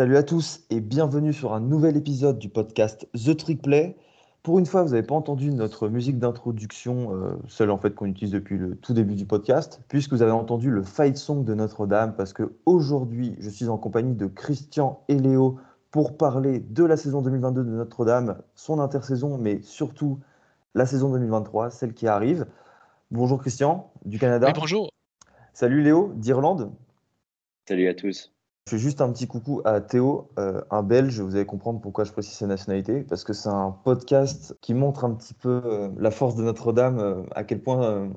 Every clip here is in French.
Salut à tous et bienvenue sur un nouvel épisode du podcast The Trick Play. Pour une fois, vous n'avez pas entendu notre musique d'introduction, euh, celle en fait qu'on utilise depuis le tout début du podcast, puisque vous avez entendu le fight song de Notre-Dame, parce que aujourd'hui, je suis en compagnie de Christian et Léo pour parler de la saison 2022 de Notre-Dame, son intersaison, mais surtout la saison 2023, celle qui arrive. Bonjour Christian, du Canada. Oui, bonjour. Salut Léo, d'Irlande. Salut à tous. Je fais juste un petit coucou à Théo, euh, un Belge. Vous allez comprendre pourquoi je précise sa nationalité. Parce que c'est un podcast qui montre un petit peu euh, la force de Notre-Dame, euh, à quel point,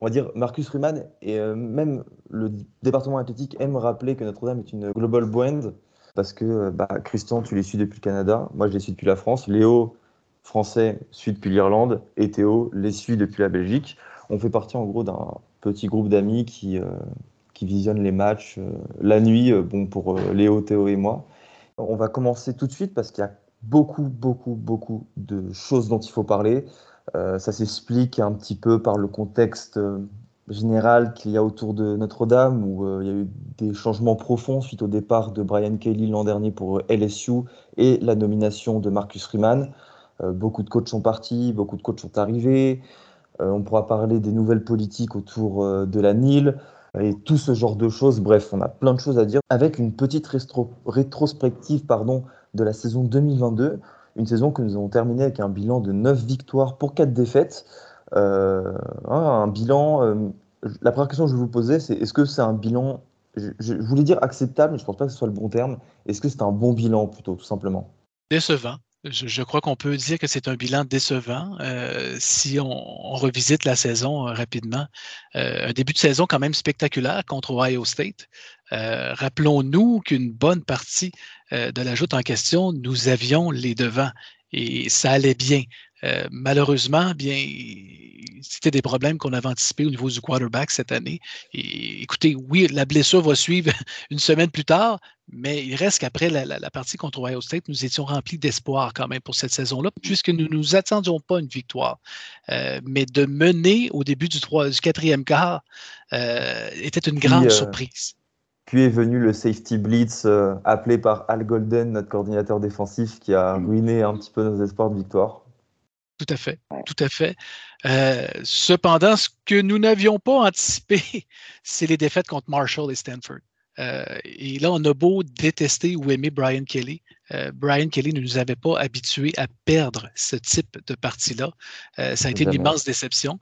on va dire, Marcus Ruman et même le département athlétique aiment rappeler que Notre-Dame est une global brand. Parce que bah, Christian, tu les suis depuis le Canada. Moi, je les suis depuis la France. Léo, français, suit depuis l'Irlande. Et Théo les suit depuis la Belgique. On fait partie en gros d'un petit groupe d'amis qui, qui visionnent les matchs euh, la nuit, euh, bon, pour euh, Léo, Théo et moi. On va commencer tout de suite parce qu'il y a beaucoup, beaucoup, beaucoup de choses dont il faut parler. ça s'explique un petit peu par le contexte général qu'il y a autour de Notre-Dame, où il y a eu des changements profonds suite au départ de Brian Kelly l'an dernier pour LSU et la nomination de Marcus Riemann. beaucoup de coachs sont partis, beaucoup de coachs sont arrivés. on pourra parler des nouvelles politiques autour de la NIL et tout ce genre de choses. Bref, on a plein de choses à dire avec une petite rétrospective pardon, de la saison 2022, une saison que nous avons terminée avec un bilan de 9 victoires pour 4 défaites. Euh, hein, un bilan. Euh, la première question que je vais vous poser, c'est est-ce que c'est un bilan, je, voulais dire acceptable, mais je ne pense pas que ce soit le bon terme. Est-ce que c'est un bon bilan plutôt, tout simplement? Décevant. Je, crois qu'on peut dire que c'est un bilan décevant euh, si on, revisite la saison euh, rapidement. Euh, un début de saison quand même spectaculaire contre Ohio State. Rappelons-nous qu'une bonne partie de la joute en question, nous avions les devants et ça allait bien. Malheureusement, bien, c'était des problèmes qu'on avait anticipés au niveau du quarterback cette année. Et, écoutez, oui, la blessure va suivre une semaine plus tard, mais il reste qu'après la, partie contre Ohio State, nous étions remplis d'espoir quand même pour cette saison-là, puisque nous ne nous attendions pas une victoire. Euh, mais de mener au début du, du quatrième quart euh, était une grande euh, surprise. Puis est venu le safety blitz appelé par Al Golden, notre coordinateur défensif, qui a ruiné un petit peu nos espoirs de victoire. Tout à fait, tout à fait. cependant, ce que nous n'avions pas anticipé, c'est les défaites contre Marshall et Stanford. Euh, et là, on a beau détester ou aimer Brian Kelly. Euh, Brian Kelly ne nous avait pas habitués à perdre ce type de partie-là. Euh, ça a été une immense déception.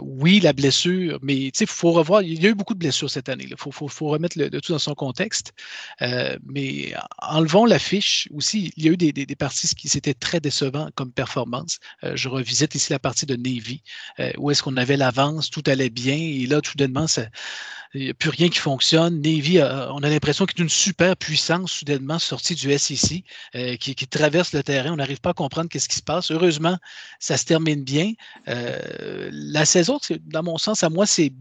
oui, la blessure, mais il faut revoir, il y a eu beaucoup de blessures cette année. Il faut, remettre le, tout dans son contexte. mais enlevons l'affiche aussi. Il y a eu des, des, parties qui étaient très décevantes comme performance. je revisite ici la partie de Navy, où est-ce qu'on avait l'avance, tout allait bien, et là, tout soudainement, ça il n'y a plus rien qui fonctionne. Navy, on a l'impression qu'il est une super puissance soudainement sortie du SEC euh, qui, traverse le terrain. On n'arrive pas à comprendre qu'est-ce qui se passe. Heureusement, ça se termine bien. Euh, la saison, dans mon sens, à moi, c'est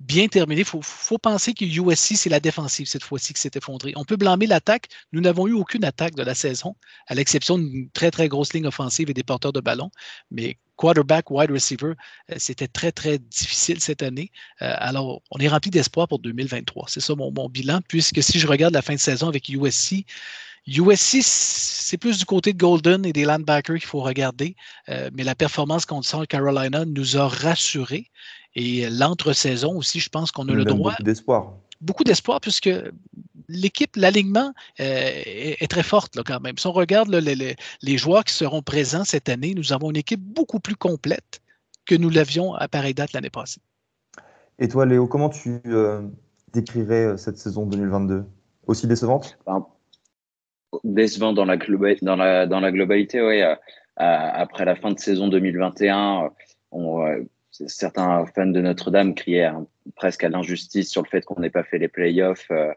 bien terminé. Il faut, penser que USC, c'est la défensive cette fois-ci qui s'est effondrée. On peut blâmer l'attaque. Nous n'avons eu aucune attaque de la saison, à l'exception d'une très, très grosse ligne offensive et des porteurs de ballon. Mais quarterback, wide receiver, euh, c'était très, très difficile cette année. Alors, on est rempli d'espoir pour 2023. C'est ça mon, bilan, puisque si je regarde la fin de saison avec USC, USC, c'est plus du côté de Golden et des linebackers qu'il faut regarder, euh, mais la performance contre South Carolina nous a rassurés. Et l'entre-saison aussi, je pense qu'on a le droit. Beaucoup d'espoir. Beaucoup d'espoir, puisque l'équipe, l'alignement euh, est, très forte là, quand même. Si on regarde les, joueurs qui seront présents cette année, nous avons une équipe beaucoup plus complète que nous l'avions à pareille date l'année passée. Et toi, Léo, comment tu euh, décrirais cette saison 2022 Aussi décevante? Ben, Décevant dans la, dans la, dans la globalité, oui. après la fin de saison 2021, on, certains fans de Notre-Dame criaient presque à l'injustice sur le fait qu'on n'ait pas fait les playoffs. Euh,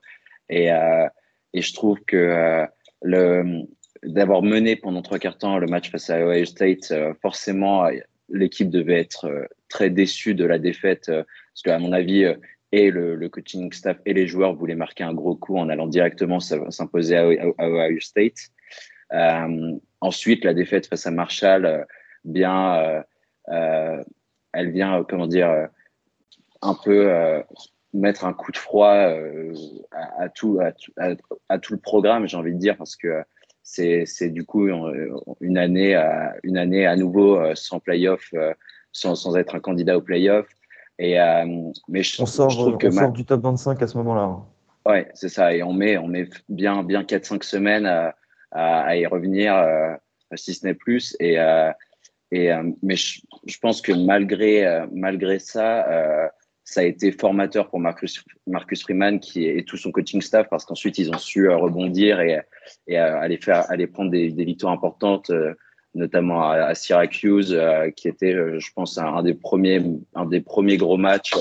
et, euh, et, je trouve que euh, d'avoir mené pendant trois quarts temps le match face à Ohio State, forcément, l'équipe devait être très déçue de la défaite, parce qu'à mon avis, et le, coaching staff et les joueurs voulaient marquer un gros coup en allant directement s'imposer à, Ohio State. ensuite, la défaite face à Marshall, bien, elle vient, comment dire, un peu mettre un coup de froid à, tout, à, tout le programme, j'ai envie de dire, parce que c'est du coup une année, une année à nouveau sans playoff, sans, sans être un candidat au playoff. Et, mais on sort, que on sort du top 25 à ce moment-là. Hein. Ouais, c'est ça. Et on met, on met bien, bien 4-5 semaines à, à, y revenir, euh, si ce n'est plus. Et, euh, et, euh, mais je, je, pense que malgré, malgré ça, ça a été formateur pour Marcus, Marcus Freeman qui et tout son coaching staff parce qu'ensuite ils ont su rebondir et, et aller faire aller prendre des, des victoires importantes notamment à, Syracuse qui était je pense un, des premiers un des premiers gros matchs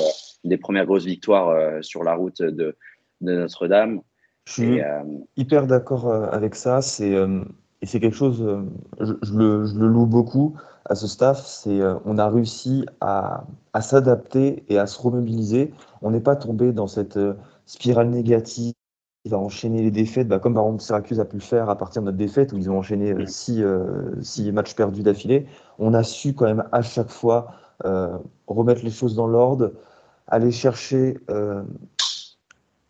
des premières grosses victoires sur la route de de Notre-Dame. Je suis euh, hyper d'accord euh, avec ça. C'est euh, et c'est quelque chose, je, le, je, le, loue beaucoup à ce staff. C'est on a réussi à, à s'adapter et à se remobiliser. On n'est pas tombé dans cette spirale négative qui va enchaîner les défaites, bah, comme par exemple Syracuse a pu le faire à partir de notre défaite où ils ont enchaîné six, six matchs perdus d'affilée. On a su quand même à chaque fois remettre les choses dans l'ordre, aller chercher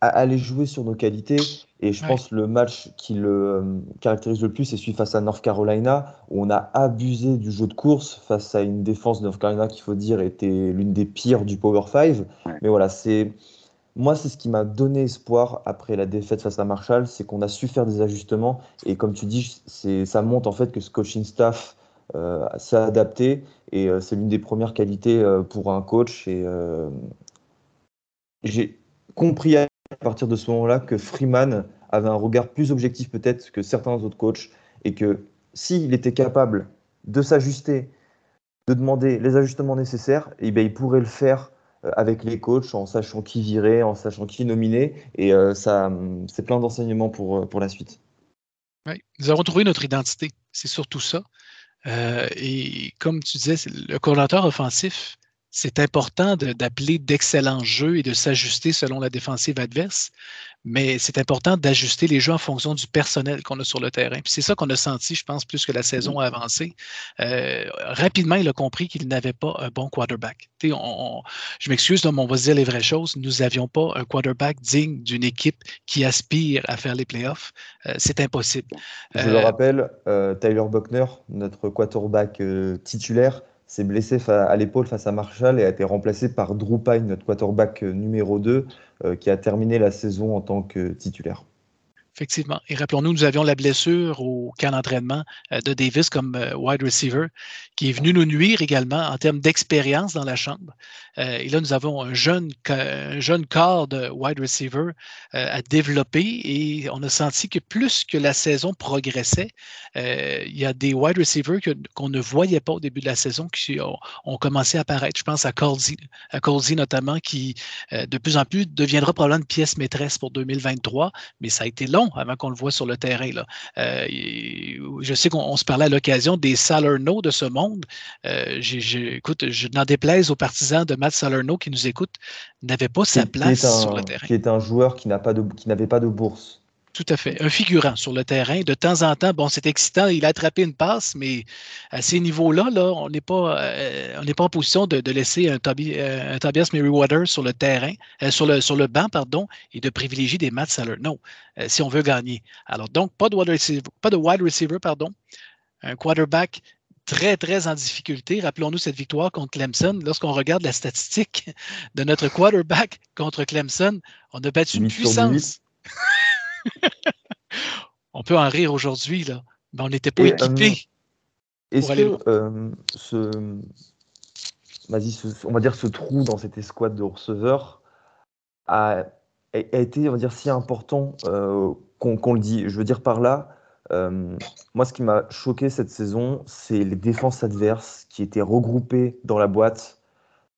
aller jouer sur nos qualités. Et je pense le match qui le euh, caractérise le plus, c'est celui face à North Carolina, où on a abusé du jeu de course face à une défense de North Carolina qu'il faut dire était l'une des pires du Power 5. Mais voilà, c'est moi, c'est ce qui m'a donné espoir après la défaite face à Marshall, c'est qu'on a su faire des ajustements. Et comme tu dis, ça montre en fait que ce coaching staff euh, s'est adapté. Et euh, c'est l'une des premières qualités pour un coach. Et j'ai compris à partir de ce moment-là que Freeman avait un regard plus objectif peut-être que certains autres coachs et que s'il était capable de s'ajuster, de demander les ajustements nécessaires, eh bien, il pourrait le faire euh, avec les coachs en sachant qui virer, en sachant qui nominer. Et euh, ça, c'est plein d'enseignements pour, euh, pour la suite. Oui, nous avons trouvé notre identité. C'est surtout ça. et comme tu disais, le coordinateur offensif, c'est important d'appeler d'excellents jeux et de s'ajuster selon la défensive adverse, mais c'est important d'ajuster les jeux en fonction du personnel qu'on a sur le terrain. c'est ça qu'on a senti, je pense, plus que la saison a avancé. Euh, rapidement, il a compris qu'il n'avait pas un bon quarterback. je m'excuse, mais on va se dire les vraies choses. Nous n'avions pas un quarterback digne d'une équipe qui aspire à faire les playoffs. Euh, c'est impossible. Je le euh, rappelle, Tyler Buckner, notre quarterback titulaire, s'est blessé à l'épaule face à Marshall et a été remplacé par Drew Pine, notre quarterback euh, numéro 2, euh, qui a terminé la saison en tant que titulaire. Effectivement. Et rappelons-nous, nous avions la blessure au camp d'entraînement euh, de Davis comme euh, wide receiver, qui est venu nous nuire également en termes d'expérience dans la chambre. Euh, et là, nous avons un jeune, un jeune corps de wide receiver à développer et on a senti que plus que la saison progressait, il y a des wide receivers qu'on ne voyait pas au début de la saison qui ont, commencé à apparaître. Je pense à Colsey, à notamment, qui de plus en plus deviendra probablement une pièce maîtresse pour 2023, mais ça a été long avant qu'on le voit sur le terrain. Là. Euh, je sais qu'on se parlait à l'occasion des Salerno de ce monde. Euh, écoute, je n'en déplaise aux partisans de Matt Salerno qui nous écoutent, n'avait pas sa place sur le terrain. Qui est un joueur qui n'avait pas de bourse. Tout à fait. Un figurant sur le terrain. De temps en temps, bon, c'est excitant, il a attrapé une passe, mais à ces niveaux-là, là, on n'est pas, euh, on pas en position de, laisser un, euh, un, Tobias Merriweather sur le terrain, euh, sur, le, sur le banc, pardon, et de privilégier des Matt Saller. Non, si on veut gagner. Alors, donc, pas de wide receiver, pas de wide receiver pardon. Un quarterback très, très en difficulté. Rappelons-nous cette victoire contre Clemson. Lorsqu'on regarde la statistique de notre quarterback contre Clemson, on a battu une puissance. On peut en rire aujourd'hui, là, mais on n'était pas euh, équipé. Est-ce que euh, ce, on va dire ce trou dans cette escouade de receveurs a, été, on va dire, si important euh, qu'on le dit Je veux dire par là, moi, ce qui m'a choqué cette saison, c'est les défenses adverses qui étaient regroupées dans la boîte.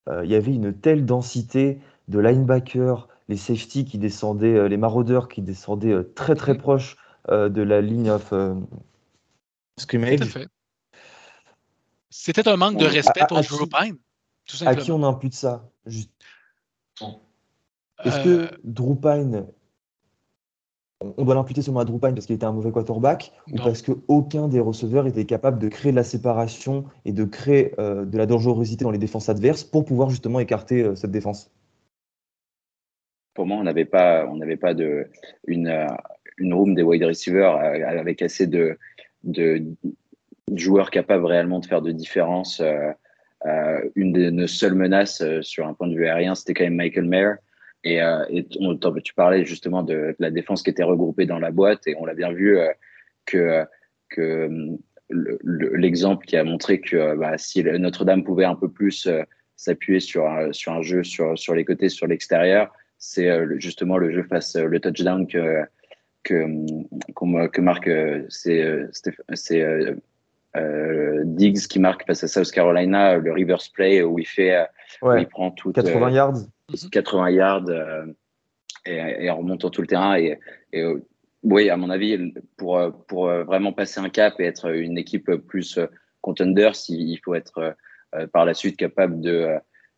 Il y avait une telle densité de linebackers, les safety qui descendaient, euh, les maraudeurs qui descendaient euh, très très mm. proches euh, de la ligne of scrimmage. C'était un manque de respect pour Drew Pine. à qui on impute ça Est-ce que Drew Pine, on doit l'imputer seulement à Drew Pine parce qu'il était un mauvais quarterback ou parce qu'aucun des receveurs était capable de créer de la séparation et de créer de la dangerosité dans les défenses adverses pour pouvoir justement écarter cette défense? Pour moi, on n'avait pas, on n'avait pas de une, une room des wide receivers avec assez de, de joueurs capables réellement de faire de différence. une de nos seules menaces sur un point de vue aérien, c'était quand même Michael Mayer. Et, et tu parlais justement de, la défense qui était regroupée dans la boîte, et on l'a bien vu que, que l'exemple qui a montré que bah, si Notre-Dame pouvait un peu plus s'appuyer sur, sur un jeu sur, sur les côtés, sur l'extérieur, c'est justement le jeu face le touchdown que, que, que marque c'est Diggs qui marque face à South Carolina le reverse play où il fait il prend tout 80 yards. 80 yards et, et, en remontant tout le terrain. Et, et oui, à mon avis, pour, pour vraiment passer un cap et être une équipe plus contender, il faut être par la suite capable de,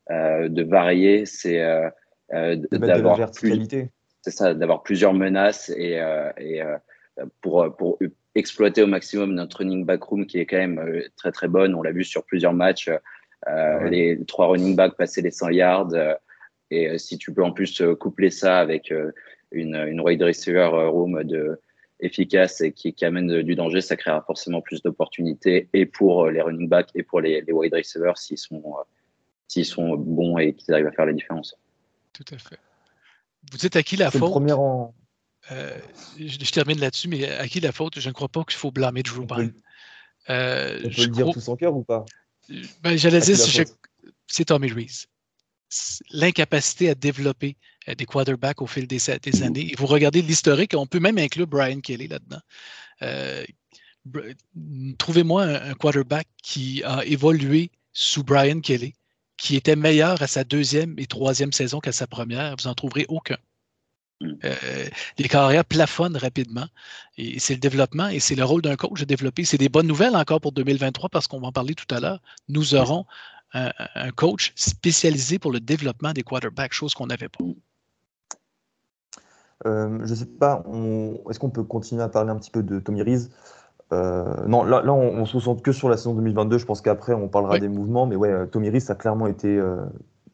de varier, c'est d'avoir c'est ça, d'avoir plusieurs menaces et, et pour, pour exploiter au maximum notre running back room qui est quand même très très bonne. On l'a vu sur plusieurs matchs, les trois running backs passer les 100 yards. et si tu peux en plus coupler ça avec une, une wide receiver room de, efficace et qui, qui amène du danger, ça créera forcément plus d'opportunités et pour les running backs et pour les, les wide receivers s'ils sont, s'ils sont bons et qu'ils arrivent à faire la différence. Tout à fait. Vous dites à qui la faute? en... euh, je, je, termine là-dessus, mais à qui la faute? Je ne crois pas qu'il faut blâmer Drew. Euh, on peut le dire crois... tout son cœur ou pas? Ben, J'allais dire, c'est Tommy Reese l'incapacité à développer euh, des quarterbacks au fil des, des années. Et vous regardez l'historique, on peut même inclure Brian Kelly là-dedans. Euh, Trouvez-moi un, un, quarterback qui a évolué sous Brian Kelly, qui était meilleur à sa deuxième et troisième saison qu'à sa première. Vous n'en trouverez aucun. Mm. Euh, les carrières plafonnent rapidement et c'est le développement et c'est le rôle d'un coach de développer. C'est des bonnes nouvelles encore pour 2023 parce qu'on va en parler tout à l'heure. Nous aurons un, un, coach spécialisé pour le développement des quarterbacks, chose qu'on n'avait pas. Euh, je ne sais pas, est-ce qu'on peut continuer à parler un petit peu de Tommy Reese? Euh, Non, là, là on, on, se concentre que sur la saison 2022. Je pense qu'après, on parlera oui. des mouvements. Mais ouais, Tommy Reese a clairement été euh,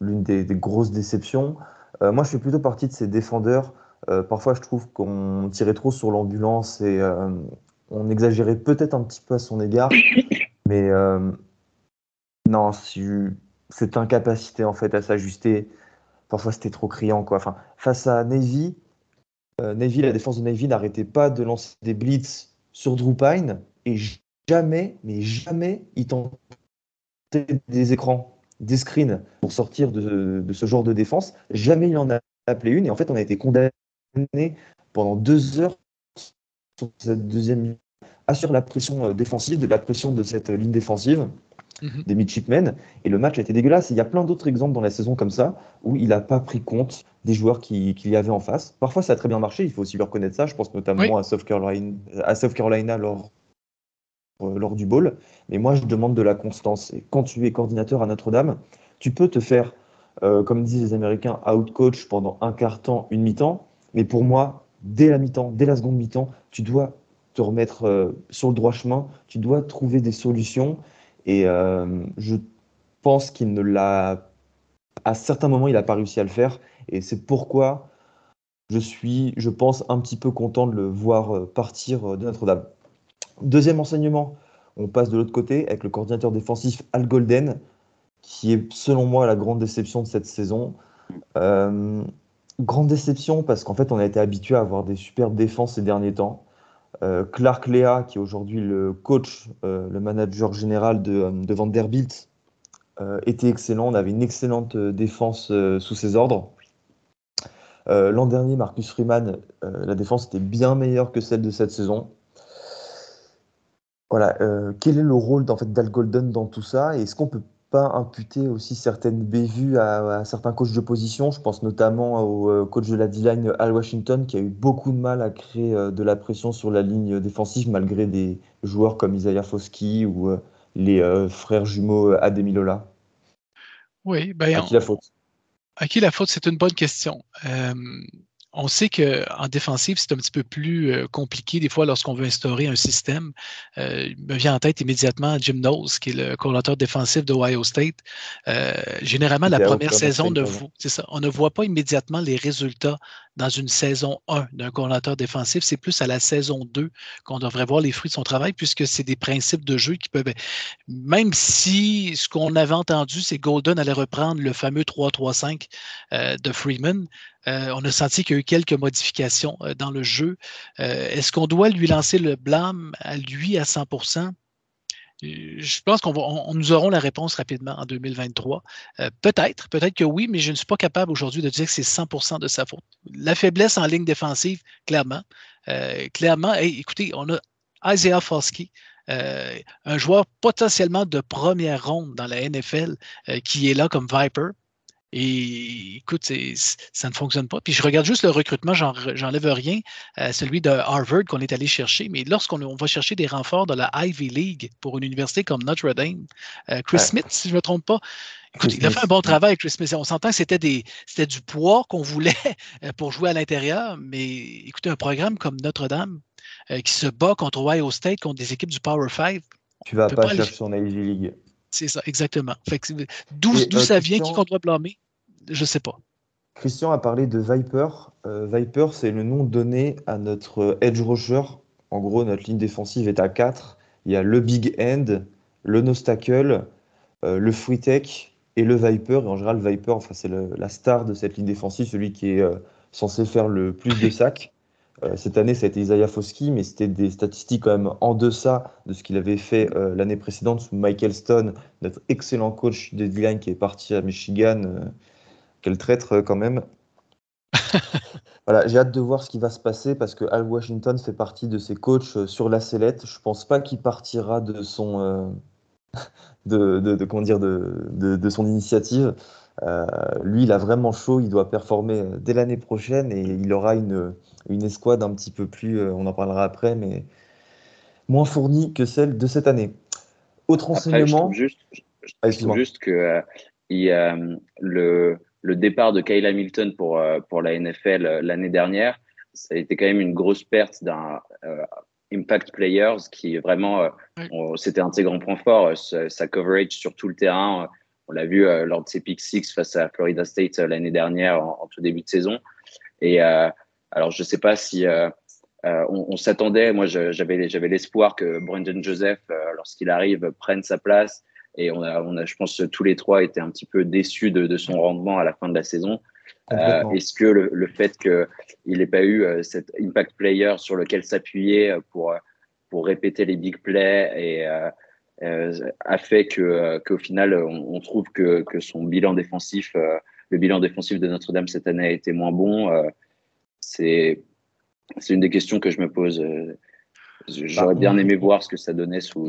l'une des, des, grosses déceptions. Euh, moi, je fais plutôt partie de ces défendeurs. Euh, parfois, je trouve qu'on tirait trop sur l'ambulance et euh, on exagérait peut-être un petit peu à son égard. Mais non, cette incapacité en fait à s'ajuster, parfois c'était trop criant quoi. Enfin, face à Navy, euh, Navy, la défense de Navy n'arrêtait pas de lancer des blitz sur Drew Pine et jamais, mais jamais, il tentait des écrans, des screens pour sortir de, de, ce genre de défense. Jamais il en a appelé une et en fait on a été condamné pendant deux heures sur cette deuxième ligne, assure la pression euh, défensive, de la pression de cette ligne défensive. Mmh. des midshipmen. Et le match a été dégueulasse. il y a plein d'autres exemples dans la saison comme ça où il n'a pas pris compte des joueurs qu'il qui y avait en face. Parfois, ça a très bien marché. Il faut aussi lui reconnaître ça. Je pense notamment oui. à, South Carolina, à South Carolina lors, euh, lors du bowl. Mais moi, je demande de la constance. Et quand tu es coordinateur à Notre-Dame, tu peux te faire, euh, comme disent les Américains, out-coach pendant un quart temps, une mi-temps. Mais pour moi, dès la mi-temps, dès la seconde mi-temps, tu dois te remettre euh, sur le droit chemin. Tu dois trouver des solutions. Et euh, je pense qu'il ne l'a. À certains moments, il n'a pas réussi à le faire. Et c'est pourquoi je suis, je pense, un petit peu content de le voir euh, partir euh, de Notre-Dame. Deuxième enseignement, on passe de l'autre côté avec le coordinateur défensif Al Golden, qui est selon moi la grande déception de cette saison. Euh, grande déception parce qu'en fait, on a été habitué à avoir des superbes défenses ces derniers temps. Clark Lea, qui est aujourd'hui le coach, le manager général de, de Vanderbilt, était excellent. On avait une excellente défense sous ses ordres. L'an dernier, Marcus Freeman, la défense était bien meilleure que celle de cette saison. Voilà, quel est le rôle en fait, d'Al Golden dans tout ça? Est-ce qu'on peut pas imputer aussi certaines bévues à, à, certains coachs de position? Je pense notamment au euh, coach de la D-line Al Washington qui a eu beaucoup de mal à créer euh, de la pression sur la ligne défensive malgré des joueurs comme Isaiah Foskey ou euh, les frères jumeaux Ademilola. Oui, à qui la faute? À qui la faute? C'est une bonne question. on sait qu'en défensive, c'est un petit peu plus euh, compliqué des fois lorsqu'on veut instaurer un système. Euh, il me vient en tête immédiatement Jim Knowles, qui est le coordinateur défensif de Ohio State. Euh, généralement, la première saison, ça, on ne voit pas immédiatement les résultats dans une saison 1 d'un coordinateur défensif. C'est plus à la saison 2 qu'on devrait voir les fruits de son travail, puisque c'est des principes de jeu qui peuvent. Même si ce qu'on avait entendu, c'est Golden allait reprendre le fameux 3-3-5 de Freeman. Euh, on a senti qu'il y a eu quelques modifications euh, dans le jeu. Euh, est-ce qu'on doit lui lancer le blâme à lui à 100 je pense qu'on nous aurons la réponse rapidement en 2023. peut-être, peut-être que oui, mais je ne suis pas capable aujourd'hui de dire que c'est 100% de sa faute. La faiblesse en ligne défensive, clairement. clairement, écoutez, on a Isaiah Foskey, un joueur potentiellement de première ronde dans la NFL qui est là comme Viper. Et écoute, ça ne fonctionne pas. Puis je regarde juste le recrutement, j'enlève rien, euh, celui de Harvard qu'on est allé chercher. Mais lorsqu'on va chercher des renforts de la Ivy League pour une université comme Notre Dame, euh, Chris Smith, si je ne me trompe pas, écoute, il a fait un bon travail, Chris Smith. On s'entend que c'était, du poids qu'on voulait euh, pour jouer à l'intérieur. Mais écoutez, un programme comme Notre-Dame qui se bat contre Ohio State, contre des équipes du Power 5. Tu vas pas, chercher son Ivy League. C'est ça, exactement. D'où euh, ça vient, qui qu'on doit blâmer, je ne sais pas. Christian a parlé de Viper. Euh, Viper, c'est le nom donné à notre edge rusher. En gros, notre ligne défensive est à 4. Il y a le big end, le nostacle, euh, le free tech et le Viper. Et en général, Viper, enfin, c'est la star de cette ligne défensive, celui qui est censé faire le plus de sacs. Euh, cette année, ça a été Isaiah Foskey, mais c'était des statistiques quand même en deçà de ce qu'il avait fait euh, l'année précédente sous Michael Stone, notre excellent coach de D-line qui est parti à Michigan. Euh, quel traître quand même. voilà, j'ai hâte de voir ce qui va se passer parce que Al Washington fait partie de ses coachs sur la sellette. Je pense pas qu'il partira de son, de, de, comment dire, de, de, son initiative. lui, il a vraiment chaud. Il doit performer dès l'année prochaine et il aura une une escouade un petit peu plus, euh, on en parlera après, mais moins fournie que celle de cette année. Autre enseignement. Je trouve juste, que euh, euh, le, le, départ de Kyle Hamilton pour, pour la NFL l'année dernière, ça a été quand même une grosse perte d'un impact players qui vraiment, c'était un de ses grands points forts, sa, coverage sur tout le terrain. On l'a vu lors de ses pick six face à Florida State l'année dernière en, tout début de saison. Et alors, je ne sais pas si euh, euh, on, s'attendait. Moi, j'avais l'espoir que Brandon Joseph, euh, lorsqu'il arrive, prenne sa place. Et on a, on a, je pense, tous les trois été un petit peu déçus de, son rendement à la fin de la saison. Est-ce que le, fait qu'il n'ait pas eu cet impact player sur lequel s'appuyer pour, pour répéter les big plays et, a fait que qu'au final, on, trouve que, que, son bilan défensif, le bilan défensif de Notre-Dame cette année a été moins bon c'est une des questions que je me pose. Euh, j'aurais bah, bien aimé voir ce que ça donnait sous,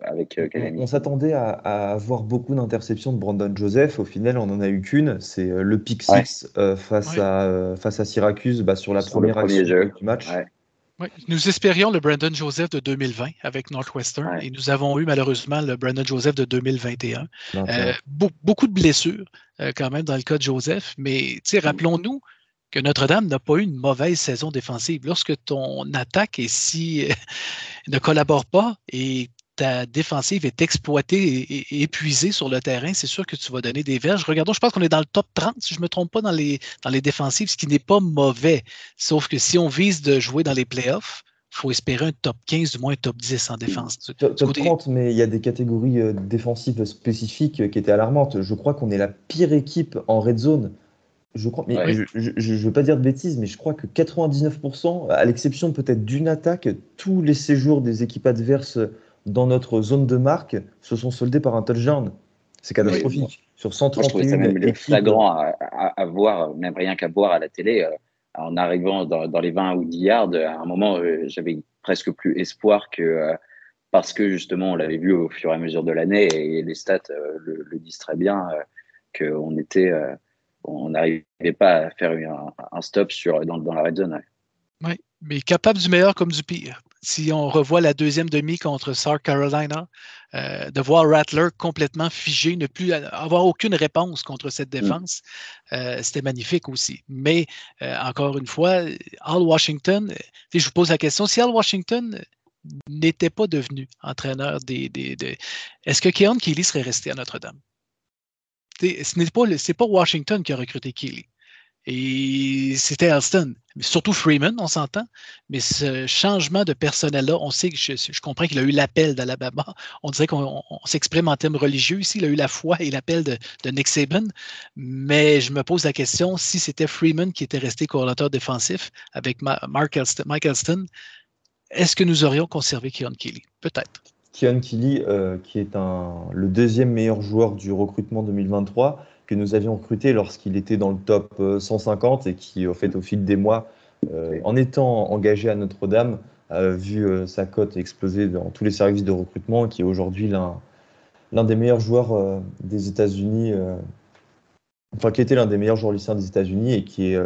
avec euh, On, s'attendait à, avoir beaucoup d'interceptions de Brandon Joseph. Au final, on n'en a eu qu'une. C'est euh, le pick 6 face, à, face à Syracuse bah, sur la première action du match. Nous espérions le Brandon Joseph de 2020 avec Northwestern et nous avons eu malheureusement le Brandon Joseph de 2021. beaucoup de blessures quand même dans le cas de Joseph, mais mm. rappelons-nous, que Notre-Dame n'a pas eu une mauvaise saison défensive. Lorsque ton attaque est si, ne collabore pas et ta défensive est exploitée et, épuisée sur le terrain, c'est sûr que tu vas donner des verges. Regardons, je pense qu'on est dans le top 30, si je ne me trompe pas, dans les, dans les défensives, ce qui n'est pas mauvais. Sauf que si on vise de jouer dans les playoffs, il faut espérer un top 15, du moins un top 10 en défense. Top, 30, mais il y a des catégories euh, défensives spécifiques euh, qui étaient alarmantes. Je crois qu'on est la pire équipe en red zone je crois, mais je ne veux pas dire de bêtises, mais je crois que 99%, à l'exception peut-être d'une attaque, tous les séjours des équipes adverses dans notre zone de marque se sont soldés par un touchdown. C'est catastrophique. Sur 131 Moi, même flagrant à, voir, même rien qu'à voir à la télé. Euh, en arrivant dans, les 20 ou 10 yards, à un moment, euh, j'avais presque plus espoir que euh, parce que justement, on l'avait vu au fur et à mesure de l'année et les stats le, le, disent très bien qu'on était on n'arrivait pas à faire un, stop sur, dans, la red zone. Oui, mais capable du meilleur comme du pire. si on revoit la deuxième demi contre South Carolina, euh, de voir Rattler complètement figé, ne plus avoir aucune réponse contre cette mm. défense, euh, c'était magnifique aussi. Mais euh, encore une fois, Al Washington, je vous pose la question, si Al Washington n'était pas devenu entraîneur des. Est-ce que Keon Keeley serait resté à Notre-Dame? Ce n'est pas, Washington qui a recruté Keeley. Et c'était Alston, surtout Freeman, on s'entend. Mais ce changement de personnel-là, on sait que je, comprends qu'il a eu l'appel d'Alabama. On dirait qu'on s'exprime en termes religieux ici. Il a eu la foi et l'appel de, Nick Saban. Mais je me pose la question si c'était Freeman qui était resté coordinateur défensif avec Mark Mike Alston, est-ce que nous aurions conservé Keon Keeley? Peut-être. Keon Keeley, euh, qui est le deuxième meilleur joueur du recrutement 2023 que nous avions recruté lorsqu'il était dans le top 150 euh, et qui, au fil des mois, euh, en étant engagé à Notre-Dame, a vu euh, sa cote exploser dans tous les services de recrutement, qui est aujourd'hui l'un des meilleurs joueurs des États-Unis, enfin qui était l'un des meilleurs joueurs lycéens des États-Unis et qui est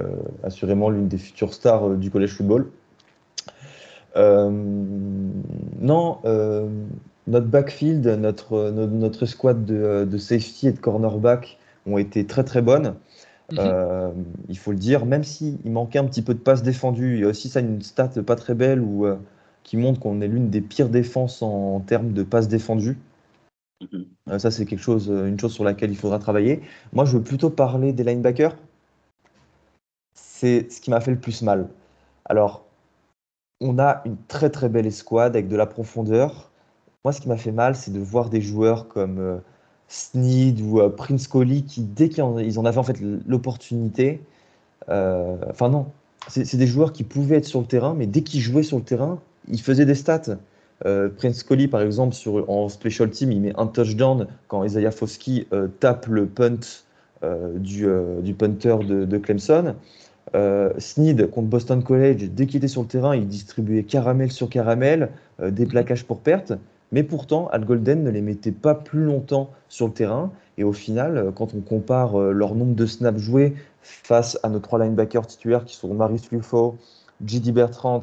assurément l'une des futures stars du college football. Non, notre backfield, notre, notre, squad de, de, safety et de cornerback ont été très très bonnes. Mhm. Euh, il faut le dire, même s'il manquait un petit peu de passes défendues, il y a aussi ça une stat pas très belle où, euh, qui montre qu'on est l'une des pires défenses en, termes de passes défendues. Mhm. Euh, ça, c'est quelque chose, une chose sur laquelle il faudra travailler. Moi, je veux plutôt parler des linebackers. C'est ce qui m'a fait le plus mal. Alors, on a une très très belle escouade avec de la profondeur. Moi, ce qui m'a fait mal, c'est de voir des joueurs comme Sneed ou euh, Prince Collie qui, dès qu'ils en, avaient en fait l'opportunité, euh, enfin non, c'est des joueurs qui pouvaient être sur le terrain, mais dès qu'ils jouaient sur le terrain, ils faisaient des stats. Euh, Prince Collie, par exemple, sur, en special team, il met un touchdown quand Isaiah Foskey tape le punt du, punter de Clemson. Sneed contre Boston College, dès qu'il était sur le terrain, il distribuait caramel sur caramel, des plaquages pour perte. Mais pourtant, Al Golden ne les mettait pas plus longtemps sur le terrain. Et au final, euh, quand on compare euh, leur nombre de snaps joués face à nos trois linebackers titulaires qui sont Maris Lufo, J.D. Bertrand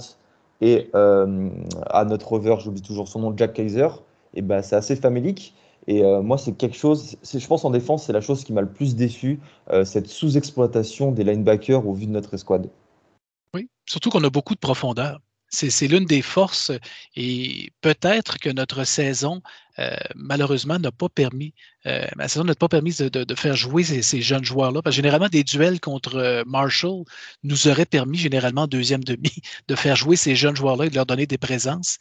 et euh, à notre over, j'oublie toujours son nom, Jack Kaiser, et ben, c'est assez famélique. Et moi, c'est quelque chose, je pense en défense, c'est la chose qui m'a le plus déçu, cette sous-exploitation des linebackers au vu de notre escouade. Oui, surtout qu'on a beaucoup de profondeur. C'est l'une des forces et peut-être que notre saison, euh, malheureusement, n'a pas permis, euh, ma saison n'a pas permis de, faire jouer ces, jeunes joueurs-là. Généralement, des duels contre euh, Marshall nous auraient permis, généralement, deuxième demi, de faire jouer ces jeunes joueurs-là et de leur donner des présences.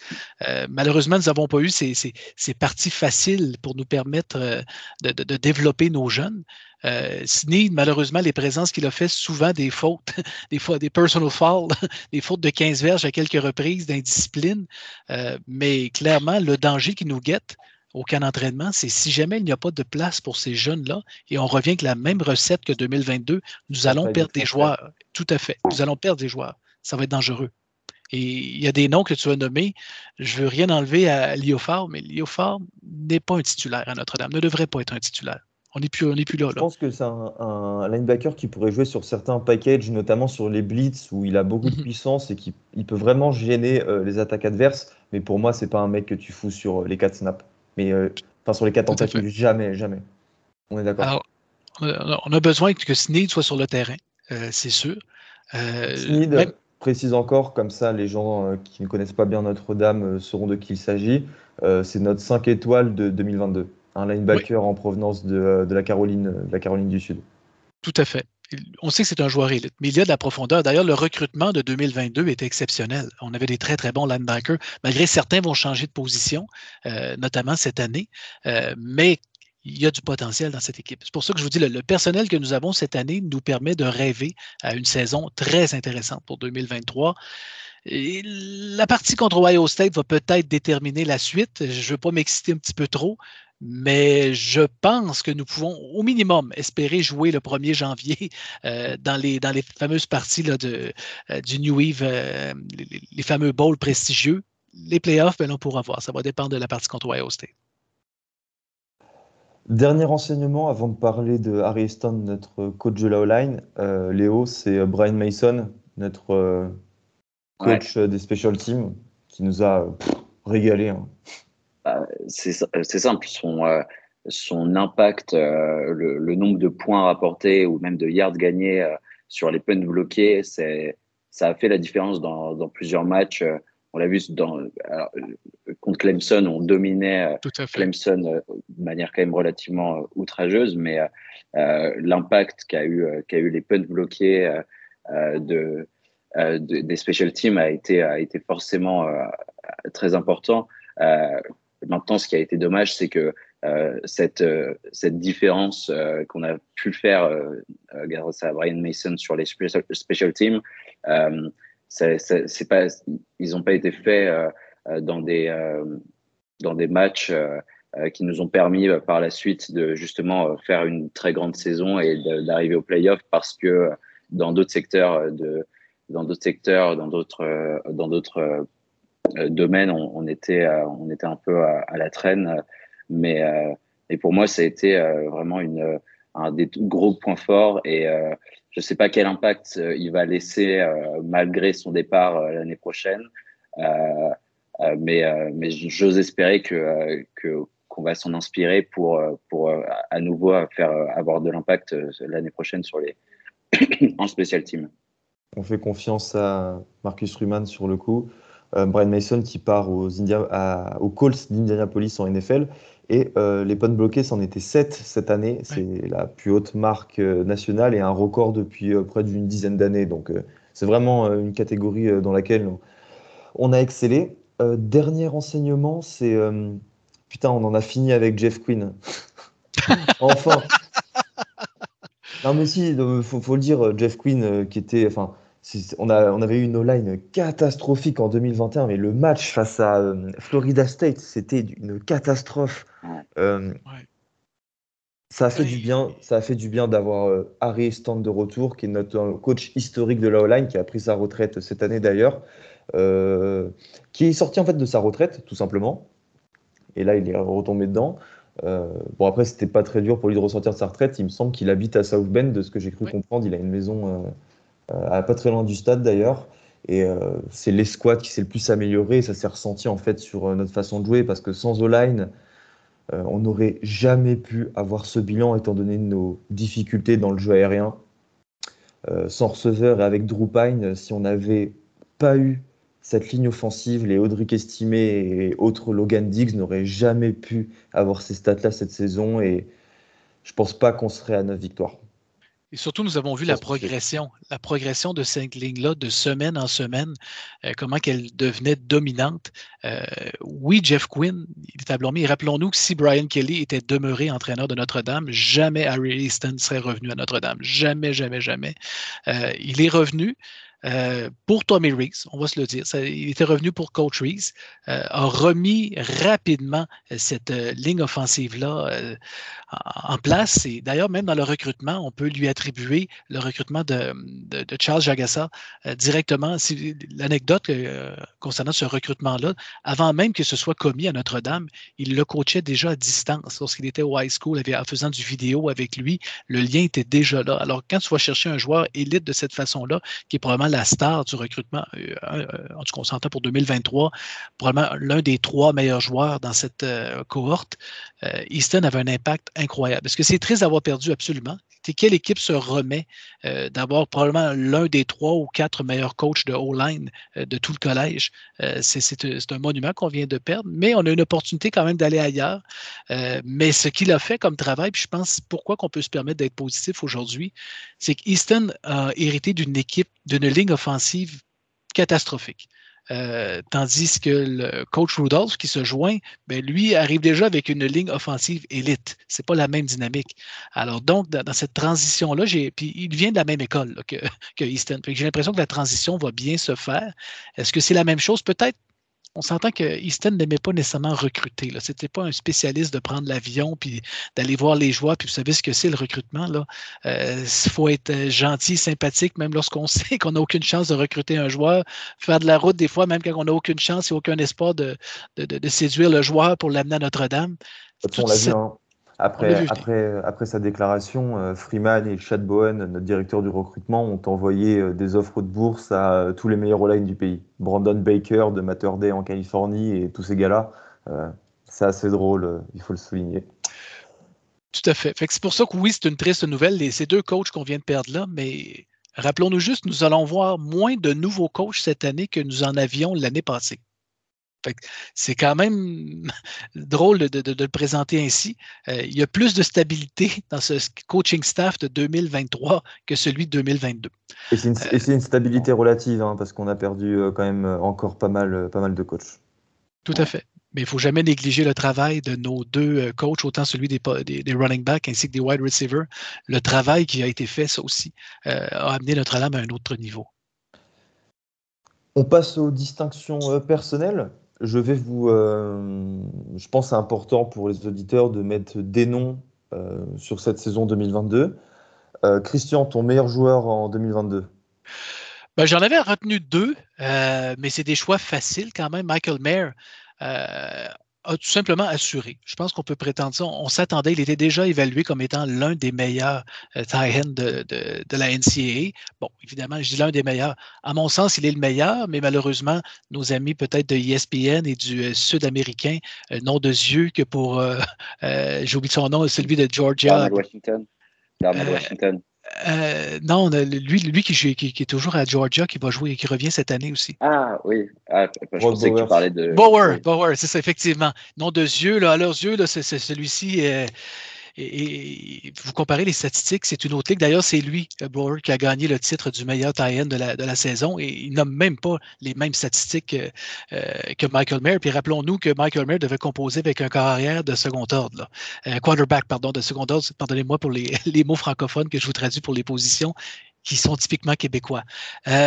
malheureusement, nous n'avons pas eu ces, parties faciles pour nous permettre de, développer nos jeunes. Euh, Sneed, malheureusement, les présences qu'il a fait, souvent des fautes, des fois des personal fouls, des fautes de 15 verges à quelques reprises d'indiscipline. Euh, mais clairement, le danger qui nous guette au camp d'entraînement, c'est si jamais il n'y a pas de place pour ces jeunes-là, et on revient avec la même recette que 2022, nous allons perdre des joueurs. Tout à fait. Nous allons perdre des joueurs. Ça va être dangereux. Et il y a des noms que tu as nommés. Je ne veux rien enlever à Liofard, mais Liofard n'est pas un titulaire à Notre-Dame, ne devrait pas être un titulaire. On n'est plus, plus là, Je pense que c'est un, linebacker qui pourrait jouer sur certains packages, notamment sur les blitz, où il a beaucoup de mhm. puissance et qui il peut vraiment gêner euh, les attaques adverses. Mais pour moi, c'est pas un mec que tu fous sur euh, les 4 snaps. Mais euh, enfin, sur les 4 tentatives, jamais, jamais. On est d'accord. on a besoin que Sneed soit sur le terrain, c'est sûr. Sneed, précise encore, comme ça, les gens qui ne connaissent pas bien Notre-Dame sauront de qui il s'agit. c'est notre 5 étoiles de 2022 un linebacker en provenance de, la Caroline, de la Caroline du Sud. Tout à fait. On sait que c'est un joueur élite, mais il y a de la profondeur. D'ailleurs, le recrutement de 2022 était exceptionnel. On avait des très, très bons linebackers, malgré certains vont changer de position, euh, notamment cette année. Euh, mais il y a du potentiel dans cette équipe. C'est pour ça que je vous dis, le, personnel que nous avons cette année nous permet de rêver à une saison très intéressante pour 2023. La partie contre Ohio State va peut-être déterminer la suite. Je ne veux pas m'exciter un petit peu trop, mais je pense que nous pouvons au minimum espérer jouer le 1er janvier euh, dans, les, fameuses parties de, euh, du New Eve, euh, les, fameux bowls prestigieux. Les playoffs, ben, on pourra voir. Ça va dépendre de la partie contre Ohio State. Dernier renseignement avant de parler de Harry Stone, notre coach de la O-line. Léo, c'est Brian Mason, notre coach des special teams, qui nous a régalé. Hein. Bah, c'est simple, son, son impact, le, nombre de points rapportés ou même de yards gagnés sur les punts bloqués, ça a fait la différence dans, dans plusieurs matchs. On l'a vu dans, contre Clemson, on dominait Clemson de manière quand même relativement outrageeuse, mais l'impact qu'a eu, qu'a eu les punts bloqués de, des special teams a été, a été forcément très important. maintenant, ce qui a été dommage, c'est que cette, cette différence qu'on a pu faire grâce à Brian Mason sur les special, teams, ils n'ont pas été faits dans des dans des matchs qui nous ont permis par la suite de justement faire une très grande saison et d'arriver au playoff parce que dans d'autres secteurs de dans d'autres secteurs dans d'autres dans d'autres domaines on, était on était un peu à, la traîne mais et pour moi ça a été vraiment une un des gros points forts et je ne sais pas quel impact euh, il va laisser euh, malgré son départ euh, l'année prochaine. mais mais j'ose espérer que qu'on va s'en inspirer pour pour à nouveau faire avoir de l'impact l'année prochaine sur les en special team. On fait confiance à Marcus Ruman sur le coup. Brian Mason qui part aux, aux Colts d'Indianapolis en NFL. Et euh, les punts bloqués, c'en était 7 cette année. C'est la plus haute marque euh, nationale et un record depuis euh, près d'une dizaine d'années. Donc c'est vraiment une catégorie dans laquelle on, a excellé. dernier enseignement, c'est... putain, on en a fini avec Jeff Quinn. enfin. non mais si, il faut, faut, le dire, Jeff Quinn qui était... Enfin, on, avait eu une O-line catastrophique en 2021, mais le match face à euh, Florida State, c'était une catastrophe. Euh, ça a fait du bien, ça a fait du bien d'avoir euh, Harry Stand de retour, qui est notre coach historique de la O-line, qui a pris sa retraite cette année d'ailleurs, qui est sorti en fait de sa retraite, tout simplement. Et là, il est retombé dedans. bon, après, c'était pas très dur pour lui de ressortir de sa retraite. Il me semble qu'il habite à South Bend, de ce que j'ai cru comprendre. Il a une maison euh, pas très loin du stade d'ailleurs. Et euh, c'est l'escouade qui s'est le plus amélioré. ça s'est ressenti en fait sur euh, notre façon de jouer parce que sans O-line, on n'aurait jamais pu avoir ce bilan étant donné nos difficultés dans le jeu aérien. sans receveur et avec Drew Pine, si on n'avait pas eu cette ligne offensive, les Audric Estimé et autres Logan Diggs n'auraient jamais pu avoir ces stats-là cette saison et je pense pas qu'on serait à 9 victoires. Et surtout, nous avons vu la progression, la progression de cette ligne-là de semaine en semaine, euh, comment qu'elle devenait dominante. Euh, oui, Jeff Quinn, il est à mais rappelons-nous que si Brian Kelly était demeuré entraîneur de Notre-Dame, jamais Harry Easton serait revenu à Notre-Dame. Jamais, jamais, jamais. Euh, il est revenu. Euh, pour Tommy Reese, on va se le dire. il était revenu pour Coach Reese, euh, a remis rapidement euh, cette ligne offensive-là en place. Et d'ailleurs, même dans le recrutement, on peut lui attribuer le recrutement de, Charles Jagassa directement. L'anecdote concernant ce recrutement-là, avant même que ce soit commis à Notre-Dame, il le coachait déjà à distance. Lorsqu'il était au high school, en faisant du vidéo avec lui, le lien était déjà là. Alors, quand tu vas chercher un joueur élite de cette façon-là, qui est probablement la star du recrutement, euh, euh, en tout cas, on s'entend pour 2023, probablement l'un des trois meilleurs joueurs dans cette euh, cohorte. Easton avait un impact incroyable. Est-ce que c'est triste d'avoir perdu? Absolument? Quelle équipe se remet d'avoir probablement l'un des trois ou quatre meilleurs coachs de O-line de tout le collège? c'est un monument qu'on vient de perdre, mais on a une opportunité quand même d'aller ailleurs. mais ce qu'il a fait comme travail, puis je pense pourquoi qu'on peut se permettre d'être positif aujourd'hui, c'est qu'Easton a hérité d'une équipe, d'une ligne offensive catastrophique. Euh, tandis que le coach Rudolph qui se joint, ben, lui arrive déjà avec une ligne offensive élite. C'est pas la même dynamique. Alors donc, dans, cette transition-là, puis il vient de la même école que Easton. J'ai l'impression que la transition va bien se faire. Est-ce que c'est la même chose? Peut-être on s'entend que Easton n'aimait pas nécessairement recruter. Ce n'était pas un spécialiste de prendre l'avion puis d'aller voir les joueurs. Puis vous savez ce que c'est le recrutement. Il euh, faut être euh, gentil, sympathique, même lorsqu'on sait qu'on n'a aucune chance de recruter un joueur. Faire de la route, des fois, même quand on n'a aucune chance et aucun espoir de, séduire le joueur pour l'amener à Notre-Dame. Après, après, après sa déclaration, Freeman et Chad Bowen, notre directeur du recrutement, ont envoyé des offres de bourse à tous les meilleurs all du pays. Brandon Baker de Mater Day en Californie et tous ces gars-là. c'est assez drôle, il faut le souligner. Tout à fait. c'est pour ça que oui, c'est une triste nouvelle, ces deux coachs qu'on vient de perdre là, mais rappelons-nous juste, nous allons voir moins de nouveaux coachs cette année que nous en avions l'année passée. C'est quand même drôle de, le présenter ainsi. Euh, il y a plus de stabilité dans ce coaching staff de 2023 que celui de 2022. Et c'est une, stabilité relative, hein, parce qu'on a perdu euh, quand même euh, encore pas mal, pas mal de coachs. Tout à fait. Mais il ne faut jamais négliger le travail de nos deux coachs, autant celui des, des, running backs ainsi que des wide receivers. Le travail qui a été fait, ça aussi, a amené notre lame à un autre niveau. On passe aux distinctions personnelles je vais vous. Euh, je pense c'est important pour les auditeurs de mettre des noms euh, sur cette saison 2022. Euh, Christian, ton meilleur joueur en 2022 ben, J'en avais retenu deux, mais c'est des choix faciles quand même. Michael Mayer a tout simplement assuré. Je pense qu'on peut prétendre ça. On s'attendait, il était déjà évalué comme étant l'un des meilleurs euh, de, de, la NCAA. Bon, évidemment, je dis l'un des meilleurs. À mon sens, il est le meilleur, mais malheureusement, nos amis peut-être de ESPN et du euh, Sud-Américain euh, n'ont de yeux que pour, j'ai oublié son nom, celui de Georgia. Washington. Washington. Euh, non, lui, lui qui, qui, est toujours à Georgia, qui va jouer et qui revient cette année aussi. Ah oui, ah, je pensais que tu parlais de. Bower, Bower, c'est ça, effectivement. Nom de yeux, là, à leurs yeux, c'est celui-ci. Euh, et, vous comparez les statistiques, c'est une autre ligue. D'ailleurs, c'est lui, euh, Brower, qui a gagné le titre du meilleur tie-in de la, saison et il n'a même pas les mêmes statistiques que, euh, Michael Mayer. Puis rappelons-nous que Michael Mayer devait composer avec un carrière de second ordre, euh, quarterback, pardon, de second ordre. Pardonnez-moi pour les, les, mots francophones que je vous traduis pour les positions qui sont typiquement québécois.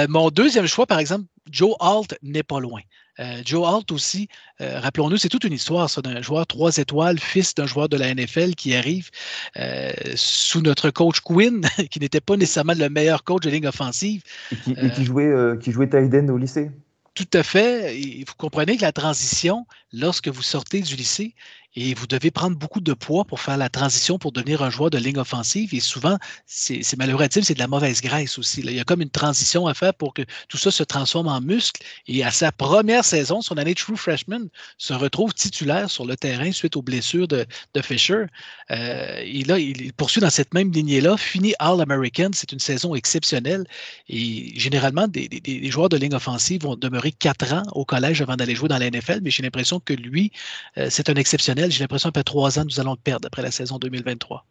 mon deuxième choix, par exemple, Joe Alt n'est pas loin. Euh, Joe Alt aussi, euh, rappelons-nous, c'est toute une histoire, ça, d'un joueur trois étoiles, fils d'un joueur de la NFL qui arrive euh, sous notre coach Quinn, qui n'était pas nécessairement le meilleur coach de ligne offensive. Et qui, qui jouait, qui jouait au lycée. Tout à fait. vous comprenez que la transition, lorsque vous sortez du lycée, et vous devez prendre beaucoup de poids pour faire la transition pour devenir un joueur de ligne offensive. Et souvent, c'est malheureux dire, c'est de la mauvaise graisse aussi. Il y a comme une transition à faire pour que tout ça se transforme en muscle. Et à sa première saison, son année true freshman, se retrouve titulaire sur le terrain suite aux blessures de, Fisher. Euh, et là, il poursuit dans cette même lignée-là, finit All-American. C'est une saison exceptionnelle. Et généralement, des, joueurs de ligne offensive vont demeurer quatre ans au collège avant d'aller jouer dans la NFL, mais j'ai l'impression que lui, euh, c'est un exceptionnel j'ai l'impression qu'après trois ans, nous allons le perdre après la saison 2023.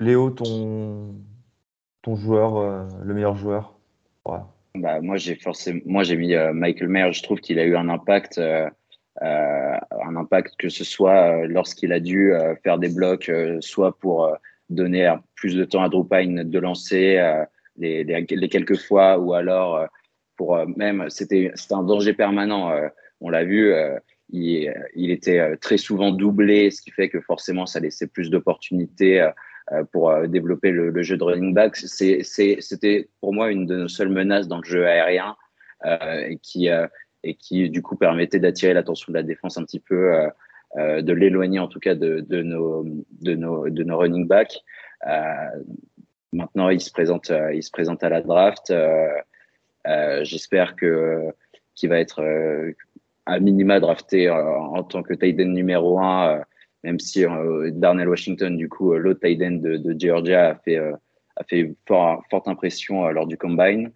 Léo, ton, ton joueur, euh, le meilleur joueur? Bah, Moi, j'ai forcément, moi, j'ai mis euh, Michael Mayer. Je trouve qu'il a eu un impact, euh, un impact que ce soit lorsqu'il a dû faire des blocs, soit pour donner plus de temps à Drew Pine de lancer les, les, quelques fois, ou alors pour même, c'était un danger permanent. on l'a vu il, était euh, très souvent doublé, ce qui fait que forcément ça laissait plus d'opportunités euh, euh, pour développer le, jeu de running back. C'était pour moi une de nos seules menaces dans le jeu aérien qui et qui du coup permettait d'attirer l'attention de la défense un petit peu, de l'éloigner en tout cas de, nos, running backs. maintenant, il se présente, il se présente à la draft. J'espère que qu'il va être à minima drafté euh, en tant que tight end numéro un, euh, même si euh, Darnell Washington, du coup, l'autre tight end de, Georgia, a fait, a fait fort, forte impression lors du combine.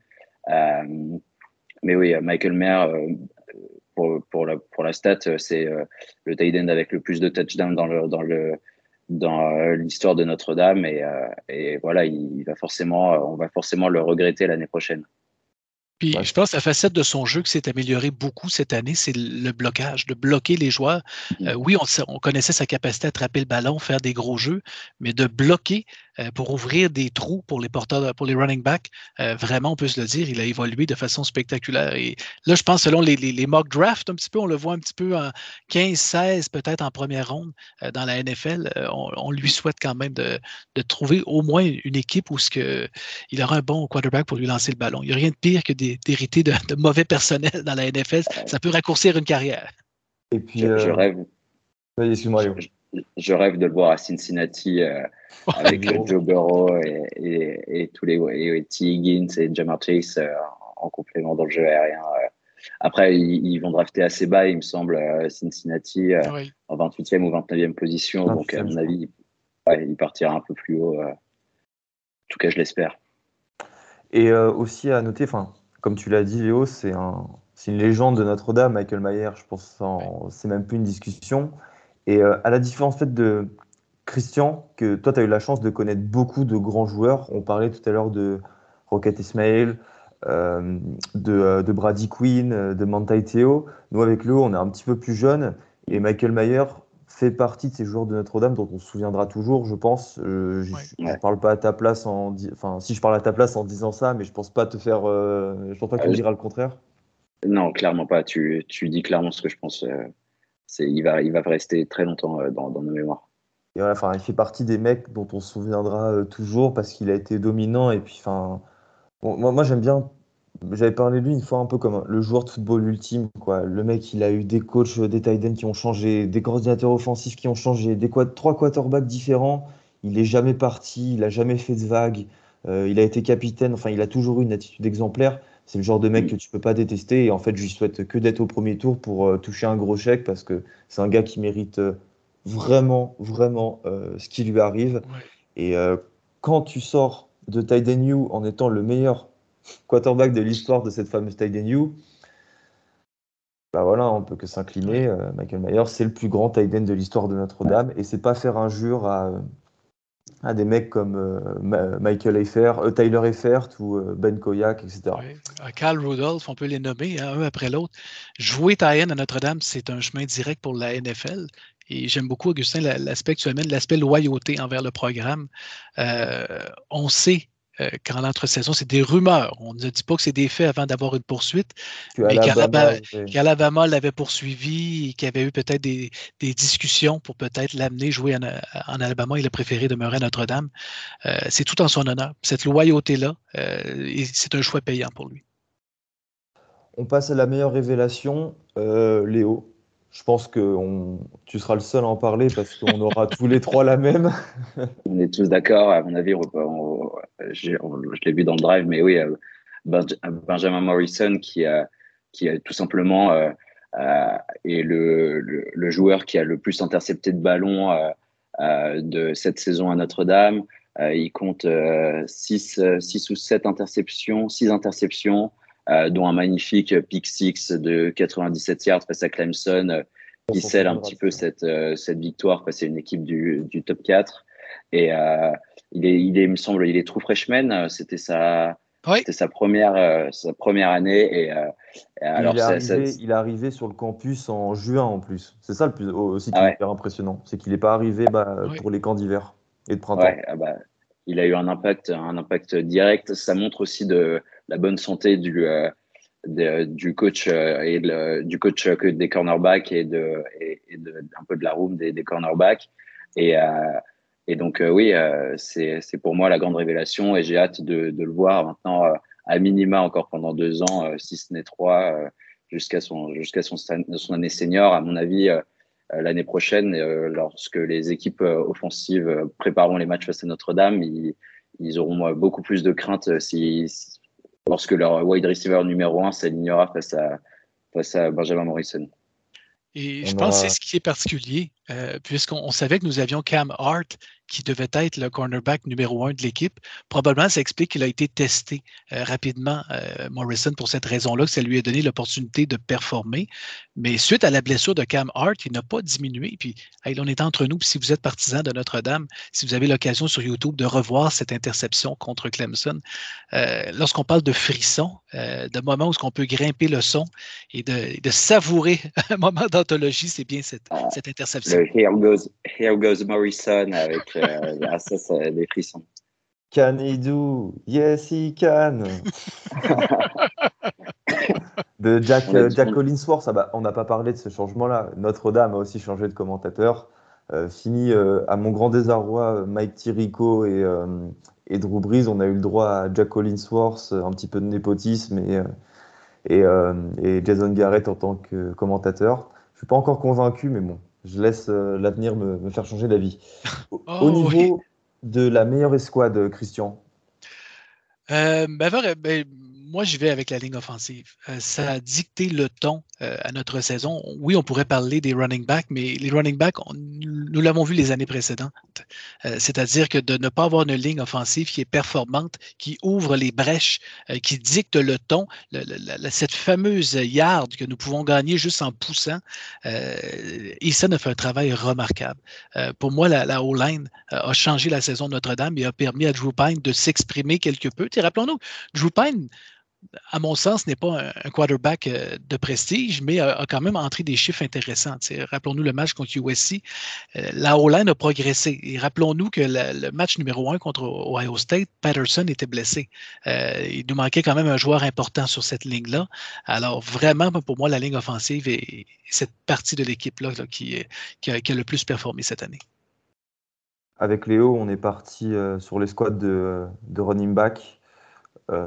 mais oui, Michael Mayer, pour, pour, la, pour la stat, c'est le tight end avec le plus de touchdowns dans le, dans le, dans l'histoire de Notre-Dame et, et, voilà, il va forcément, on va forcément le regretter l'année prochaine. Puis je pense que la facette de son jeu qui s'est améliorée beaucoup cette année, c'est le blocage, de bloquer les joueurs. Mm-hmm. Euh, oui, on, on, connaissait sa capacité à attraper le ballon, faire des gros jeux, mais de bloquer euh, pour ouvrir des trous pour les porteurs, pour les running backs, euh, vraiment, on peut se le dire, il a évolué de façon spectaculaire. Et là, je pense, selon les, les, mock drafts, un petit peu, on le voit un petit peu en 15-16, peut-être en première ronde dans la NFL. On, lui souhaite quand même de, de, trouver au moins une équipe où ce que, il aura un bon quarterback pour lui lancer le ballon. Il n'y a rien de pire que des d'hériter de, mauvais personnel dans la NFL. Ça peut raccourcir une carrière. Et puis, je, rêve. Excuse-moi, je, rêve de le voir à Cincinnati avec Joe Burrow et, tous les et, T. Higgins et Jamar Chase en complément dans le jeu aérien. Après, ils, vont drafter assez bas, il me semble, Cincinnati en 28e ou 29e position. donc, à mon avis, il partira un peu plus haut. en tout cas, je l'espère. Et aussi à noter, comme tu l'as dit, Léo, c'est un, c'est une légende de Notre-Dame, Michael Mayer, je pense, c'est même plus une discussion. Et euh, à la différence fait de Christian, que toi, tu as eu la chance de connaître beaucoup de grands joueurs. On parlait tout à l'heure de Rocket Ismail, euh, euh, de, Brady Quinn, de Mantai Theo. Nous, avec Léo, on est un petit peu plus jeunes. Et Michael Mayer fait partie de ces joueurs de Notre-Dame dont on se souviendra toujours, je pense. je ne parle pas à ta place en, enfin, si je parle à ta place en disant ça, mais je pense pas te faire, je pense pas que tu diras le contraire. Non, clairement pas. Tu, tu, dis clairement ce que je pense. Euh, il, va, il va rester très longtemps euh, dans, nos mémoires. Et voilà, enfin, il fait partie des mecs dont on se souviendra euh, toujours parce qu'il a été dominant. Et puis, enfin, moi, j'aime bien. J'avais parlé de lui une fois un peu comme le joueur de football ultime. Quoi. Le mec, il a eu des coachs, des tight qui ont changé, des coordinateurs offensifs qui ont changé, des trois quarterbacks différents. Il est jamais parti, il a jamais fait de vagues. il a été capitaine. Enfin, il a toujours eu une attitude exemplaire. C'est le genre de mec que tu peux pas détester. Et en fait, je lui souhaite que d'être au premier tour pour euh, toucher un gros chèque parce que c'est un gars qui mérite euh, vraiment, vraiment euh, ce qui lui arrive. Et quand tu sors de Tyden You en étant le meilleur quarterback de l'histoire de cette fameuse Tyden You, bah voilà, on peut que s'incliner. Michael Mayer, c'est le plus grand Tyden de l'histoire de Notre-Dame. Et c'est pas faire injure à à des mecs comme euh, Michael Eifert, euh, Tyler Eifert ou euh, Ben Koyak, etc. Oui. Cal Rudolph, on peut les nommer hein, un après l'autre. Jouer Tayen à Notre-Dame, c'est un chemin direct pour la NFL. Et j'aime beaucoup, Augustin, l'aspect que tu amènes, l'aspect loyauté envers le programme. on sait euh, quand l'entre-saison, c'est des rumeurs. On ne dit pas que c'est des faits avant d'avoir une poursuite. mais qu'Alabama l'avait poursuivi et qu'il y avait eu peut-être des, discussions pour peut-être l'amener jouer en, Alabama. Il a préféré demeurer à Notre-Dame. Euh, c'est tout en son honneur. Cette loyauté-là, euh, c'est un choix payant pour lui. On passe à la meilleure révélation, Léo. Je pense que tu seras le seul à en parler parce qu'on aura tous les trois la même. on est tous d'accord. À mon avis, je l'ai vu dans le drive, mais oui, euh, Benjamin Morrison qui a, tout simplement euh, euh, est le, joueur qui a le plus intercepté de ballons de cette saison à Notre-Dame. il compte 6 six, ou 7 interceptions, 6 interceptions. Euh, dont un magnifique pick six de 97 yards face à Clemson, euh, qui scelle un petit peu cette, euh, cette victoire face à une équipe du, du top 4. Et il, est, il est, il me semble, il est true freshman. C'était sa, C'était sa première, sa première année. Et, alors, il, est arrivé, il est arrivé sur le campus en juin en plus. C'est ça le plus aussi qui est hyper impressionnant. C'est qu'il n'est pas arrivé bah, pour les camps d'hiver et de printemps. Ah bah, il a eu un impact, un impact direct. Ça montre aussi de, la bonne santé du, euh, du coach euh, et du coach des cornerbacks et, de, un peu de la room des, cornerbacks. Et, euh, donc, oui, c'est pour moi la grande révélation et j'ai hâte de, le voir maintenant à minima encore pendant deux ans, si ce n'est trois, jusqu'à son, jusqu'à son, année senior. À mon avis, l'année prochaine, lorsque les équipes offensives prépareront les matchs face à Notre-Dame, ils, auront beaucoup plus de crainte si, lorsque leur wide receiver numéro 1 s'alignera face à, face à Benjamin Morrison. Et je pense que c'est ce qui est particulier, euh, puisqu'on savait que nous avions Cam Hart qui devait être le cornerback numéro un de l'équipe. Probablement, ça explique qu'il a été testé euh, rapidement, euh, Morrison, pour cette raison-là, que ça lui a donné l'opportunité de performer. Mais suite à la blessure de Cam Hart, il n'a pas diminué. Puis, on est entre nous. Puis, si vous êtes partisan de Notre-Dame, si vous avez l'occasion sur YouTube de revoir cette interception contre Clemson, euh, lorsqu'on parle de frisson, de moments où on peut grimper le son et de, savourer un moment d'anthologie, c'est bien cette, ah, cette interception. here, goes, here goes Morrison avec euh, ça, c'est des frissons. Can he do? Yes, he can. de Jack, euh, Jack Collinsworth, on n'a pas parlé de ce changement-là. Notre-Dame a aussi changé de commentateur. Euh, fini à mon grand désarroi, Mike Tirico et, et, Drew Brees, on a eu le droit à Jack Collinsworth, un petit peu de népotisme et, et, et Jason Garrett en tant que commentateur. Je suis pas encore convaincu, mais bon, je laisse l'avenir me, faire changer d'avis. Au oh, niveau de la meilleure escouade, Christian? Ben, ben, moi, j'y vais avec la ligne offensive. Euh, ça a dicté le ton euh, à notre saison. Oui, on pourrait parler des running backs, mais les running backs, nous l'avons vu les années précédentes. Euh, c'est-à-dire que de ne pas avoir une ligne offensive qui est performante, qui ouvre les brèches, qui dicte le ton, cette fameuse yard que nous pouvons gagner juste en poussant, ça a fait un travail remarquable. pour moi, la, la O-line a changé la saison de Notre-Dame et a permis à Drew Pine de s'exprimer quelque peu. Rappelons-nous, Drew Pine, à mon sens, n'est pas un, quarterback euh, de prestige, mais a, quand même entré des chiffres intéressants. Rappelons-nous le match contre USC. Euh, la O-line a progressé. Et rappelons-nous que le, match numéro un contre Ohio State, Patterson était blessé. Euh, il nous manquait quand même un joueur important sur cette ligne-là. Alors, vraiment, pour moi, la ligne offensive est, cette partie de l'équipe-là qui, a, le plus performé cette année. Avec Léo, on est parti sur les squads de running back euh,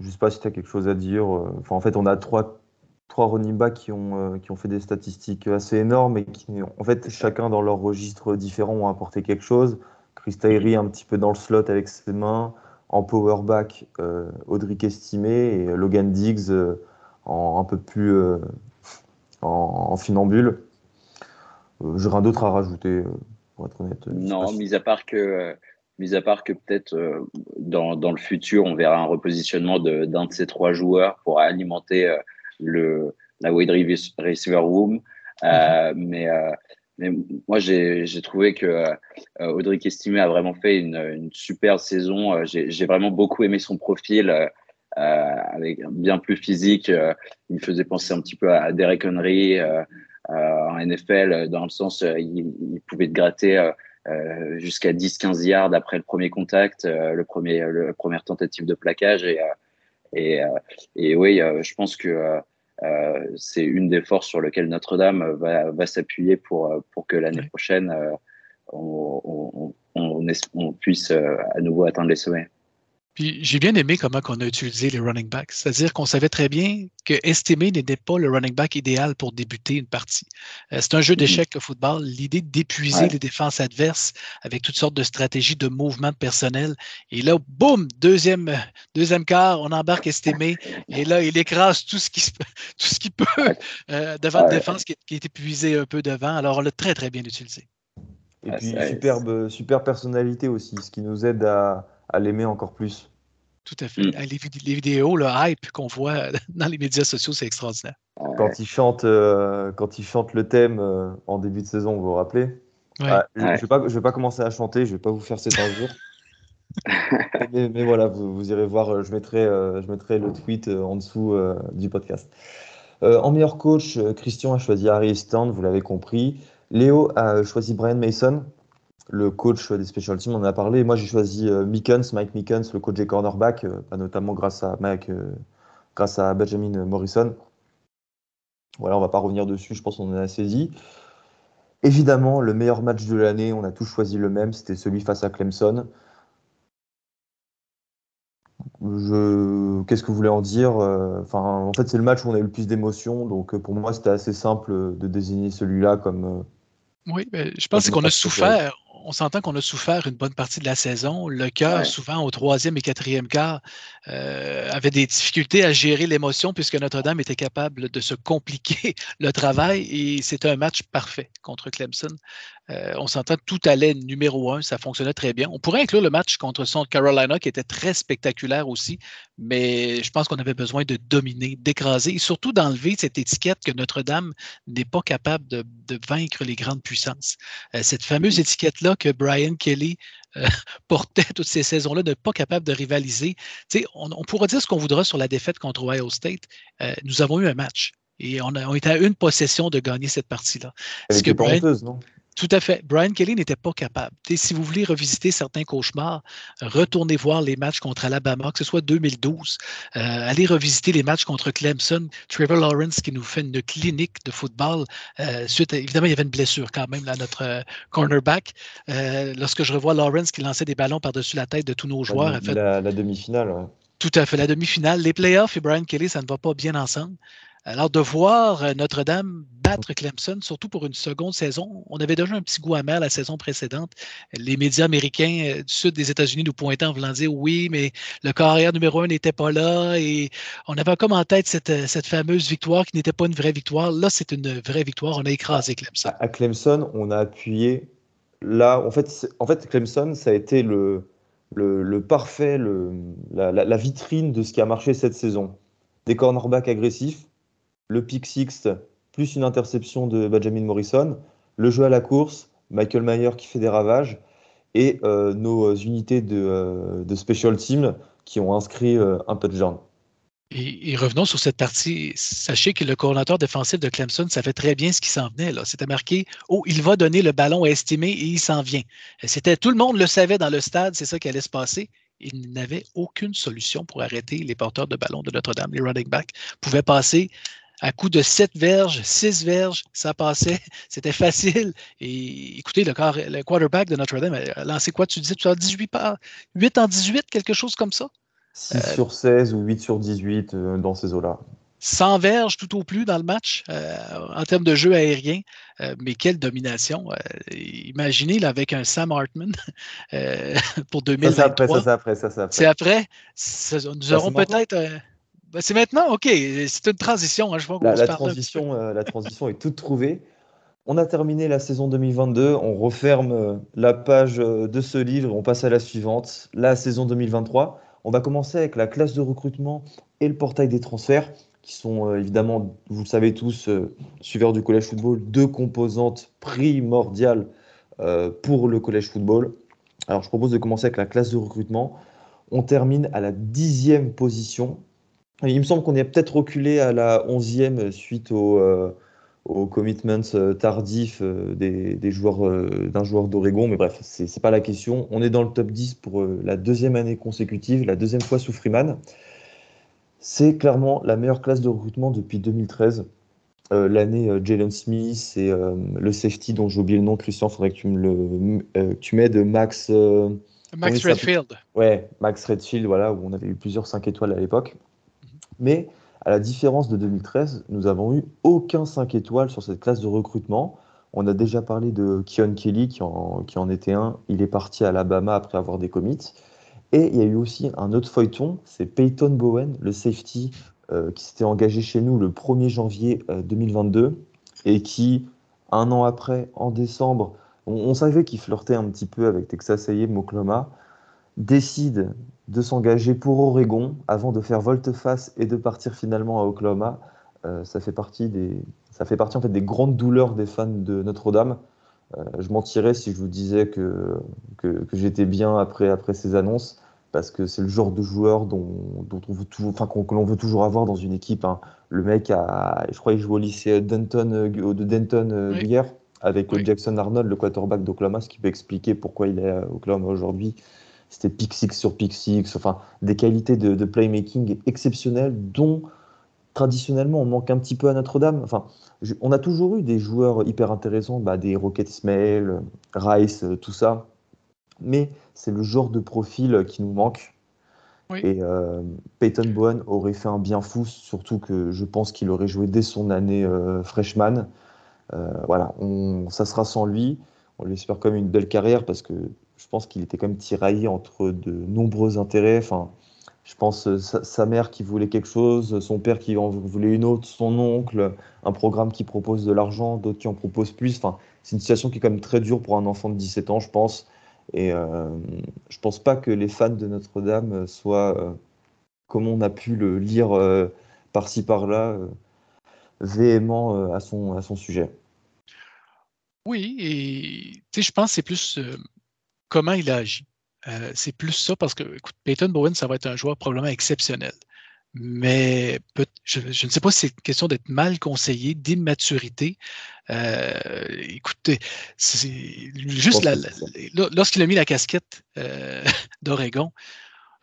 je ne sais pas si tu as quelque chose à dire. Euh, enfin, en fait, on a trois, trois running backs qui ont, euh, qui ont fait des statistiques assez énormes et qui, en fait, chacun dans leur registre différent ont apporté quelque chose. Chris Tyree un petit peu dans le slot avec ses mains, en powerback, euh, Audric Estimé et Logan Diggs en un peu plus en, funambule. J'ai rien d'autre à rajouter, pour être honnête. Non, mis à part que mis à part que peut-être euh, dans, dans, le futur, on verra un repositionnement d'un de, ces trois joueurs pour alimenter euh, le, la wide receiver room. Euh, mhm. mais, mais moi, j'ai trouvé que Audrey Estimé a vraiment fait une, une super saison. J'ai vraiment beaucoup aimé son profil. avec bien plus physique, il me faisait penser un petit peu à Derek Henry en NFL, dans le sens il, il pouvait te gratter euh, jusqu'à 10-15 yards après le premier contact, euh, le premier, le première tentative de plaquage. Et, euh, et, et oui, je pense que c'est une des forces sur lesquelles Notre-Dame va, va s'appuyer pour, pour que l'année prochaine, on, on, on, puisse à nouveau atteindre les sommets. Puis j'ai bien aimé comment on a utilisé les running backs. C'est-à-dire qu'on savait très bien que Estimé n'était pas le running back idéal pour débuter une partie. Euh, c'est un jeu mm-hmm. d'échecs, le football. L'idée d'épuiser les défenses adverses avec toutes sortes de stratégies de mouvement personnel. Et là, boum, deuxième, deuxième quart, on embarque Estimé. Et là, il écrase tout ce qui, tout ce qui peut euh, devant une défense qui, est épuisée un peu devant. Alors, on l'a très, très bien utilisé. Et puis, superbe, super personnalité aussi, ce qui nous aide à à l'aimer encore plus. Tout à fait. Mm. Les, vidéos, le hype qu'on voit dans les médias sociaux, c'est extraordinaire. Quand il chante, euh, quand il chante le thème euh, en début de saison, vous vous rappelez? Ah, Je ne vais, vais, pas commencer à chanter, je ne vais pas vous faire cet injure. mais, mais, voilà, vous, vous, irez voir, euh, je mettrai, je mettrai le tweet en dessous du podcast. en meilleur coach, Christian a choisi Harry Stand, vous l'avez compris. Léo a choisi Brian Mason, le coach des special teams, on en a parlé. Moi, j'ai choisi euh, Mickens, Mike Mickens, le coach des cornerbacks, euh, bah, notamment grâce à Mike, euh, grâce à Benjamin Morrison. Voilà, on va pas revenir dessus, je pense qu'on en a saisi. Évidemment, le meilleur match de l'année, on a tous choisi le même, c'était celui face à Clemson. Je... Qu'est-ce que vous voulez en dire enfin, En fait, c'est le match où on a eu le plus d'émotions, donc pour moi, c'était assez simple de désigner celui-là comme. Oui, mais je pense qu'on a souffert on s'entend qu'on a souffert une bonne partie de la saison. Le cœur, souvent au troisième et quatrième quart, euh, avait des difficultés à gérer l'émotion puisque Notre-Dame était capable de se compliquer le travail et c'était un match parfait contre Clemson. Euh, on s'entend tout allait numéro un, ça fonctionnait très bien. On pourrait inclure le match contre South Carolina qui était très spectaculaire aussi, mais je pense qu'on avait besoin de dominer, d'écraser et surtout d'enlever cette étiquette que Notre-Dame n'est pas capable de, vaincre les grandes puissances. Euh, cette fameuse étiquette-là que Brian Kelly euh, portait toutes ces saisons-là, n'est pas capable de rivaliser. On, on, pourra dire ce qu'on voudra sur la défaite contre Ohio State. nous avons eu un match. Et on, a, été à une possession de gagner cette partie-là. Était Brian... non? Tout à fait. Brian Kelly n'était pas capable. si vous voulez revisiter certains cauchemars, retournez voir les matchs contre Alabama, que ce soit 2012. Euh, allez revisiter les matchs contre Clemson. Trevor Lawrence qui nous fait une clinique de football. Euh, suite évidemment, il y avait une blessure quand même, là, notre euh, cornerback. lorsque je revois Lawrence qui lançait des ballons par-dessus la tête de tous nos joueurs. La, la, demi-finale, Tout à fait, la demi-finale. Les playoffs et Brian Kelly, ça ne va pas bien ensemble. Alors, de voir euh, Notre-Dame battre Clemson, surtout pour une seconde saison, on avait déjà un petit goût amer la saison précédente. Les médias américains euh, du sud des États-Unis nous pointaient en voulant dire oui, mais le carrière numéro un n'était pas là et on avait comme en tête cette, euh, cette fameuse victoire qui n'était pas une vraie victoire. Là, c'est une vraie victoire. On a écrasé Clemson. À Clemson, on a appuyé là. En fait, en fait Clemson, ça a été le, le, parfait, le, la, la vitrine de ce qui a marché cette saison. Des cornerbacks agressifs, le pick six plus une interception de Benjamin Morrison, le jeu à la course, Michael Mayer qui fait des ravages, et euh, nos unités de, euh, de, special team qui ont inscrit euh, un touchdown. Et, et, revenons sur cette partie. Sachez que le coordinateur défensif de Clemson savait très bien ce qui s'en venait. C'était marqué Oh, il va donner le ballon à estimer et il s'en vient. C'était Tout le monde le savait dans le stade, c'est ça qui allait se passer. Il n'avait aucune solution pour arrêter les porteurs de ballon de Notre-Dame. Les running backs pouvaient passer à coup de 7 verges, 6 verges, ça passait, c'était facile. Et écoutez, le, le quarterback de Notre-Dame a lancé quoi? Tu disais, tu as 18 pas, 8 en 18, quelque chose comme ça? 6 euh, sur 16 ou 8 sur 18 euh, dans ces eaux-là. 100 verges tout au plus dans le match euh, en termes de jeu aérien. Mais quelle domination. Imaginez là, avec un Sam Hartman pour 2023. Ça, c'est après, ça, c'est après. C'est après? nous aurons peut-être ben, c'est maintenant, ok. C'est une transition. Hein, je vois la, la transition, euh, la transition est toute trouvée. On a terminé la saison 2022. On referme euh, la page euh, de ce livre. On passe à la suivante, la saison 2023. On va commencer avec la classe de recrutement et le portail des transferts, qui sont évidemment, vous le savez tous, suiveurs du collège football, deux composantes primordiales pour le collège football. Alors, je propose de commencer avec la classe de recrutement. On termine à la dixième position il me semble qu'on est peut-être reculé à la 11e suite au, euh, commitments euh, tardif euh, des, joueurs d'un joueur d'Oregon, mais bref, c'est n'est pas la question. On est dans le top 10 pour la deuxième année consécutive, la deuxième fois sous Freeman. C'est clairement la meilleure classe de recrutement depuis 2013. L'année Jalen Smith et le safety dont j'ai oublié le nom, Christian, faudrait que tu me le, tu m'aides, Max. Max Redfield. Ouais, Max Redfield, voilà, où on avait eu plusieurs 5 étoiles à l'époque. Mais à la différence de 2013, nous n'avons eu aucun 5 étoiles sur cette classe de recrutement. On a déjà parlé de Keon Kelly qui en, qui en était un. Il est parti à Alabama après avoir des commits. Et il y a eu aussi un autre feuilleton, c'est Peyton Bowen, le safety euh, qui s'était engagé chez nous le 1er janvier 2022 euh, et qui, un an après, en décembre, on, savait qu'il flirtait un petit peu avec Texas A&M, Oklahoma, décide de s'engager pour Oregon avant de faire volte-face et de partir finalement à Oklahoma. Euh, ça fait partie des, ça fait partie en fait des grandes douleurs des fans de Notre-Dame. Euh, je mentirais si je vous disais que, que, j'étais bien après, après ces annonces, parce que c'est le genre de joueur dont, dont on veut toujours, enfin, que l'on veut toujours avoir dans une équipe. Hein. Le mec, a, je crois qu'il joue au lycée Denton, euh, de Denton hier, avec Jackson Arnold, le quarterback d'Oklahoma, ce qui peut expliquer pourquoi il est à Oklahoma aujourd'hui c'était pick six sur pick six, enfin des qualités de, playmaking exceptionnelles dont traditionnellement on manque un petit peu à Notre-Dame. Enfin, on a toujours eu des joueurs hyper intéressants, bah, des Rocket Ismail, Rice, euh, tout ça, mais c'est le genre de profil qui nous manque. Et euh, Peyton Bowen aurait fait un bien fou, surtout que je pense qu'il aurait joué dès son année euh, freshman. voilà, on, ça sera sans lui. On lui espère comme une belle carrière parce que je pense qu'il était quand même tiraillé entre de nombreux intérêts. Enfin, je pense euh, sa, mère qui voulait quelque chose, son père qui en voulait une autre, son oncle, un programme qui propose de l'argent, d'autres qui en proposent plus. Enfin, c'est une situation qui est quand même très dure pour un enfant de 17 ans, je pense. Et euh, je pense pas que les fans de Notre-Dame soient, euh, comme on a pu le lire euh, par-ci par-là, véhément à, son, à son sujet. Oui, et je pense que c'est plus comment il a agi. Euh, c'est plus ça parce que, écoute, Peyton Bowen, ça va être un joueur probablement exceptionnel. Mais je, ne sais pas si c'est une question d'être mal conseillé, d'immaturité. Euh, écoutez, juste lorsqu'il a mis la casquette euh, d'Oregon,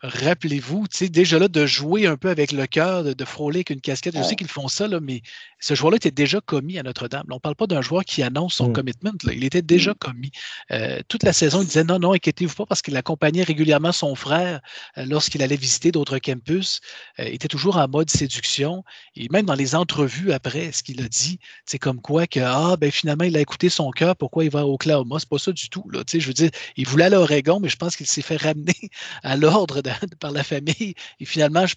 rappelez-vous, déjà là, de jouer un peu avec le cœur, de, frôler avec une casquette. Je sais qu'ils font ça, là, mais ce joueur-là était déjà commis à Notre-Dame. On ne parle pas d'un joueur qui annonce son mm. commitment. Il était déjà mm. commis. Euh, toute la saison, il disait non, non, inquiétez-vous pas, parce qu'il accompagnait régulièrement son frère euh, lorsqu'il allait visiter d'autres campus. Euh, il était toujours en mode séduction. Et même dans les entrevues après, ce qu'il a dit, c'est comme quoi que ah, ben, finalement, il a écouté son cœur, pourquoi il va au Oklahoma? C'est pas ça du tout. Là. Je veux dire, il voulait aller à Oregon, mais je pense qu'il s'est fait ramener à l'ordre par la famille. Et finalement, je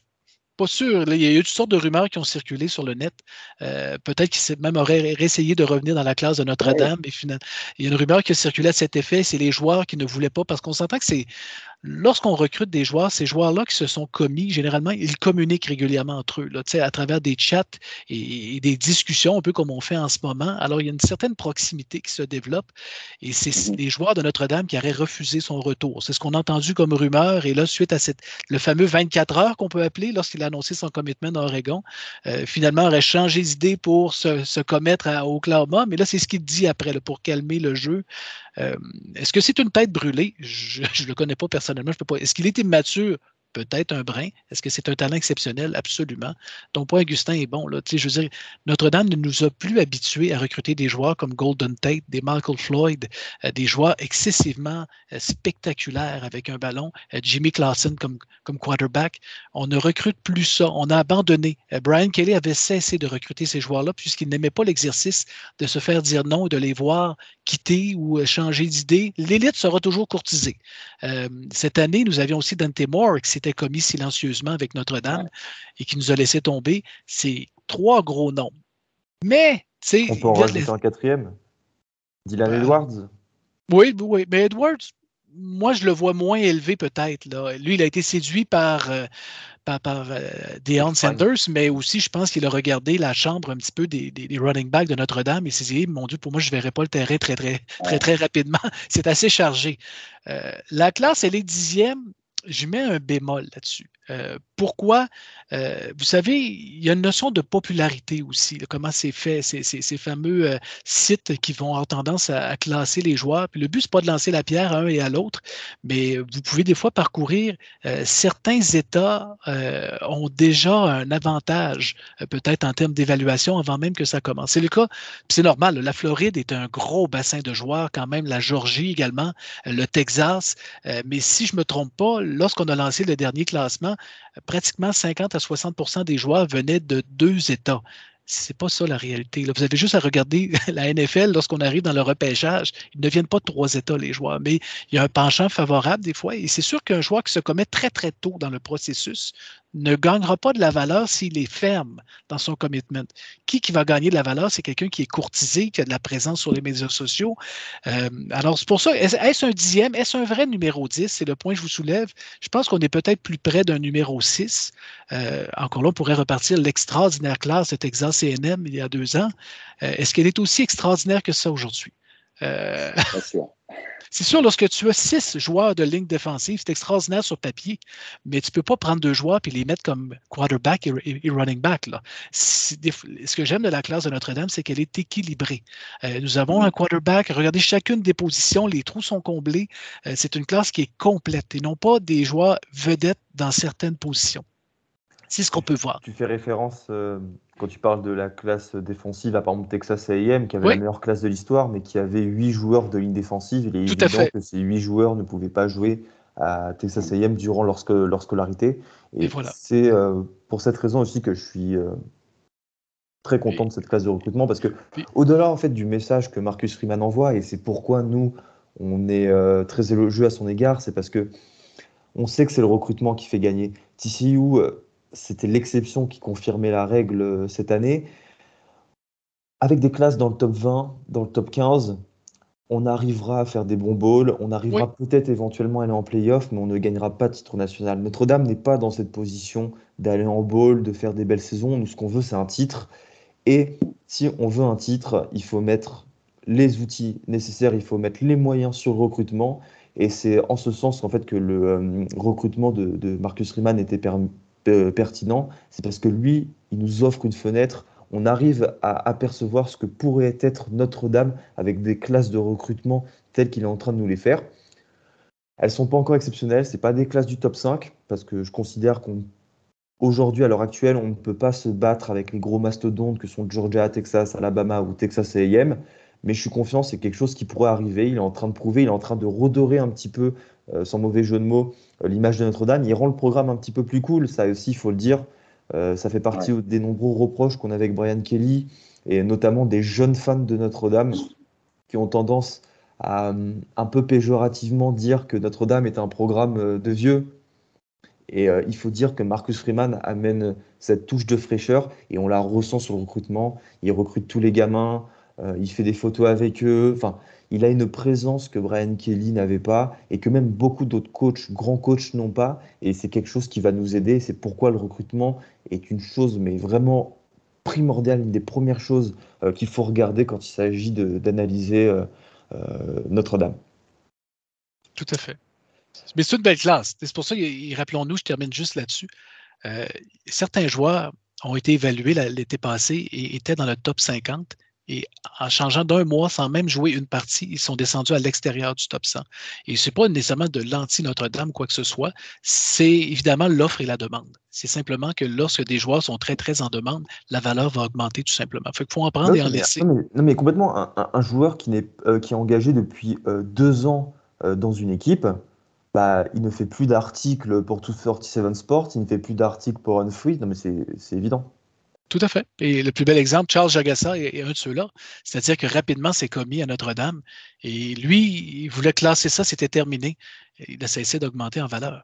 pas sûr. il y a eu toutes sortes de rumeurs qui ont circulé sur le net. Euh, peut-être qu'il même aurait essayé de revenir dans la classe de Notre-Dame. Et finalement, il y a une rumeur qui a circulé à cet effet. C'est les joueurs qui ne voulaient pas, parce qu'on s'entend que c'est lorsqu'on recrute des joueurs, ces joueurs-là qui se sont commis, généralement, ils communiquent régulièrement entre eux, là, à travers des chats et, des discussions, un peu comme on fait en ce moment. Alors, il y a une certaine proximité qui se développe et c'est mm-hmm. les joueurs de Notre-Dame qui auraient refusé son retour. C'est ce qu'on a entendu comme rumeur. Et là, suite à cette, le fameux 24 heures qu'on peut appeler lorsqu'il a annoncé son commitment dans Oregon, euh, finalement, aurait changé d'idée pour se, commettre à Oklahoma. Mais là, c'est ce qu'il dit après, pour calmer le jeu. Euh, est-ce que c'est une tête brûlée? Je ne le connais pas personnellement. Je peux. Est-ce qu'il est immature? Peut-être un brin. Est-ce que c'est un talent exceptionnel? Absolument. Ton point, Augustin, est bon. Là. Je veux dire, Notre-Dame ne nous a plus habitués à recruter des joueurs comme Golden Tate, des Michael Floyd, euh, des joueurs excessivement euh, spectaculaires avec un ballon, euh, Jimmy Clausen comme, comme quarterback. On ne recrute plus ça. On a abandonné. Brian Kelly avait cessé de recruter ces joueurs-là puisqu'il n'aimait pas l'exercice de se faire dire non et de les voir quitter ou changer d'idée. L'élite sera toujours courtisée. cette année, nous avions aussi Dante Moore s'était commis silencieusement avec Notre-Dame et qui nous a laissé tomber, c'est trois gros noms. Mais, tu sais. On peut en rajouter un quatrième. Dylan euh, Edwards. Oui, oui, mais Edwards, moi, je le vois moins élevé peut-être. Lui, il a été séduit par, euh, par, par euh, Sanders, mais aussi, je pense qu'il a regardé la chambre un petit peu des, running backs de Notre-Dame et s'est dit, mon Dieu, pour moi, je ne verrai pas le terrain très, très, très, très rapidement. C'est assez chargé. la classe, elle est dixième je mets un bémol là-dessus. Euh, pourquoi? Euh, vous savez, il y a une notion de popularité aussi, comment c'est fait, ces, fameux euh, sites qui vont avoir tendance à, classer les joueurs. Puis le but, ce n'est pas de lancer la pierre à un et à l'autre, mais vous pouvez des fois parcourir. certains États ont déjà un avantage, peut-être en termes d'évaluation, avant même que ça commence. C'est le cas, c'est normal, la Floride est un gros bassin de joueurs, quand même, la Georgie également, le Texas. mais si je me trompe pas, lorsqu'on a lancé le dernier classement, pratiquement 50 à 60% des joueurs venaient de deux États. C'est pas ça la réalité. Vous avez juste à regarder la NFL lorsqu'on arrive dans le repêchage. Ils ne viennent pas de trois États, les joueurs, mais il y a un penchant favorable des fois. Et c'est sûr qu'un joueur qui se commet très, très tôt dans le processus ne gagnera pas de la valeur s'il est ferme dans son commitment. Qui qui va gagner de la valeur? C'est quelqu'un qui est courtisé, qui a de la présence sur les médias sociaux. Euh, alors, c'est pour ça, est-ce un dixième? Est-ce un vrai numéro 10? C'est le point que je vous soulève. Je pense qu'on est peut-être plus près d'un numéro 6. Euh, encore là, on pourrait repartir l'extraordinaire classe de Texas A&M il y a deux ans. Euh, est-ce qu'elle est aussi extraordinaire que ça aujourd'hui? C'est sûr, lorsque tu as six joueurs de ligne défensive, c'est extraordinaire sur papier, mais tu ne peux pas prendre deux joueurs et les mettre comme quarterback et, running back. Là. Ce que j'aime de la classe de Notre-Dame, c'est qu'elle est équilibrée. Euh, nous avons un quarterback, regardez chacune des positions, les trous sont comblés. Euh, c'est une classe qui est complète et non pas des joueurs vedettes dans certaines positions. C'est ce qu'on peut voir. Tu fais référence, euh, quand tu parles de la classe défensive, à par exemple Texas AM, qui avait la meilleure classe de l'histoire, mais qui avait huit joueurs de ligne défensive. Il est évident que ces huit joueurs ne pouvaient pas jouer à Texas AM durant leur, leur scolarité. Et, voilà. c'est euh, pour cette raison aussi que je suis euh, très content de cette classe de recrutement, parce que au-delà en fait du message que Marcus Freeman envoie, et c'est pourquoi nous, on est très élogieux à son égard, c'est parce que on sait que c'est le recrutement qui fait gagner. TCU c'était l'exception qui confirmait la règle euh, cette année. Avec des classes dans le top 20, dans le top 15, on arrivera à faire des bons bowls, on arrivera peut-être éventuellement à aller en playoff, mais on ne gagnera pas de titre national. Notre-Dame n'est pas dans cette position d'aller en bowl, de faire des belles saisons. Nous, ce qu'on veut, c'est un titre. Et si on veut un titre, il faut mettre les outils nécessaires, il faut mettre les moyens sur le recrutement. Et c'est en ce sens qu'en fait que le euh, recrutement de, de Marcus Riemann était permis euh, pertinent, c'est parce que lui, il nous offre une fenêtre. On arrive à apercevoir ce que pourrait être Notre-Dame avec des classes de recrutement telles qu'il est en train de nous les faire. elles sont pas encore exceptionnelles. C'est pas des classes du top 5 parce que je considère qu'aujourd'hui, à l'heure actuelle, on ne peut pas se battre avec les gros mastodontes que sont Georgia, Texas, Alabama ou Texas A&M. Mais je suis confiant, c'est quelque chose qui pourrait arriver. Il est en train de prouver, il est en train de redorer un petit peu, sans mauvais jeu de mots, euh, l'image de Notre-Dame. Il rend le programme un petit peu plus cool, ça aussi, il faut le dire. Euh, ça fait partie des nombreux reproches qu'on a avec Brian Kelly et notamment des jeunes fans de Notre-Dame qui ont tendance à un peu péjorativement dire que Notre-Dame est un programme euh, de vieux. Et euh, il faut dire que Marcus Freeman amène cette touche de fraîcheur et on la ressent sur le recrutement. Il recrute tous les gamins, euh, il fait des photos avec eux. Enfin, il a une présence que Brian Kelly n'avait pas et que même beaucoup d'autres coachs, grands coachs n'ont pas. Et c'est quelque chose qui va nous aider. C'est pourquoi le recrutement est une chose, mais vraiment primordiale, une des premières choses qu'il faut regarder quand il s'agit d'analyser euh, Notre-Dame. Tout à fait. Mais c'est une belle classe. C'est pour ça rappelons-nous, je termine juste là-dessus. Euh, certains joueurs ont été évalués l'été passé et étaient dans le top 50 et en changeant d'un mois sans même jouer une partie, ils sont descendus à l'extérieur du top 100. Et ce n'est pas nécessairement de l'anti-Notre-Dame, quoi que ce soit. C'est évidemment l'offre et la demande. C'est simplement que lorsque des joueurs sont très, très en demande, la valeur va augmenter tout simplement. Il faut en prendre et en laisser. Non mais, complètement. Un, joueur qui, est, euh, qui est engagé depuis euh, deux ans euh, dans une équipe, bah, il ne fait plus d'articles pour 247 Sports, il ne fait plus d'articles pour Unfree. Non, mais c'est évident. Tout à fait. Et le plus bel exemple, Charles Jagassa est, un de ceux-là. C'est-à-dire que rapidement, c'est commis à Notre-Dame. Et lui, il voulait classer ça, c'était terminé il a cessé d'augmenter en valeur.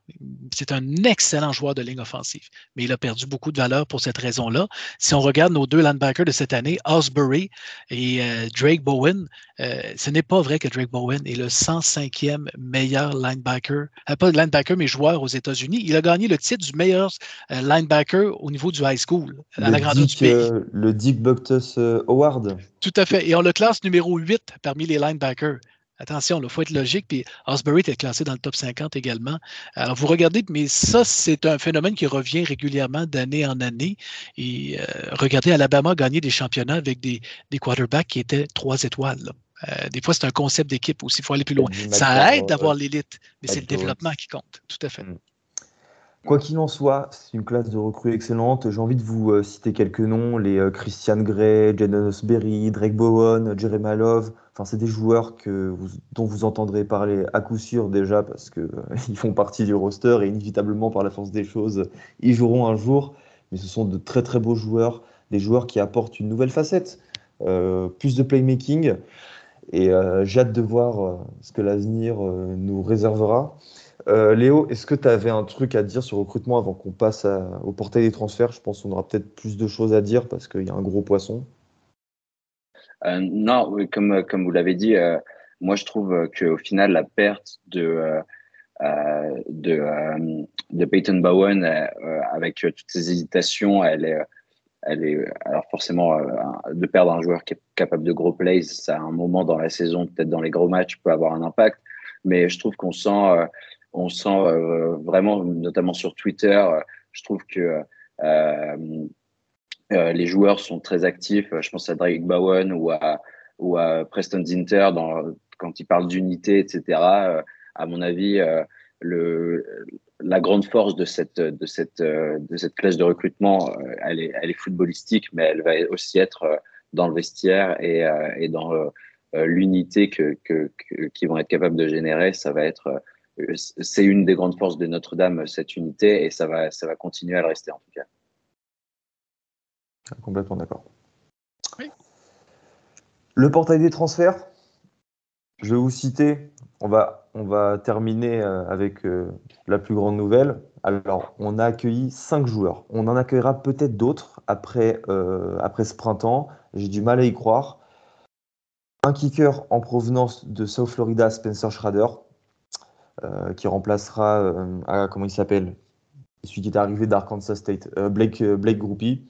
C'est un excellent joueur de ligne offensive, mais il a perdu beaucoup de valeur pour cette raison-là. Si on regarde nos deux linebackers de cette année, Osbury et euh, Drake Bowen, euh, ce n'est pas vrai que Drake Bowen est le 105e meilleur linebacker, euh, pas linebacker, mais joueur aux États-Unis. Il a gagné le titre du meilleur linebacker au niveau du high school, à la grandeur du pays. le Dick Buctus Award. Tout à fait. Et on le classe numéro 8 parmi les linebackers. Attention, il faut être logique. Puis Osbury est classé dans le top 50 également. Alors, vous regardez, mais ça, c'est un phénomène qui revient régulièrement d'année en année. Et euh, regardez, Alabama gagné des championnats avec des, des quarterbacks qui étaient trois étoiles. Euh, des fois, c'est un concept d'équipe aussi. Il faut aller plus loin. Ça aide d'avoir l'élite, mais c'est le développement qui compte. Tout à fait. Quoi qu'il en soit, c'est une classe de recrues excellente. J'ai envie de vous euh, citer quelques noms les euh, Christian Gray, Jaden Osberry, Drake Bowen, Jeremy Love. Enfin, c'est des joueurs que dont vous entendrez parler à coup sûr déjà parce qu'ils euh, font partie du roster et inévitablement, par la force des choses, ils joueront un jour. Mais ce sont de très très beaux joueurs, des joueurs qui apportent une nouvelle facette, plus de playmaking. Et j'ai hâte de voir ce que l'avenir nous réservera. Euh, Léo, est-ce que tu avais un truc à dire sur le recrutement avant qu'on passe au portail des transferts? Je pense qu'on aura peut-être plus de choses à dire parce qu'il y a un gros poisson. Euh, non, comme, comme vous l'avez dit, euh, moi je trouve qu'au final, la perte de, de, de, Peyton Bowen, avec toutes ses hésitations, elle est, elle est alors forcément de perdre un joueur qui est capable de gros plays, ça à un moment dans la saison, peut-être dans les gros matchs, peut avoir un impact. Mais je trouve qu'on sent on sent euh, vraiment, notamment sur Twitter, euh, je trouve que euh, les joueurs sont très actifs. Je pense à Drake Bowen ou à, ou à Preston Zinter dans, quand il parle d'unité, etc. à mon avis, le, la grande force de cette, de cette, de cette classe de recrutement, elle est, elle est footballistique, mais elle va aussi être dans le vestiaire et, et dans l'unité que, que, qu'ils vont être capables de générer. Ça va être c'est une des grandes forces de Notre-Dame, cette unité, et ça va, ça va continuer à le rester en tout cas. Complètement d'accord. Le portail des transferts, je vais vous citer, on va, on va terminer euh, avec euh, la plus grande nouvelle. Alors, on a accueilli cinq joueurs. On en accueillera peut-être d'autres après, euh, après ce printemps. J'ai du mal à y croire. Un kicker en provenance de South Florida, Spencer Schrader. Euh, qui remplacera, euh, ah, comment il s'appelle? Celui qui est arrivé d'Arkansas State, euh, Blake, Blake Groupie.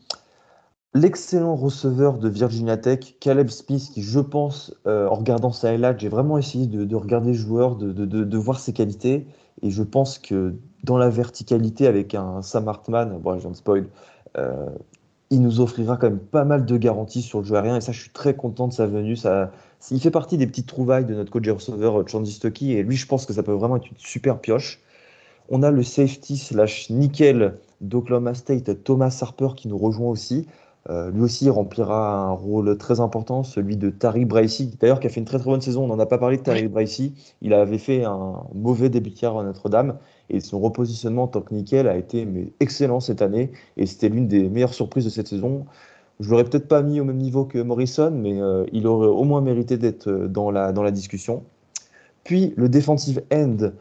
L'excellent receveur de Virginia Tech, Caleb Smith, qui je pense, en regardant sa highlight, j'ai vraiment essayé de, regarder le joueur, de, de, voir ses qualités. Et je pense que dans la verticalité avec un Sam Hartman, bon, j'en spoil, il nous offrira quand même pas mal de garanties sur le jeu aérien. Et ça, je suis très content de sa venue. Ça, il fait partie des petites trouvailles de notre coach receveur Chandy Stocky. Et lui, je pense que ça peut vraiment être une super pioche. On a le safety slash nickel d'Oklahoma State, Thomas Harper, qui nous rejoint aussi. Euh, lui aussi remplira un rôle très important, celui de Tariq Bracy, d'ailleurs qui a fait une très très bonne saison. On n'en a pas parlé de Tariq Bracy. Il avait fait un mauvais début de carrière à Notre-Dame et son repositionnement en tant que nickel a été mais, excellent cette année et c'était l'une des meilleures surprises de cette saison. Je l'aurais peut-être pas mis au même niveau que Morrison, mais euh, il aurait au moins mérité d'être dans la, dans la discussion. Puis le defensive end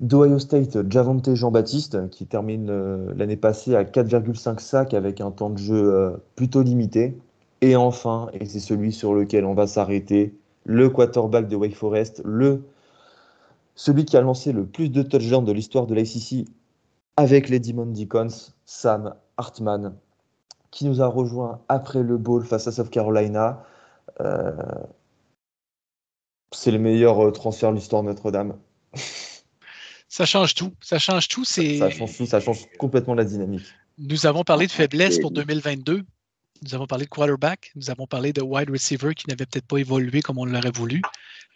d'Ohio State, Javante Jean-Baptiste, qui termine euh, l'année passée à 4,5 sacs avec un temps de jeu euh, plutôt limité. Et enfin, et c'est celui sur lequel on va s'arrêter, le quarterback de Wake Forest, le, celui qui a lancé le plus de touchdowns de l'histoire de l'ACC avec les Demon Deacons, Sam Hartman, qui nous a rejoint après le bowl face à South Carolina. Euh, c'est le meilleur transfert de l'histoire de Notre-Dame. Ça change tout. Ça change tout. Ça change tout. Ça change complètement la dynamique. Nous avons parlé de faiblesse pour 2022. Nous avons parlé de quarterback. Nous avons parlé de wide receiver qui n'avait peut-être pas évolué comme on l'aurait voulu.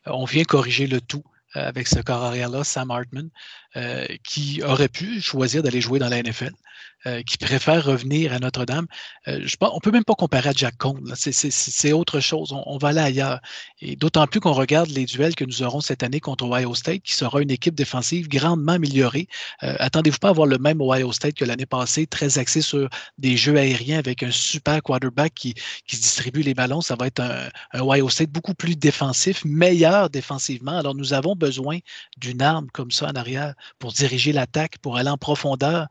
Euh, on vient corriger le tout euh, avec ce corps arrière-là, Sam Hartman, euh, qui aurait pu choisir d'aller jouer dans la NFL. Euh, qui préfère revenir à Notre-Dame. Euh, on peut même pas comparer à Jack Cone. C'est autre chose. On, va aller ailleurs. Et d'autant plus qu'on regarde les duels que nous aurons cette année contre Ohio State, qui sera une équipe défensive grandement améliorée. Attendez-vous pas à avoir le même Ohio State que l'année passée, très axé sur des jeux aériens avec un super quarterback qui, qui distribue les ballons. Ça va être un, un Ohio State beaucoup plus défensif, meilleur défensivement. Alors nous avons besoin d'une arme comme ça en arrière pour diriger l'attaque, pour aller en profondeur,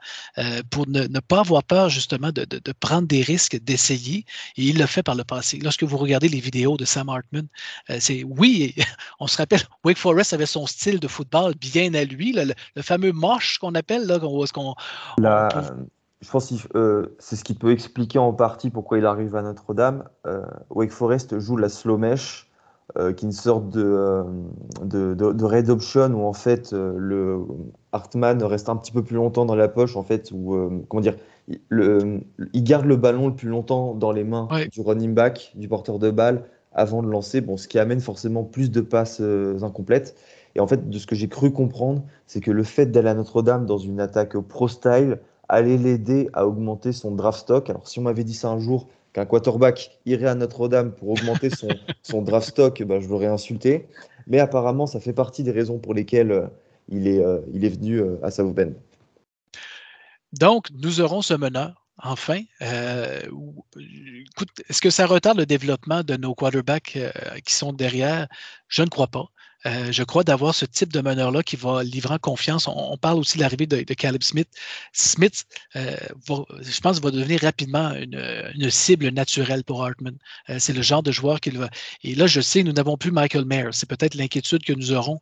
pour ne ne, pas avoir peur justement de, prendre des risques, d'essayer. Et il le fait par le passé. Lorsque vous regardez les vidéos de Sam Hartman, euh, c'est oui, on se rappelle, Wake Forest avait son style de football bien à lui, le, fameux moche qu'on appelle. Là, qu'on, je pense que euh, c'est ce qui peut expliquer en partie pourquoi il arrive à Notre-Dame. Euh, Wake Forest joue la slow mesh euh, qui est une sorte de, euh, de, de, red option où en fait euh, le Hartman reste un petit peu plus longtemps dans la poche en fait ou comment dire le, il garde le ballon le plus longtemps dans les mains du running back du porteur de balle avant de lancer bon ce qui amène forcément plus de passes incomplètes. Et en fait de ce que j'ai cru comprendre c'est que le fait d'aller à Notre-Dame dans une attaque pro style allait l'aider à augmenter son draft stock. Alors si on m'avait dit ça un jour qu'un quarterback irait à Notre-Dame pour augmenter son, draft stock, ben, je l'aurais insulté. Mais apparemment, ça fait partie des raisons pour lesquelles euh, il, est, euh, il est venu euh, à South Bend. Donc, nous aurons ce meneur enfin. Est-ce que ça retarde le développement de nos quarterbacks qui sont derrière? Je ne crois pas. Euh, je crois, d'avoir ce type de meneur-là qui va livrer en confiance. On, parle aussi de l'arrivée de, Caleb Smith. Smith, euh, je pense, va devenir rapidement une, cible naturelle pour Hartman. Euh, c'est le genre de joueur qu'il va. Et là, je sais, nous n'avons plus Michael Mayer. C'est peut-être l'inquiétude que nous aurons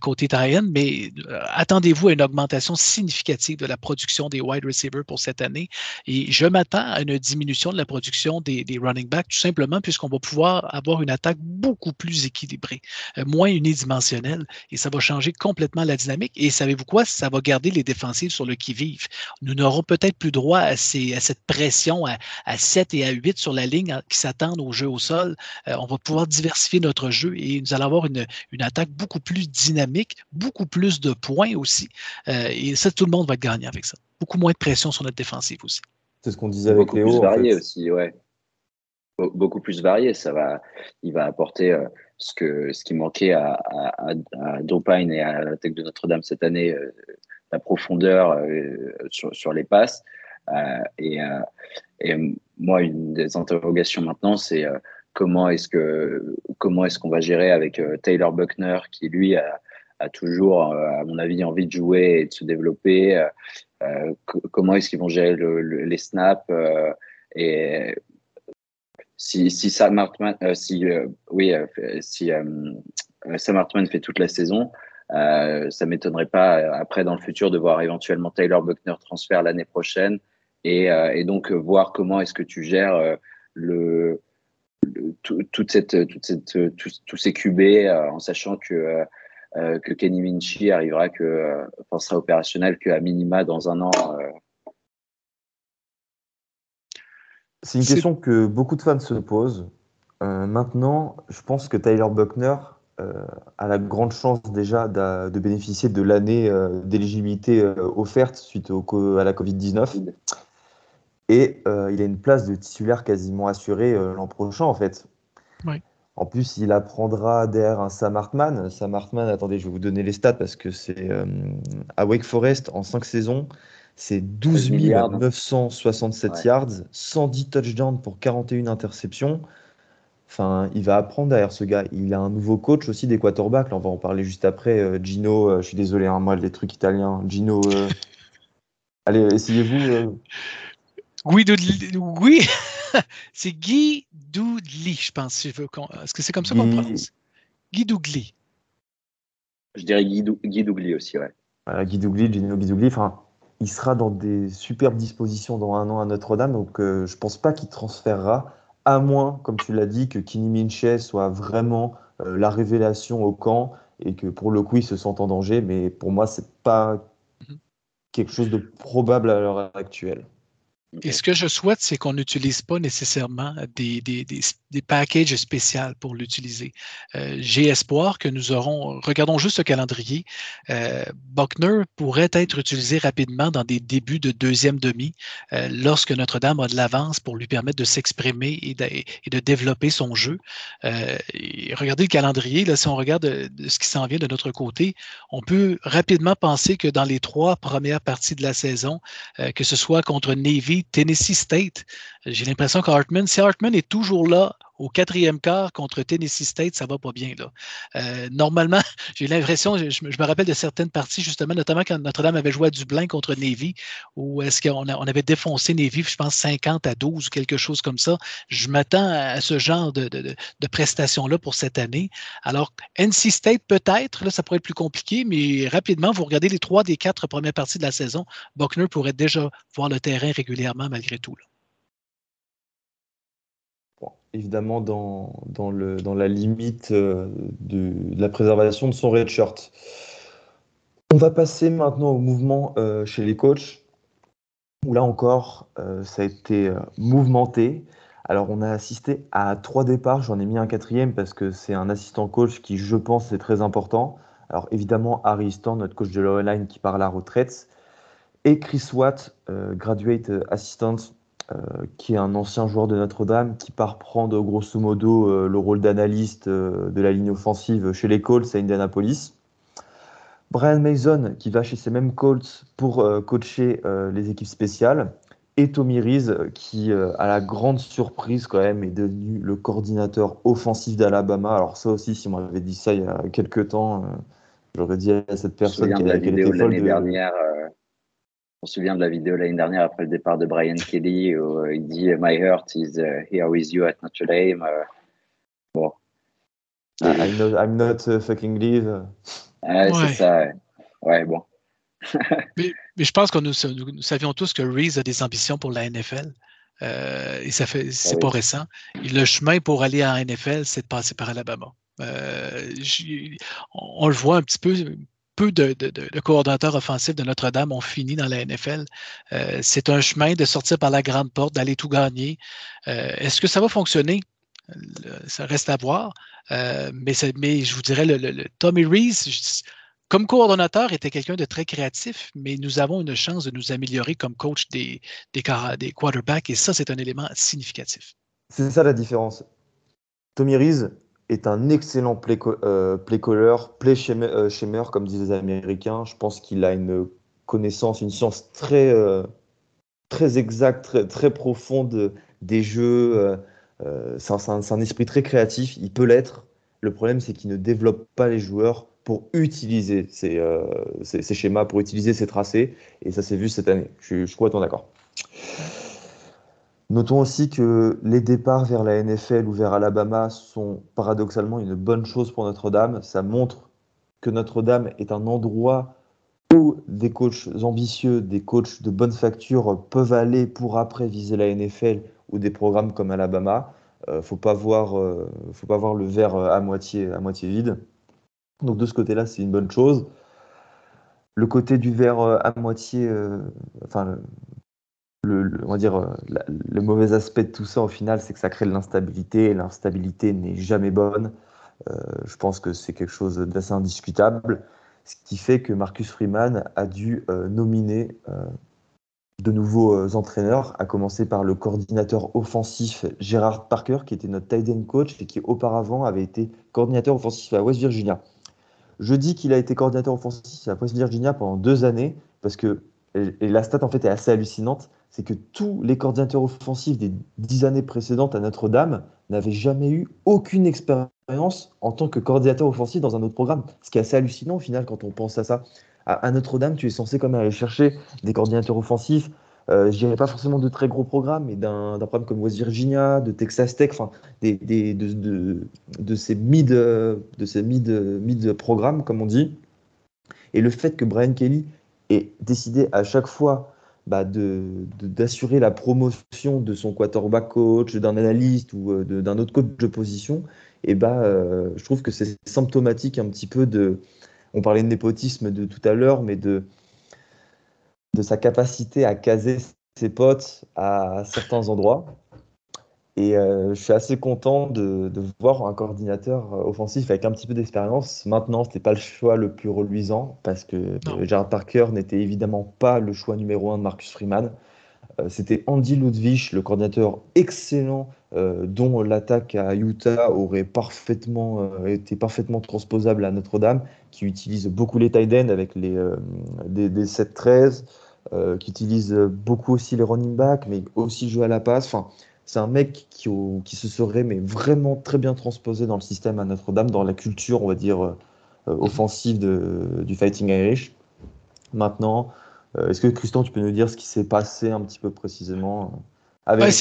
côté Tyen, mais attendez-vous à une augmentation significative de la production des wide receivers pour cette année. Et je m'attends à une diminution de la production des, des running backs, tout simplement puisqu'on va pouvoir avoir une attaque beaucoup plus équilibrée, moins unidimensionnelle dimensionnel et ça va changer complètement la dynamique. Et savez-vous quoi? Ça va garder les défensives sur le qui-vive. Nous n'aurons peut-être plus droit à, ces, à cette pression à, 7 et à 8 sur la ligne qui s'attendent au jeu au sol. Euh, on va pouvoir diversifier notre jeu et nous allons avoir une, une attaque beaucoup plus dynamique, beaucoup plus de points aussi. Euh, et ça, tout le monde va être gagnant avec ça. Beaucoup moins de pression sur notre défensive aussi. C'est ce qu'on disait avec beaucoup Plus varié aussi, ouais. Beaucoup plus varié. Ça va, il va apporter. Euh, ce, que, ce qui manquait à, à, Dopine et à la tech de Notre-Dame cette année, euh, la profondeur euh, sur, les passes. Euh, et, moi, une des interrogations maintenant, c'est comment est-ce que est-ce qu'on va gérer avec Taylor Buckner qui lui a, toujours, à mon avis, envie de jouer et de se développer. comment est-ce qu'ils vont gérer le, les snaps et si, si Sam Hartman, euh, si, euh, oui, euh, si Sam Hartman fait toute la saison, ça m'étonnerait pas après dans le futur de voir éventuellement Taylor Buckner transfert l'année prochaine. Et, et, donc voir comment est-ce que tu gères le, toute cette, toute cette, tous ces QB en sachant que que Kenny Minchie arrivera que enfin, sera opérationnel qu'à minima dans un an C'est une question que beaucoup de fans se posent. Euh, maintenant, je pense que Tyler Buckner euh, a la grande chance déjà de bénéficier de l'année euh, d'éligibilité offerte suite au, à la Covid-19. Et il a une place de titulaire quasiment assurée l'an prochain, en fait. En plus, il apprendra derrière un Sam Hartman. Sam Hartman, attendez, je vais vous donner les stats parce que c'est à Wake Forest en 5 saisons. C'est 12 967 yards, 110 touchdowns pour 41 interceptions. Enfin, il va apprendre derrière ce gars. Il a un nouveau coach aussi des quarterbacks. Là, on va en parler juste après. Euh, Gino, euh, je suis désolé, hein, moi, les trucs italiens. Gino, euh, allez, essayez-vous. Guido, oui, c'est Guy Doudli, je pense. Si je veux Est-ce que c'est comme ça qu'on prononce? Guy Dougli. Je dirais Guy, Dougli aussi, ouais. Guy Dougli, Gino Guy Dougli. Enfin, il sera dans des superbes dispositions dans un an à Notre-Dame, donc euh, je pense pas qu'il transférera, à moins, comme tu l'as dit, que Kenny Minchet soit vraiment euh, la révélation au camp et que pour le coup il se sente en danger. Mais pour moi, c'est pas mhm. quelque chose de probable à l'heure actuelle. Et ce que je souhaite, c'est qu'on n'utilise pas nécessairement des, des, des, des packages spéciaux pour l'utiliser. Euh, j'ai espoir que nous aurons, regardons juste le calendrier, euh, Buckner pourrait être utilisé rapidement dans des débuts de deuxième demi euh, lorsque Notre-Dame a de l'avance pour lui permettre de s'exprimer et, et de, développer son jeu. Euh, regardez le calendrier, là, si on regarde de, de ce qui s'en vient de notre côté, on peut rapidement penser que dans les trois premières parties de la saison, euh, que ce soit contre Navy, Tennessee State. J'ai l'impression qu'Hartman, si Hartman est toujours là au quatrième quart contre Tennessee State, ça va pas bien. Là. Euh, normalement, j'ai l'impression, je, me rappelle de certaines parties, justement, notamment quand Notre-Dame avait joué à Dublin contre Navy, où est-ce qu'on on avait défoncé Navy, je pense 50 à 12 ou quelque chose comme ça. Je m'attends à ce genre de, de, de prestations-là pour cette année. Alors, NC State, peut-être, là, ça pourrait être plus compliqué, mais rapidement, vous regardez les trois des quatre premières parties de la saison, Buckner pourrait déjà voir le terrain régulièrement malgré tout. Là évidemment dans, dans, le, dans la limite euh, de, la préservation de son red shirt. On va passer maintenant au mouvement euh, chez les coachs, où là encore, euh, ça a été mouvementé. Alors on a assisté à trois départs, j'en ai mis un quatrième parce que c'est un assistant coach qui, je pense, est très important. Alors évidemment, Harry Easton, notre coach de l'O-line qui part à la retraite, et Chris Watt, graduate assistant qui est un ancien joueur de Notre-Dame, qui part prendre grosso modo euh, le rôle d'analyste euh, de la ligne offensive chez les Colts à Indianapolis. Brian Mason, qui va chez ces mêmes Colts pour coacher les équipes spéciales. Et Tommy Reese, qui, à la grande surprise quand même, est devenu le coordinateur offensif d'Alabama. Alors ça aussi, si on m'avait dit ça il y a quelques temps, j'aurais dit à cette personne qui avait de l'année dernière on se souvient de la vidéo l'année dernière après le départ de Brian Kelly où euh, il dit My heart is uh, here with you at Notre Dame. Euh, bon. I'm not, uh, fucking leave. C'est ça. Ouais, bon. mais, je pense que nous, savions tous que Reese a des ambitions pour la NFL. Euh, et ça fait, c'est ah pas récent. le chemin pour aller à la NFL, c'est de passer par Alabama. on, le voit un petit peu peu de, coordonnateurs offensifs de Notre-Dame ont fini dans la NFL. Euh, c'est un chemin de sortir par la grande porte, d'aller tout gagner. Euh, est-ce que ça va fonctionner? ça reste à voir. Euh, mais, je vous dirais, le, Tommy Reese, comme coordonnateur, était quelqu'un de très créatif, mais nous avons une chance de nous améliorer comme coach des, des, des quarterbacks, et ça, c'est un élément significatif. C'est ça la différence. Tommy Reese, est un excellent play, euh, play caller, euh, comme disent les Américains. Je pense qu'il a une connaissance, une science très, euh, très exacte, très, profonde des jeux. c'est un, esprit très créatif, il peut l'être. Le problème, c'est qu'il ne développe pas les joueurs pour utiliser ces, ces, schémas, pour utiliser ces tracés. Et ça s'est vu cette année. Je, je suis complètement d'accord. Notons aussi que les départs vers la NFL ou vers Alabama sont paradoxalement une bonne chose pour Notre-Dame. Ça montre que Notre-Dame est un endroit où des coachs ambitieux, des coachs de bonne facture peuvent aller pour après viser la NFL ou des programmes comme Alabama. Euh, faut pas voir, euh, faut pas voir le verre à moitié, à moitié vide. Donc de ce côté-là, c'est une bonne chose. Le côté du verre euh, à moitié, enfin le, on va dire, le mauvais aspect de tout ça, au final, c'est que ça crée de l'instabilité, l'instabilité n'est jamais bonne. je pense que c'est quelque chose d'assez indiscutable, ce qui fait que Marcus Freeman a dû nominer de nouveaux euh, entraîneurs, à commencer par le coordinateur offensif Gérard Parker, qui était notre tight end coach et qui auparavant avait été coordinateur offensif à West Virginia. Je dis qu'il a été coordinateur offensif à West Virginia pendant deux années, parce que, et la stat en fait est assez hallucinante, c'est que tous les coordinateurs offensifs des dix années précédentes à Notre-Dame n'avaient jamais eu aucune expérience en tant que coordinateur offensif dans un autre programme. Ce qui est assez hallucinant au final quand on pense à ça à, Notre-Dame, tu es censé quand même aller chercher des coordinateurs offensifs. Euh, je dirais pas forcément de très gros programmes, mais d'un programme comme West Virginia, de Texas Tech, enfin des, des, de, de, de, ces mid, de ces mid, mid programmes comme on dit. Et le fait que Brian Kelly ait décidé à chaque fois bah, d'assurer la promotion de son quarterback coach, d'un analyste ou euh, d'un autre coach de position, et bah, euh, je trouve que c'est symptomatique un petit peu de, on parlait de népotisme de tout à l'heure, mais de, de sa capacité à caser ses potes à certains endroits. Et euh, je suis assez content de, voir un coordinateur offensif avec un petit peu d'expérience. Maintenant, ce n'était pas le choix le plus reluisant parce que Gerard Parker n'était évidemment pas le choix numéro un de Marcus Freeman. Euh, c'était Andy Ludwig, le coordinateur excellent euh, dont l'attaque à Utah aurait parfaitement euh, été parfaitement transposable à Notre-Dame, qui utilise beaucoup les tight ends avec les des, 7-13, qui utilise beaucoup aussi les running backs, mais aussi joue à la passe. Enfin, c'est un mec qui, qui, se serait mais vraiment très bien transposé dans le système à Notre-Dame, dans la culture, on va dire, offensive de, du Fighting Irish. Maintenant, euh, est-ce que Christian, tu peux nous dire ce qui s'est passé un petit peu précisément euh, avec,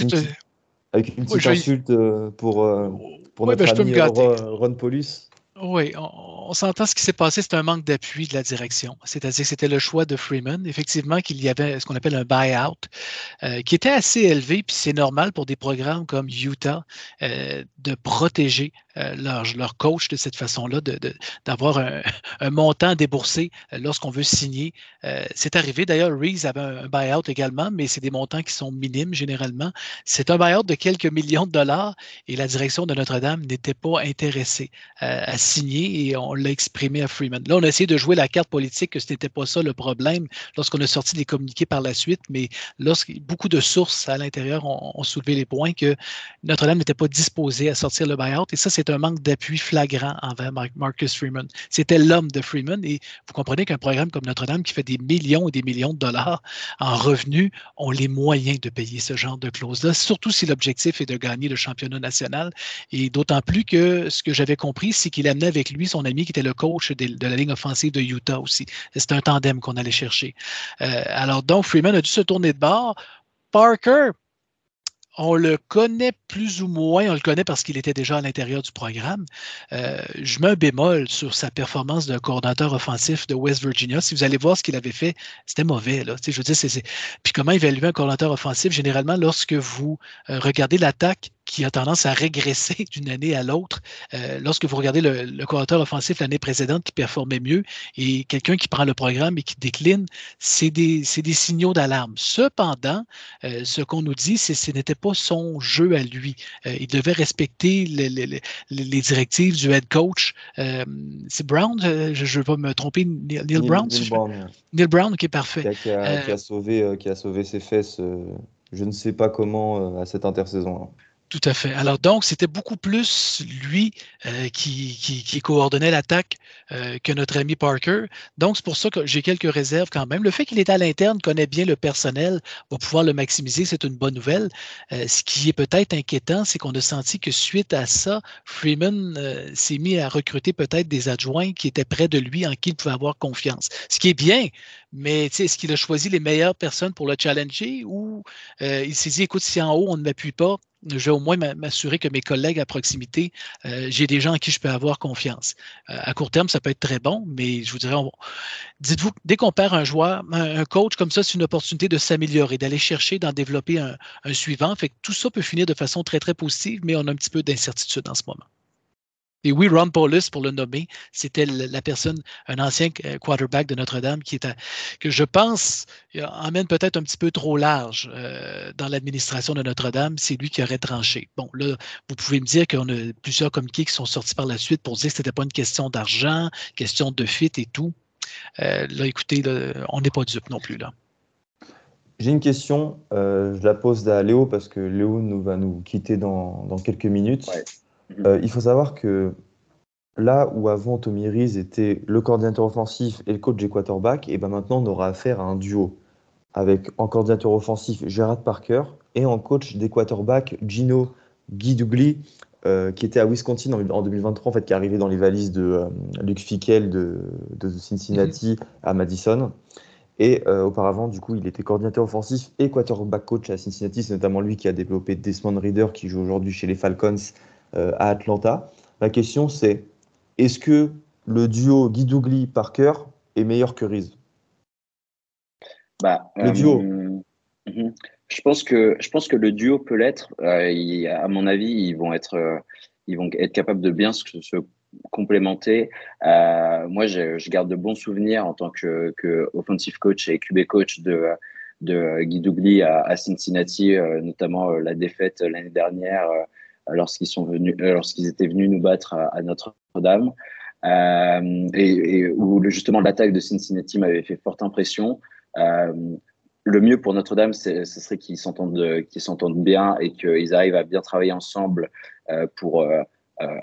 une, petite, insulte euh, pour, notre ben, ami Ron Paulus? Oui, on, s'entend ce qui s'est passé, c'est un manque d'appui de la direction. C'est-à-dire que c'était le choix de Freeman, effectivement, qu'il y avait ce qu'on appelle un buy-out, qui était assez élevé, puis c'est normal pour des programmes comme Utah de protéger euh, leur, coach de cette façon-là, d'avoir un, montant déboursé euh, lorsqu'on veut signer. Euh, c'est arrivé, d'ailleurs, Reese avait un, buy-out également, mais c'est des montants qui sont minimes généralement. C'est un buy-out de quelques millions de dollars et la direction de Notre-Dame n'était pas intéressée à signer et on l'a exprimé à Freeman. Là, on a essayé de jouer la carte politique que ce n'était pas ça le problème lorsqu'on a sorti des communiqués par la suite, mais lorsque beaucoup de sources à l'intérieur ont, ont, soulevé les points que Notre-Dame n'était pas disposée à sortir le buy-out et ça, c'est un manque d'appui flagrant envers Marcus Freeman. C'était l'homme de Freeman et vous comprenez qu'un programme comme Notre-Dame qui fait des millions et des millions de dollars en revenus ont les moyens de payer ce genre de clause-là, surtout si l'objectif est de gagner le championnat national. Et d'autant plus que ce que j'avais compris, c'est qu'il amenait avec lui son ami qui était le coach de, la ligne offensive de Utah aussi. C'était un tandem qu'on allait chercher. Euh, alors donc, Freeman a dû se tourner de bord. Parker, on le connaît plus ou moins, on le connaît parce qu'il était déjà à l'intérieur du programme. Euh, je mets un bémol sur sa performance de coordinateur offensif de West Virginia. Si vous allez voir ce qu'il avait fait, c'était mauvais. Là. je veux dire, Puis comment évaluer un coordinateur offensif? Généralement, lorsque vous euh, regardez l'attaque qui a tendance à régresser d'une année à l'autre. Euh, lorsque vous regardez le, le offensif l'année précédente qui performait mieux et quelqu'un qui prend le programme et qui décline, c'est des, des, signaux d'alarme. Cependant, euh, ce qu'on nous dit, c'est que ce n'était pas son jeu à lui. Euh, il devait respecter les, directives du head coach. c'est Brown, je ne vais pas me tromper, Neil, Brown? Neil, Brown, Neil Brown, qui est parfait. Qui a, qui a, sauvé, qui a sauvé ses fesses, je ne sais pas comment, à cette intersaison. Tout à fait. Alors donc, c'était beaucoup plus lui euh, qui, coordonnait l'attaque euh, que notre ami Parker. Donc, c'est pour ça que j'ai quelques réserves quand même. Le fait qu'il est à l'interne, connaît bien le personnel, va pouvoir le maximiser, c'est une bonne nouvelle. Euh, ce qui est peut-être inquiétant, c'est qu'on a senti que suite à ça, Freeman s'est mis à recruter peut-être des adjoints qui étaient près de lui, en qui il pouvait avoir confiance. Ce qui est bien, mais est-ce qu'il a choisi les meilleures personnes pour le challenger ou il s'est dit, écoute, si en haut, on ne m'appuie pas, je vais au moins m'assurer que mes collègues à proximité, euh, j'ai des gens en qui je peux avoir confiance. Euh, à court terme, ça peut être très bon, mais je vous dirais, dites-vous, dès qu'on perd un joueur, un, coach comme ça, c'est une opportunité de s'améliorer, d'aller chercher, d'en développer un, suivant. Fait que tout ça peut finir de façon très, très positive, mais on a un petit peu d'incertitude en ce moment. Et oui, Ron Paulus, pour le nommer, c'était la personne, un ancien euh, quarterback de Notre-Dame qui était, que je pense emmène peut-être un petit peu trop large euh, dans l'administration de Notre-Dame. C'est lui qui aurait tranché. Bon, là, vous pouvez me dire qu'on a plusieurs communiqués qui sont sortis par la suite pour dire que ce n'était pas une question d'argent, question de fit et tout. Euh, là, écoutez, on n'est pas dupe non plus. là. J'ai une question, je la pose à Léo parce que Léo nous, va nous quitter dans, dans quelques minutes. Euh, il faut savoir que là où avant Tommy Rees était le coordinateur offensif et le coach des quarterbacks, et ben maintenant on aura affaire à un duo avec en coordinateur offensif Gerard Parker et en coach des quarterbacks Gino Guidugli, euh, qui était à Wisconsin en, 2023, en fait, qui est arrivé dans les valises de euh, Luke Fickel de, Cincinnati mhm. à Madison. Et auparavant, du coup, il était coordinateur offensif et quarterback coach à Cincinnati. C'est notamment lui qui a développé Desmond Reader, qui joue aujourd'hui chez les Falcons euh, à Atlanta. La question c'est est-ce que le duo Guy Parker est meilleur que Reese? Bah, Le duo. Euh, mhm. je pense que je pense que le duo peut l'être. Euh, à mon avis, ils vont être ils vont être capables de bien se, complémenter. moi, je, garde de bons souvenirs en tant que, offensive coach et QB coach de de Guy Dougli à, Cincinnati, notamment la défaite l'année dernière lorsqu'ils sont venus, euh, lorsqu'ils étaient venus nous battre à, Notre-Dame, euh, et, où justement l'attaque de Cincinnati m'avait fait forte impression. Euh, le mieux pour Notre-Dame, ce serait qu'ils s'entendent, qu'ils s'entendent bien et qu'ils arrivent à bien travailler ensemble pour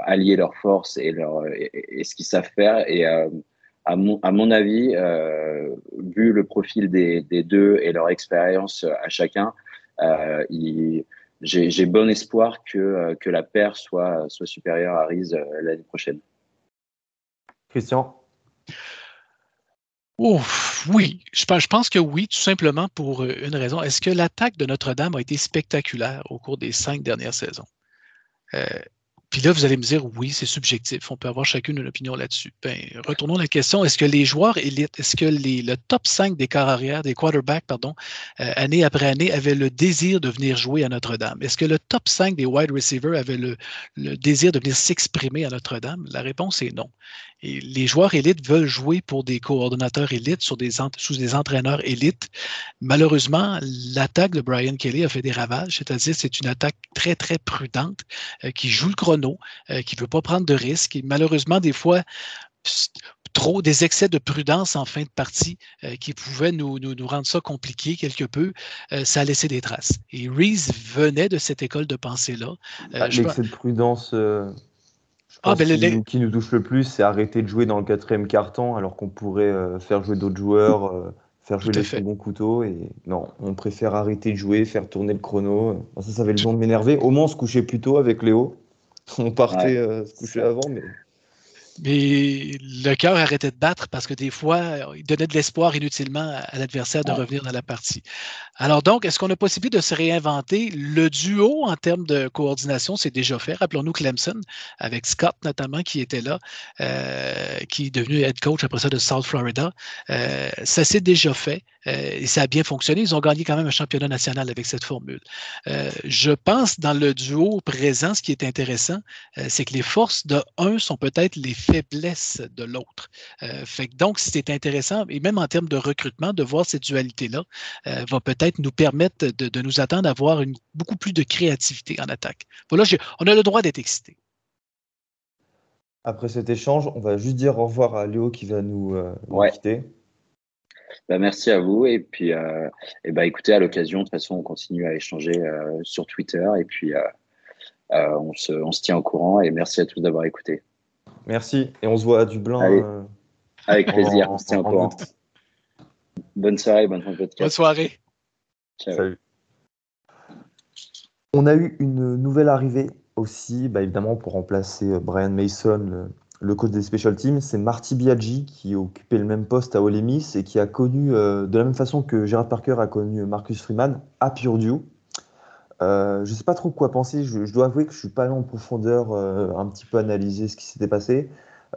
allier leurs forces et, leur, et, ce qu'ils savent faire. Et à mon, à mon avis, vu le profil des, deux et leur expérience à chacun, j'ai bon espoir que, euh, que la paire soit, soit supérieure à Riz euh, l'année prochaine. Christian? Oui, je pense que oui, tout simplement pour euh, une raison. Est-ce que l'attaque de Notre-Dame a été spectaculaire au cours des cinq dernières saisons? Puis là, vous allez me dire, oui, c'est subjectif. On peut avoir chacune une opinion là-dessus. Ben, retournons à la question. Est-ce que les joueurs élites, est-ce que les, le top 5 des quarts arrière, des quarterbacks, pardon, euh, année après année, avaient le désir de venir jouer à Notre-Dame? Est-ce que le top 5 des wide receivers avait le, le désir de venir s'exprimer à Notre-Dame? La réponse est non. Et les joueurs élites veulent jouer pour des coordonnateurs élites sur des, sous des entraîneurs élites. Malheureusement, l'attaque de Brian Kelly a fait des ravages, c'est-à-dire c'est une attaque très, très prudente euh, qui joue le chrono, euh, qui ne veut pas prendre de risques. Et malheureusement, des fois, trop des excès de prudence en fin de partie euh, qui pouvaient nous, nous, rendre ça compliqué quelque peu, ça a laissé des traces. Et Reese venait de cette école de pensée-là. Ah, l'excès de prudence, ah, ben, qui, nous, touche le plus, c'est arrêter de jouer dans le quatrième carton alors qu'on pourrait euh, faire jouer d'autres joueurs, euh, faire jouer les seconds couteaux. Et non, on préfère arrêter de jouer, faire tourner le chrono. ça, ça avait le don de m'énerver. Au moins, on se couchait plus tôt avec Léo. On partait euh, se coucher avant, mais mais le cœur arrêtait de battre parce que des fois, il donnait de l'espoir inutilement à l'adversaire de revenir dans la partie. Alors donc, est-ce qu'on a possibilité de se réinventer? Le duo en termes de coordination, c'est déjà fait. Rappelons-nous Clemson, avec Scott notamment, qui était là, euh, qui est devenu head coach après ça de South Florida. Euh, ça s'est déjà fait. Euh, et ça a bien fonctionné. Ils ont gagné quand même un championnat national avec cette formule. Euh, je pense dans le duo présent, ce qui est intéressant, euh, c'est que les forces de un sont peut-être les faiblesses de l'autre. fait donc, c'est intéressant, et même en termes de recrutement, de voir cette dualité-là va peut-être nous permettre de, nous attendre à avoir une, beaucoup plus de créativité en attaque. Voilà, on a le droit d'être excité. Après cet échange, on va juste dire au revoir à Léo qui va nous, quitter. Bah, merci à vous. Et puis, euh, et bah, écoutez, à l'occasion, de toute façon, on continue à échanger euh, sur Twitter. Et puis, euh, on, se, on, se, tient au courant. Et merci à tous d'avoir écouté. Merci. Et on se voit à Dublin. avec plaisir. on se tient au courant. Bonne soirée. Bonne, bonne soirée. Salut. On a eu une nouvelle arrivée aussi, bah, évidemment, pour remplacer Brian Mason, le coach des special teams, c'est Marty Biaggi qui occupait le même poste à Ole Miss et qui a connu, euh, de la même façon que Gerard Parker a connu Marcus Freeman, à Purdue. Euh, je ne sais pas trop quoi penser. Je, dois avouer que je ne suis pas allé en profondeur euh, un petit peu analyser ce qui s'était passé.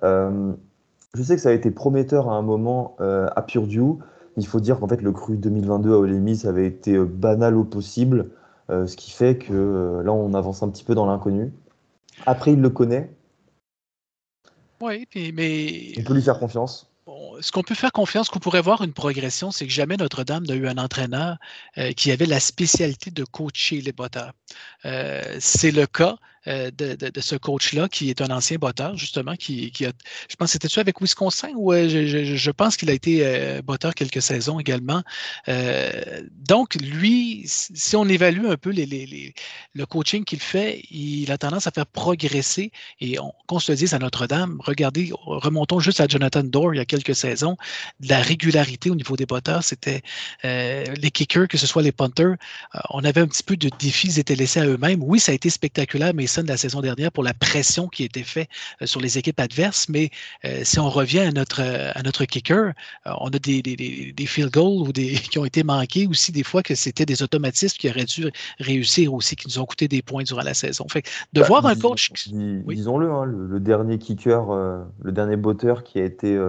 je sais que ça a été prometteur à un moment à Purdue. Il faut dire qu'en fait, le cru 2022 à Ole Miss avait été banal au possible, ce qui fait que là, on avance un petit peu dans l'inconnu. Après, il le connaît. Oui, mais. On peut lui faire confiance. Ce qu'on peut faire confiance, qu'on pourrait voir une progression, c'est que jamais Notre-Dame n'a eu un entraîneur qui avait la spécialité de coacher les botteurs. c'est le cas euh, de, ce coach-là, qui est un ancien botteur, justement, qui, qui a, je pense, c'était-tu avec Wisconsin ou euh, je, je, pense qu'il a été euh, botteur quelques saisons également. donc, lui, si on évalue un peu le coaching qu'il fait, il a tendance à faire progresser. Et qu'on se le dise à Notre-Dame, regardez, remontons juste à Jonathan Dorr il y a quelques saisons, la régularité au niveau des botteurs, c'était les kickers, que ce soit les punters, on avait un petit peu de défis, ils étaient laissés à eux-mêmes. Oui, ça a été spectaculaire, mais de la saison dernière pour la pression qui été faite euh, sur les équipes adverses. Mais euh, si on revient à notre, à notre kicker, euh, on a des, des, des, field goals ou des, qui ont été manqués aussi, des fois que c'était des automatismes qui auraient dû réussir aussi, qui nous ont coûté des points durant la saison. Fait de bah, voir un coach. Disons-le, hein, le, dernier kicker, le dernier botteur qui a été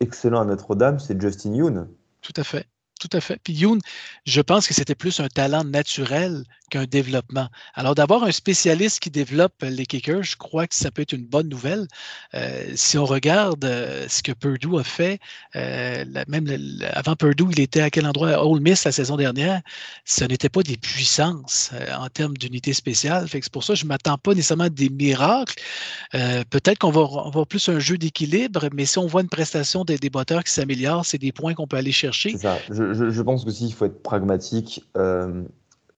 excellent à Notre-Dame, c'est Justin Yoon. Tout à fait. Tout à fait. Puis Yoon, je pense que c'était plus un talent naturel qu'un développement. Alors, d'avoir un spécialiste qui développe les kickers, je crois que ça peut être une bonne nouvelle. Euh, si on regarde euh, ce que Purdue a fait, euh, même avant Purdue, il était à quel endroit? À Ole Miss la saison dernière. Ce n'était pas des puissances en termes d'unité spéciale. c'est pour ça que je ne m'attends pas nécessairement à des miracles. Peut-être qu'on va avoir plus un jeu d'équilibre, mais si on voit une prestation des, des batteurs qui s'améliore, c'est des points qu'on peut aller chercher. Je, pense aussi qu'il faut être pragmatique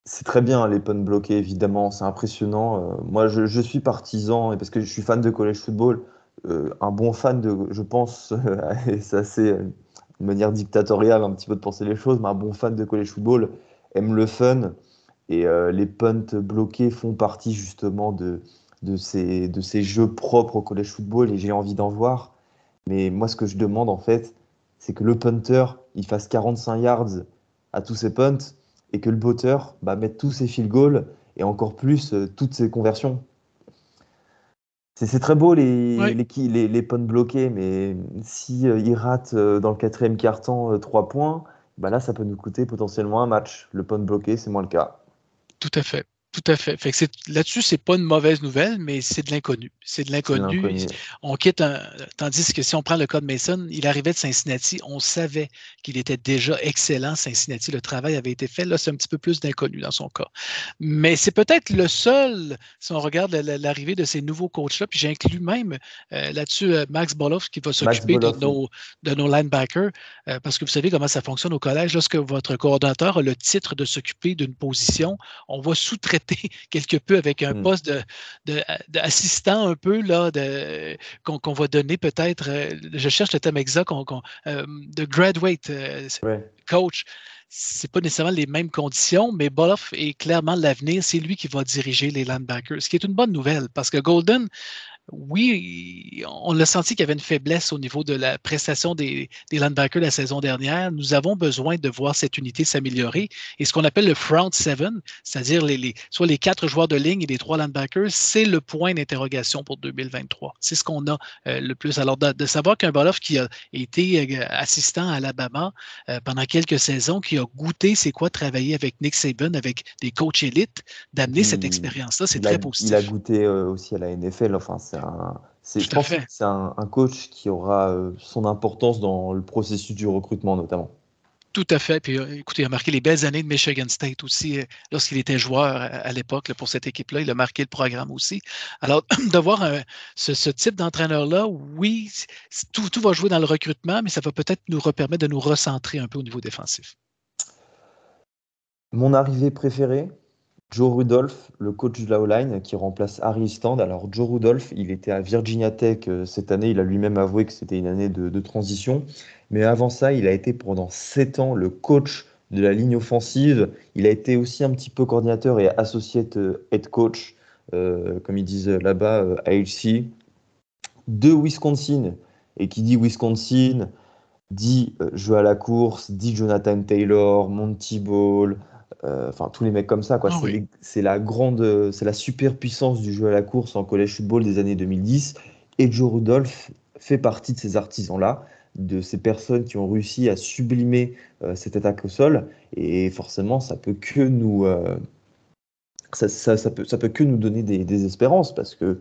c'est très bien les punts bloqués, évidemment, c'est impressionnant. Euh, moi, je, suis partisan, et parce que je suis fan de college football, euh, un bon fan de, je pense, et c'est euh, une manière dictatoriale un petit peu de penser les choses, mais un bon fan de college football aime le fun, et les punts bloqués font partie justement de, de, ces, de ces jeux propres au college football, et j'ai envie d'en voir. Mais moi, ce que je demande, en fait, c'est que le punter, il fasse 45 yards à tous ses punts, et que le botteur bah, mette tous ses field goals et encore plus euh, toutes ses conversions. C'est très beau les, les, les, punts bloqués, mais si euh, il rate euh, dans le quatrième quart-temps 3 points, bah là ça peut nous coûter potentiellement un match. Le punt bloqué, c'est moins le cas. Tout à fait. Tout à fait. fait là-dessus, c'est pas une mauvaise nouvelle, mais c'est de l'inconnu. C'est de l'inconnu. On quitte un. Tandis que si on prend le cas de Mason, il arrivait de Cincinnati, on savait qu'il était déjà excellent. Cincinnati, le travail avait été fait. Là, c'est un petit peu plus d'inconnu dans son cas. Mais c'est peut-être le seul, si on regarde l'arrivée de ces nouveaux coachs-là, puis j'inclus même euh, là-dessus euh, Max Boloff qui va s'occuper de nos, de nos linebackers, euh, parce que vous savez comment ça fonctionne au collège. Lorsque votre coordinateur a le titre de s'occuper d'une position, on va sous-traiter quelque peu avec un mmh. poste d'assistant de, un peu là qu'on va donner peut-être. Euh, je cherche le thème exact, euh, de graduate euh, coach c'est pas nécessairement les mêmes conditions, mais Boloff est clairement l'avenir. C'est lui qui va diriger les linebackers, ce qui est une bonne nouvelle parce que Golden oui, on l'a senti qu'il y avait une faiblesse au niveau de la prestation des, des linebackers la saison dernière. Nous avons besoin de voir cette unité s'améliorer. Et ce qu'on appelle le front seven, c'est-à-dire les, soit les quatre joueurs de ligne et les trois linebackers, c'est le point d'interrogation pour 2023. C'est ce qu'on a euh, le plus. Alors, de, savoir qu'un Boloff qui a été euh, assistant à Alabama euh, pendant quelques saisons, qui a goûté c'est quoi travailler avec Nick Saban, avec des coachs élites, d'amener cette expérience-là, c'est très positif. Il a goûté aussi à la NFL. Enfin, c'est c'est, je pense que c'est un, coach qui aura euh, son importance dans le processus du recrutement notamment. Tout à fait. Puis euh, écoutez, il a marqué les belles années de Michigan State aussi euh, lorsqu'il était joueur à, l'époque pour cette équipe-là. Il a marqué le programme aussi. Alors, de voir ce, type d'entraîneur-là, oui, tout, tout va jouer dans le recrutement, mais ça va peut-être nous permettre de nous recentrer un peu au niveau défensif. Mon arrivée préférée, Joe Rudolph, le coach de la O-line, qui remplace Harry Stand. Alors, Joe Rudolph, il était à Virginia Tech euh, cette année. Il a lui-même avoué que c'était une année de, transition. Mais avant ça, il a été pendant sept ans le coach de la ligne offensive. Il a été aussi un petit peu coordinateur et associate euh, head coach, euh, comme ils disent là-bas, à HC, de Wisconsin. Et qui dit Wisconsin, dit jeu à la course, dit Jonathan Taylor, Monty Ball, euh, enfin tous les mecs comme ça quoi. Ah c'est la grande, c'est la superpuissance du jeu à la course en college football des années 2010. Et Joe Rudolph fait partie de ces artisans là, de ces personnes qui ont réussi à sublimer euh, cette attaque au sol. Et forcément, ça peut que nous, euh, ça, ça, peut, ça peut que nous donner des, des espérances parce que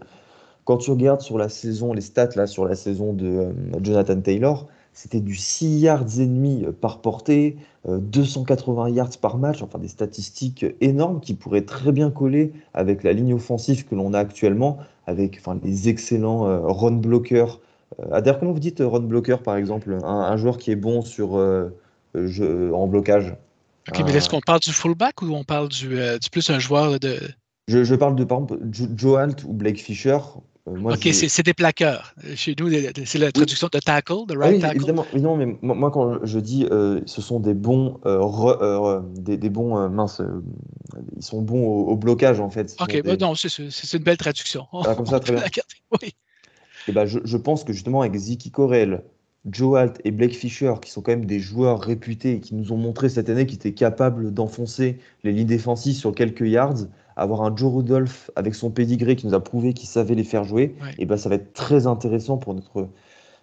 quand tu regardes sur la saison, les stats là, sur la saison de Jonathan Taylor, c'était du 6 yards et demi par portée, 280 yards par match, enfin des statistiques énormes qui pourraient très bien coller avec la ligne offensive que l'on a actuellement, avec enfin, les excellents run blockers. D'ailleurs, comment vous dites run blocker par exemple un, joueur qui est bon sur, en blocage? Ok, mais est-ce qu'on parle du fullback ou on parle du, du plus un joueur de. Je, parle de par exemple Joe Alt ou Blake Fisher. Euh, ok, c'est des plaqueurs. Chez nous, c'est la traduction de tackle, de right ah oui, Évidemment, évidemment, mais moi, quand je dis euh, ce sont des bons, euh, des, bons minces, ils sont bons au, blocage en fait. Ok, bah non, c'est une belle traduction. Ah, comme ça, très bien. oui. Et ben, je, je, pense que justement avec Ziki Corel, Joe Alt et Blake Fisher, qui sont quand même des joueurs réputés et qui nous ont montré cette année qu'ils étaient capables d'enfoncer les lignes défensives sur quelques yards, avoir un Joe Rudolph avec son pédigré qui nous a prouvé qu'il savait les faire jouer, et ben ça va être très intéressant pour notre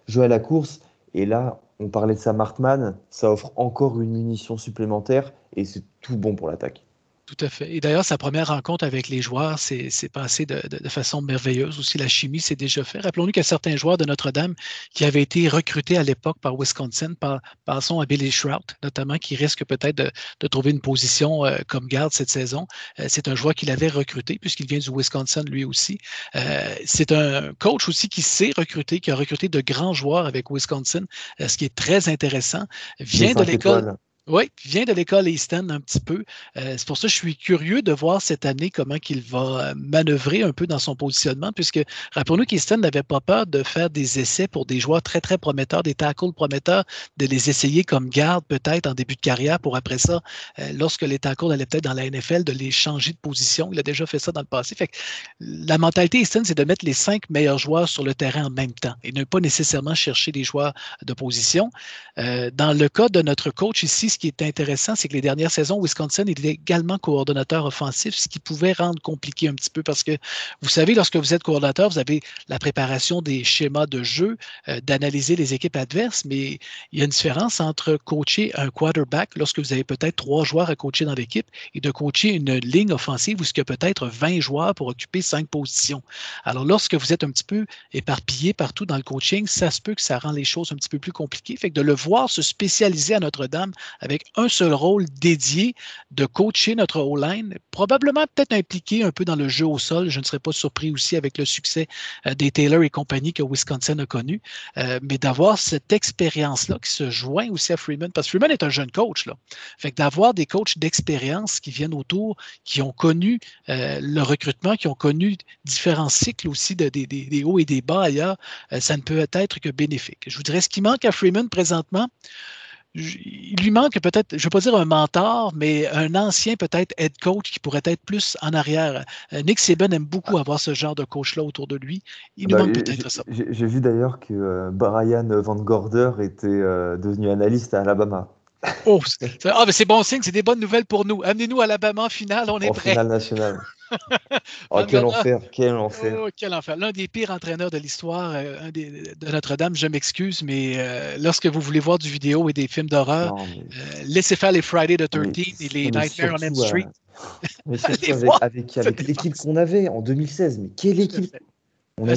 jeu à la course. Et là, on parlait de Sam Hartman, ça offre encore une munition supplémentaire et c'est tout bon pour l'attaque. Tout à fait. Et d'ailleurs, sa première rencontre avec les joueurs s'est passée de, de, façon merveilleuse. Aussi, la chimie s'est déjà faite. Rappelons-nous qu'il y a certains joueurs de Notre-Dame qui avaient été recrutés à l'époque par Wisconsin. Par, passons à Billy Shrout, notamment, qui risque peut-être de, de, trouver une position euh, comme garde cette saison. Euh, c'est un joueur qu'il avait recruté puisqu'il vient du Wisconsin lui aussi. Euh, c'est un coach aussi qui s'est recruté, qui a recruté de grands joueurs avec Wisconsin, ce qui est très intéressant. Vient de l'école. Oui, il vient de l'école Easton un petit peu. Euh, c'est pour ça que je suis curieux de voir cette année comment il va manœuvrer un peu dans son positionnement, puisque rappelons-nous qu'Easton n'avait pas peur de faire des essais pour des joueurs très, très prometteurs, des tackles prometteurs, de les essayer comme garde peut-être en début de carrière pour après ça, euh, lorsque les tackles allaient peut-être dans la NFL, de les changer de position. Il a déjà fait ça dans le passé. Fait la mentalité Easton, c'est de mettre les cinq meilleurs joueurs sur le terrain en même temps et ne pas nécessairement chercher des joueurs de position. Euh, dans le cas de notre coach ici, ce qui est intéressant, c'est que les dernières saisons, Wisconsin était également coordonnateur offensif, ce qui pouvait rendre compliqué un petit peu parce que vous savez, lorsque vous êtes coordonnateur, vous avez la préparation des schémas de jeu, euh, d'analyser les équipes adverses, mais il y a une différence entre coacher un quarterback lorsque vous avez peut-être trois joueurs à coacher dans l'équipe et de coacher une ligne offensive où il y a peut-être 20 joueurs pour occuper cinq positions. Alors, lorsque vous êtes un petit peu éparpillé partout dans le coaching, ça se peut que ça rend les choses un petit peu plus compliquées. Fait que de le voir se spécialiser à Notre-Dame avec un seul rôle dédié de coacher notre O-line, probablement peut-être impliqué un peu dans le jeu au sol. Je ne serais pas surpris aussi avec le succès euh, des Taylor et compagnie que Wisconsin a connu, euh, mais d'avoir cette expérience-là qui se joint aussi à Freeman, parce que Freeman est un jeune coach. Fait que d'avoir des coachs d'expérience qui viennent autour, qui ont connu euh, le recrutement, qui ont connu différents cycles aussi de, des hauts et des bas ailleurs, ça ne peut être que bénéfique. Je vous dirais ce qui manque à Freeman présentement, il lui manque peut-être, je ne veux pas dire un mentor, mais un ancien peut-être head coach qui pourrait être plus en arrière. Euh, Nick Saban aime beaucoup avoir ce genre de coach-là autour de lui. Il nous bah, manque peut-être ça. J'ai vu d'ailleurs que euh, Brian Van Gorder était euh, devenu analyste à Alabama. Oh, ah, mais c'est bon signe, c'est des bonnes nouvelles pour nous. Amenez-nous à Alabama en finale, on est en prêt. Finale nationale. oh, quel enfer, quel enfer. Oh, quel enfer. L'un des pires entraîneurs de l'histoire euh, de Notre-Dame, je m'excuse, mais euh, lorsque vous voulez voir du vidéo et des films d'horreur, euh, laissez faire les Friday the 13 et les Nightmare on M Street. mais avec, avec, l'équipe qu'on avait en 2016, mais quelle équipe On avait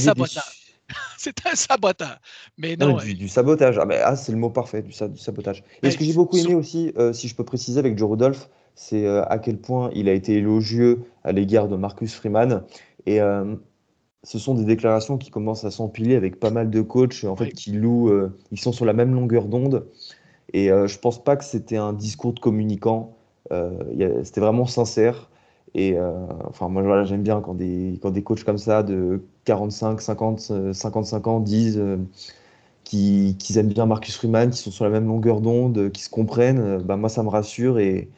c'est un saboteur. Mais non. du, sabotage. Ah, ah, c'est le mot parfait, du, sabotage. Et ce que j'ai beaucoup aimé aussi, euh, si je peux préciser avec Joe Rudolph, c'est euh, à quel point il a été élogieux à l'égard de Marcus Freeman. Et euh, ce sont des déclarations qui commencent à s'empiler avec pas mal de coachs en fait, qui louent, ils sont sur la même longueur d'onde. Et je pense pas que c'était un discours de communicant. c'était vraiment sincère. Et euh, enfin, moi, voilà, j'aime bien quand des, quand des coachs comme ça de 45, 50, 55 ans disent euh, qu'ils aiment bien Marcus Freeman, qu'ils sont sur la même longueur d'onde, qu'ils se comprennent. Bah, moi, ça me rassure. Et,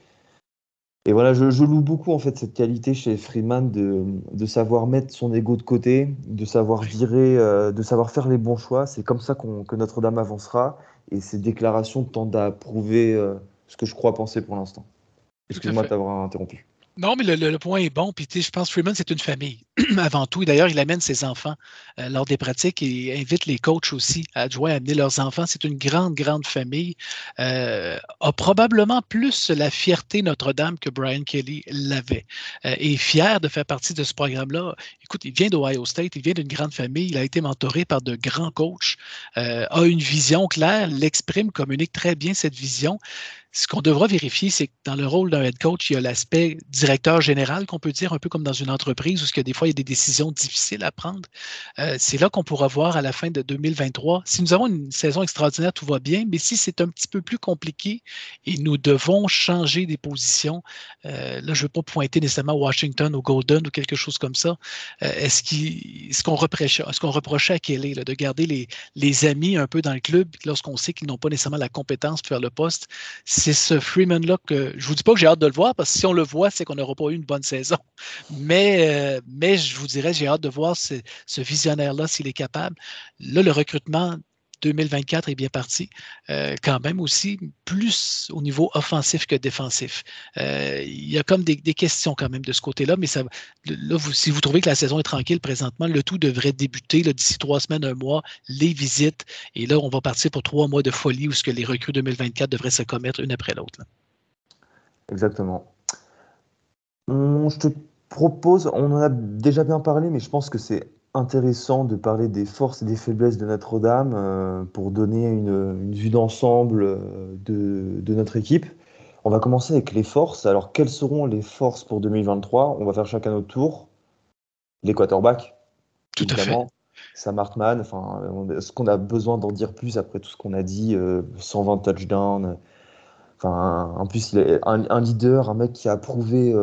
et voilà, je, je, loue beaucoup en fait cette qualité chez Freeman de, de savoir mettre son ego de côté, de savoir virer, euh, de savoir faire les bons choix. C'est comme ça que Notre-Dame avancera. Et ces déclarations tendent à prouver ce que je crois penser pour l'instant. Excuse-moi de t'avoir interrompu. Non, mais le, point est bon. Puis, je pense que Freeman, c'est une famille avant tout. D'ailleurs, il amène ses enfants euh, lors des pratiques et invite les coachs aussi à jouer, à amener leurs enfants. C'est une grande, grande famille. Euh, a probablement plus la fierté Notre-Dame que Brian Kelly l'avait. Euh, et fier de faire partie de ce programme-là. Écoute, il vient d'Ohio State, il vient d'une grande famille, il a été mentoré par de grands coachs, a une vision claire, l'exprime, communique très bien cette vision ce qu'on devra vérifier, c'est que dans le rôle d'un head coach, il y a l'aspect directeur général qu'on peut dire, un peu comme dans une entreprise où y a des fois il y a des décisions difficiles à prendre. Euh, c'est là qu'on pourra voir à la fin de 2023 si nous avons une saison extraordinaire, tout va bien, mais si c'est un petit peu plus compliqué et nous devons changer des positions, euh, là je ne veux pas pointer nécessairement Washington ou Golden ou quelque chose comme ça. Euh, est-ce qu'on reprochait, est qu'on reprochait à Kelly de garder les amis un peu dans le club lorsqu'on sait qu'ils n'ont pas nécessairement la compétence pour faire le poste? C'est ce Freeman-là que je vous dis pas que j'ai hâte de le voir, parce que si on le voit, c'est qu'on n'aura pas eu une bonne saison. Mais, euh, mais je vous dirais, j'ai hâte de voir ce, visionnaire-là s'il est capable. Là, le recrutement 2024 est bien parti, euh, quand même aussi plus au niveau offensif que défensif. Euh, il y a comme des, questions quand même de ce côté-là, mais ça, là, si vous trouvez que la saison est tranquille présentement, le tout devrait débuter d'ici trois semaines, un mois, les visites, et là, on va partir pour trois mois de folie où ce que les recrues 2024 devraient se commettre une après l'autre. Exactement. je te propose, on en a déjà bien parlé, mais je pense que c'est intéressant de parler des forces et des faiblesses de Notre-Dame euh, pour donner une, vue d'ensemble euh, de, notre équipe. On va commencer avec les forces. Alors, quelles seront les forces pour 2023 On va faire chacun notre tour. Les quarterbacks. Tout à fait. Sam Hartman. Enfin, est-ce qu'on a besoin d'en dire plus après tout ce qu'on a dit 120 euh, touchdowns? Enfin, en plus, il est un, leader, un mec qui a prouvé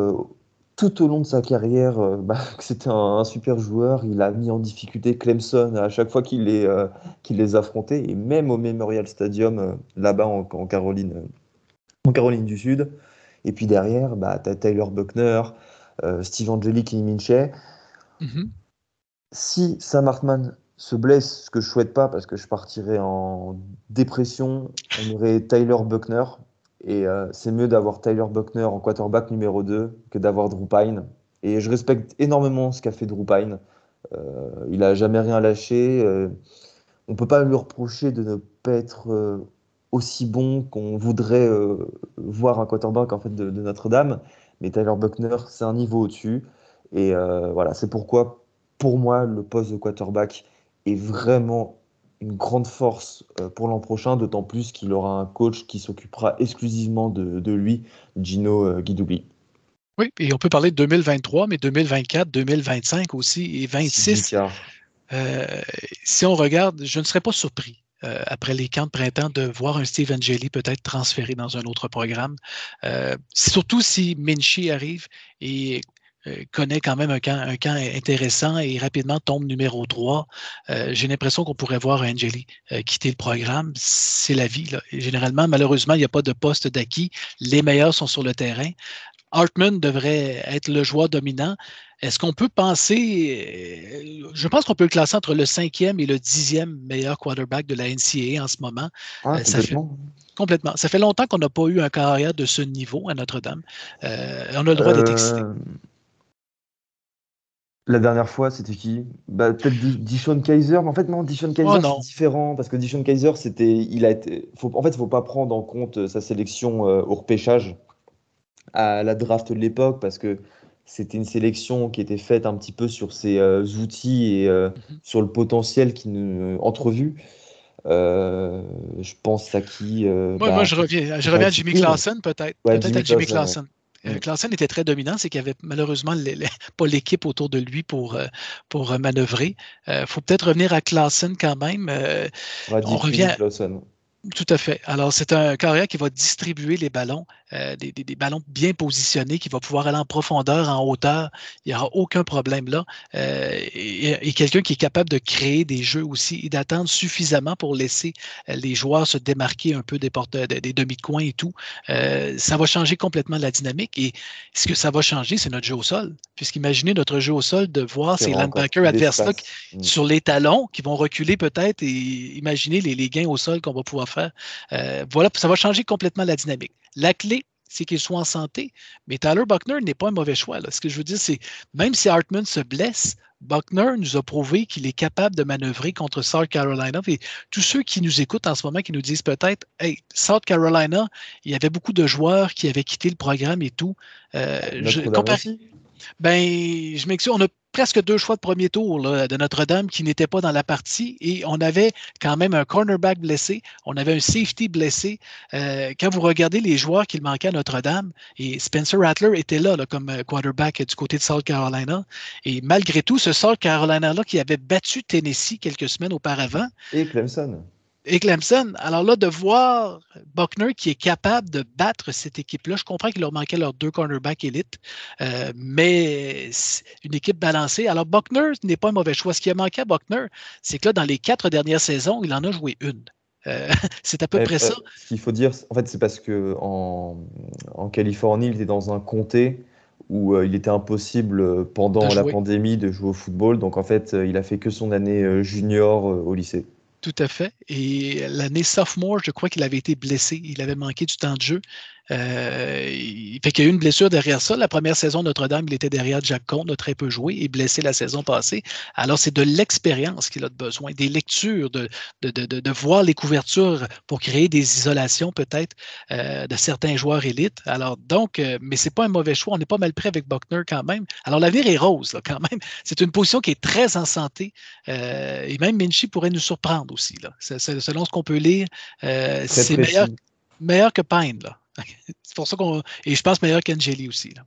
tout au long de sa carrière euh, bah, que c'était un, super joueur. Il a mis en difficulté Clemson à chaque fois qu'il les, euh, les affrontait, et même au Memorial Stadium, euh, là-bas en, Caroline, en Caroline du Sud. Et puis derrière, bah, tu as Tyler Buckner, Steve Angelique et Minchay. Mm-hmm. Si Sam Hartman se blesse, ce que je souhaite pas parce que je partirais en dépression, on aurait Tyler Buckner, et euh, c'est mieux d'avoir Tyler Buckner en quarterback numéro 2 que d'avoir Drew Pine. Et je respecte énormément ce qu'a fait Drew Pine. Euh, il n'a jamais rien lâché. Euh, on ne peut pas lui reprocher de ne pas être aussi bon qu'on voudrait voir un quarterback en fait, de, de Notre-Dame. Mais Tyler Buckner, c'est un niveau au-dessus. Et voilà, c'est pourquoi, pour moi, le poste de quarterback est vraiment une grande force euh, pour l'an prochain, d'autant plus qu'il aura un coach qui s'occupera exclusivement de, lui, Gino euh, Guidoubli. Oui, et on peut parler de 2023, mais 2024, 2025 aussi, et 26. Euh, si on regarde, je ne serais pas surpris après les camps de printemps de voir un Steve Angeli peut-être transféré dans un autre programme. surtout si Minchi arrive et connaît quand même un camp, un camp, intéressant et rapidement tombe numéro 3. Euh, j'ai l'impression qu'on pourrait voir Angeli euh, quitter le programme. C'est la vie. Là. généralement, malheureusement, il n'y a pas de poste d'acquis. Les meilleurs sont sur le terrain. Hartman devrait être le joueur dominant. Est-ce qu'on peut penser, je pense qu'on peut le classer entre le cinquième et le dixième meilleur quarterback de la NCAA en ce moment. Ah, complètement. complètement. Ça fait longtemps qu'on n'a pas eu un carrière de ce niveau à Notre-Dame. on a le droit d'être excité. La dernière fois, c'était qui? Bah, Peut-être Dishon Kaiser, mais en fait, non, Dishon Kaiser, oh, c'est différent parce que Dishon Kaiser, c'était. Il a été. Faut, en fait, il ne faut pas prendre en compte euh, sa sélection euh, au repêchage à la draft de l'époque parce que c'était une sélection qui était faite un petit peu sur ses euh, outils et mhm. sur le potentiel qui nous entrevu. je pense à qui Moi, moi bah, je reviens, je reviens à Jimmy Clausen, peut-être. peut-être à Jimmy Clausen. Euh, Clausen était très dominant, c'est qu'il n'y avait malheureusement pas l'équipe autour de lui pour, euh, pour manœuvrer. Il euh, faut peut-être revenir à Clausen quand même. on, revient. Tout à fait. Alors, c'est un carrière qui va distribuer les ballons, euh, des, ballons bien positionnés, qui va pouvoir aller en profondeur, en hauteur. Il n'y aura aucun problème là. Euh, et, quelqu'un qui est capable de créer des jeux aussi et d'attendre suffisamment pour laisser euh, les joueurs se démarquer un peu des, des demi-coins et tout. ça va changer complètement la dynamique. Et ce que ça va changer, c'est notre jeu au sol. Puisqu'imaginez notre jeu au sol de voir ces linebackers adverses-là mm. sur les talons qui vont reculer peut-être et imaginez les, les gains au sol qu'on va pouvoir faire. Euh, voilà, ça va changer complètement la dynamique. La clé, c'est qu'il soit en santé. Mais Tyler Buckner n'est pas un mauvais choix. Ce que je veux dire, c'est même si Hartman se blesse, Buckner nous a prouvé qu'il est capable de manœuvrer contre South Carolina. Et tous ceux qui nous écoutent en ce moment, qui nous disent peut-être, hey, South Carolina, il y avait beaucoup de joueurs qui avaient quitté le programme et tout. Euh, je, ben, je m'excuse, on a presque deux choix de premier tour de Notre-Dame qui n'étaient pas dans la partie et on avait quand même un cornerback blessé, on avait un safety blessé. Euh, quand vous regardez les joueurs qu'il manquait à Notre-Dame, et Spencer Rattler était là, comme euh, quarterback du côté de South Carolina, et malgré tout, ce South Carolina-là qui avait battu Tennessee quelques semaines auparavant. Et Clemson et Clemson. Alors là, de voir Buckner qui est capable de battre cette équipe-là, je comprends qu'il leur manquait leurs deux cornerbacks élites, euh, mais une équipe balancée. Alors Buckner n'est pas un mauvais choix. Ce qui a manqué à Buckner, c'est que là, dans les quatre dernières saisons, il en a joué une. Euh, c'est à peu près ça. Ce qu'il faut dire, en fait, c'est parce que en, Californie, il était dans un comté où euh, il était impossible pendant la pandémie de jouer au football. Donc en fait, il a fait que son année junior au lycée. Tout à fait. Et l'année sophomore, je crois qu'il avait été blessé. Il avait manqué du temps de jeu. Euh, il fait qu'il y a eu une blessure derrière ça. La première saison Notre-Dame, il était derrière Jack Comte, a très peu joué et blessé la saison passée. Alors, c'est de l'expérience qu'il a besoin, des lectures, de, de, de, de, voir les couvertures pour créer des isolations peut-être euh, de certains joueurs élites. Alors, donc, euh, mais c'est pas un mauvais choix. On n'est pas mal prêt avec Buckner quand même. Alors, l'avenir est rose là, quand même. C'est une position qui est très en santé. Euh, et même Minchi pourrait nous surprendre aussi. Là. selon ce qu'on peut lire, euh, c'est meilleur, meilleur que Pine. Là. c'est pour ça qu'on. Et je pense meilleur qu'Angeli aussi. Là.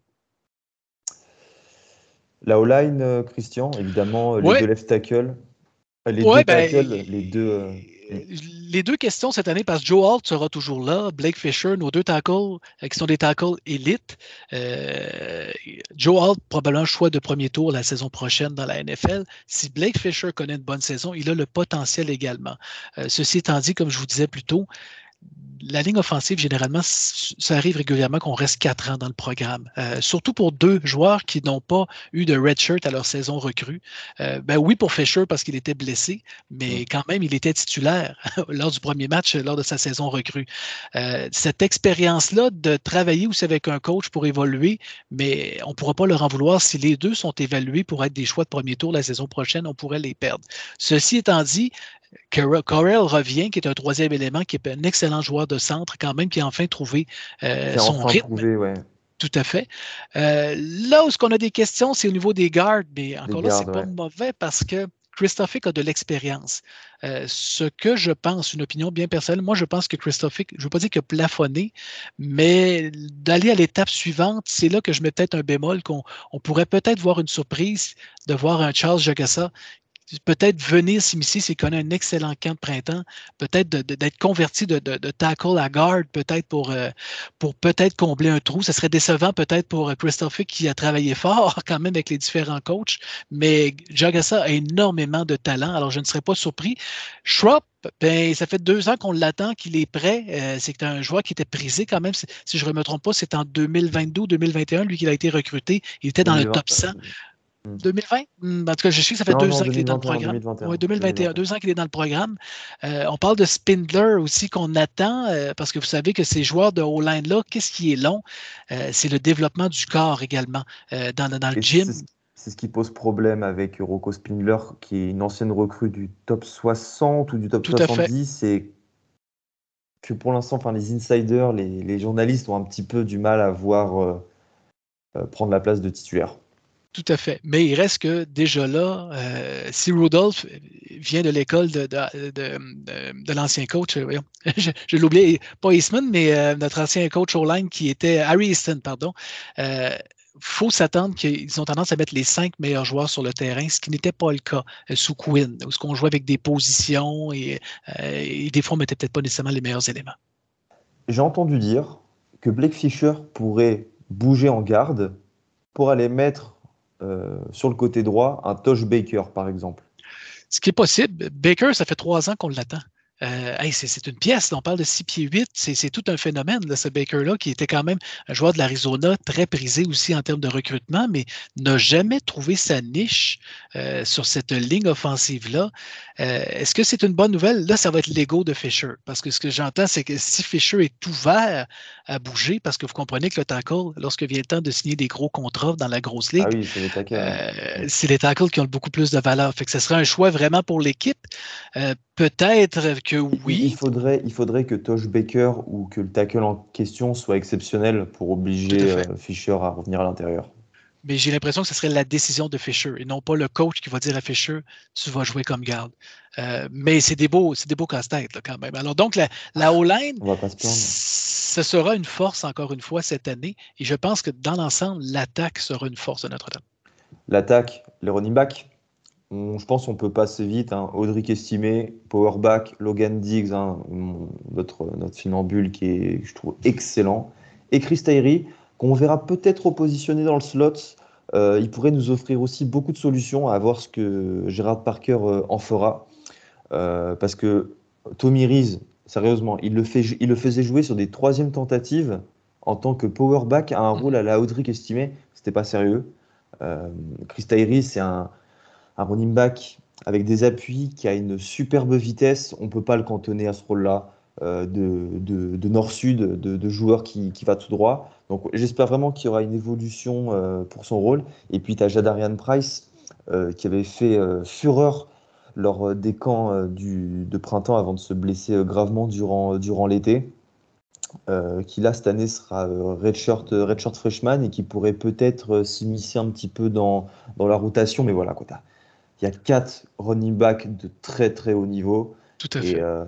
La O-line, euh, Christian, évidemment, les deux left tackle. Les deux ben, les deux. Euh, les deux questions cette année, parce que Joe Hart sera toujours là, Blake Fisher, nos deux tackles, euh, qui sont des tackles élites. Joe Hart, probablement choix de premier tour la saison prochaine dans la NFL. Si Blake Fisher connaît une bonne saison, il a le potentiel également. ceci étant dit, comme je vous disais plus tôt, la ligne offensive, généralement, ça arrive régulièrement qu'on reste quatre ans dans le programme. Euh, surtout pour deux joueurs qui n'ont pas eu de redshirt à leur saison recrue. Euh, ben oui, pour Fisher parce qu'il était blessé, mais quand même, il était titulaire lors du premier match, lors de sa saison recrue. Euh, cette expérience-là de travailler aussi avec un coach pour évoluer, mais on ne pourra pas leur en vouloir si les deux sont évalués pour être des choix de premier tour la saison prochaine, on pourrait les perdre. Ceci étant dit, Corel revient, qui est un troisième élément, qui est un excellent joueur de centre quand même, qui a enfin trouvé euh, son rythme. Tout à fait. Euh, là où ce qu'on a des questions, c'est au niveau des gardes, mais encore là, c'est pas mauvais parce que Christophic a de l'expérience. Euh, ce que je pense, une opinion bien personnelle, moi je pense que Christophic, je ne veux pas dire a plafonné, mais d'aller à l'étape suivante, c'est là que je mets peut-être un bémol, qu'on pourrait peut-être voir une surprise de voir un Charles Jagassa peut-être venir s'immiscer s'il connaît un excellent camp de printemps, peut-être d'être converti de, tackle à guard, peut-être pour, euh, pour peut-être combler un trou. Ce serait décevant peut-être pour euh, Christopher qui a travaillé fort quand même avec les différents coachs, mais Jagassa a énormément de talent, alors je ne serais pas surpris. Schropp, ben, ça fait deux ans qu'on l'attend, qu'il est prêt. Euh, c'est un joueur qui était prisé quand même. Si je ne me trompe pas, c'est en 2022 ou 2021, lui, qu'il a été recruté. Il était dans le top 100. 2020? Hmm, en tout cas, je sais que ça fait deux ans qu'il est dans le programme. 2021, 2021, deux ans qu'il est dans le programme. Euh, on parle de Spindler aussi qu'on attend, euh, parce que vous savez que ces joueurs de O-line-là, qu'est-ce qui est long? Euh, c'est le développement du corps également dans, dans le gym. C'est ce qui pose problème avec Rocco Spindler, qui est une ancienne recrue du top 60 ou du top 70. C'est que pour l'instant, enfin, les insiders, les, les, journalistes ont un petit peu du mal à voir prendre la place de titulaire. Tout à fait. Mais il reste que déjà là, euh, si Rudolph vient de l'école de, l'ancien coach, euh, je, l'oublie, pas Eastman, mais euh, notre ancien coach au line qui était Harry Easton, pardon. Il faut s'attendre qu'ils ont tendance à mettre les cinq meilleurs joueurs sur le terrain, ce qui n'était pas le cas sous Quinn, où ce qu'on jouait avec des positions et, des fois on mettait peut-être pas nécessairement les meilleurs éléments. J'ai entendu dire que Blake Fisher pourrait bouger en garde pour aller mettre sur le côté droit un Tosh Baker, par exemple Ce qui est possible. Baker, ça fait trois ans qu'on l'attend. Euh, c'est une pièce, on parle de 6 pieds 8, c'est tout un phénomène, là, ce Baker-là, qui était quand même un joueur de l'Arizona, très prisé aussi en termes de recrutement, mais n'a jamais trouvé sa niche euh, sur cette ligne offensive-là. Euh, est-ce que c'est une bonne nouvelle? Là, ça va être l'ego de Fisher, parce que ce que j'entends, c'est que si Fisher est ouvert à bouger, parce que vous comprenez que le tackle, lorsque vient le temps de signer des gros contrats dans la grosse ah ligue, c'est les tackles. qui ont beaucoup plus de valeur. Fait que ce serait un choix vraiment pour l'équipe. Peut-être que oui. Il faudrait, il faudrait que Tosh Baker ou que le tackle en question soit exceptionnel pour obliger euh, Fisher à revenir à l'intérieur. Mais j'ai l'impression que ce serait la décision de Fisher et non pas le coach qui va dire à Fisher tu vas jouer comme garde. Euh, mais c'est des beaux, c'est des beaux casse-têtes quand même. Alors donc la, la O-line, ce sera une force encore une fois cette année et je pense que dans l'ensemble, l'attaque sera une force de Notre-Dame. L'attaque, les running je pense qu'on peut passer vite. Hein. Audric Estimé, Powerback, Logan Diggs, hein, notre, notre finambule qui est, je trouve, excellent. Et Chris Tyree, qu'on verra peut-être repositionner dans le slot. Euh, il pourrait nous offrir aussi beaucoup de solutions à voir ce que Gérard Parker euh, en fera. Euh, parce que Tommy Reese, sérieusement, il le, fait, il le faisait jouer sur des troisièmes tentatives en tant que powerback à un rôle à la Audric Estimé. C'était pas sérieux. Chris Tyree, c'est un un running back avec des appuis qui a une superbe vitesse, on ne peut pas le cantonner à ce rôle-là euh, de, nord-sud, de, de, joueur qui, va tout droit. Donc j'espère vraiment qu'il y aura une évolution euh, pour son rôle. Et puis tu as Jadarian Price euh, qui avait fait fureur lors des camps du, de printemps avant de se blesser gravement durant, durant l'été. qui là cette année sera redshirt, redshirt freshman et qui pourrait peut-être s'immiscer un petit peu dans, dans la rotation. Mais voilà, quoi, il y a quatre running backs de très très haut niveau. Tout à fait. Euh,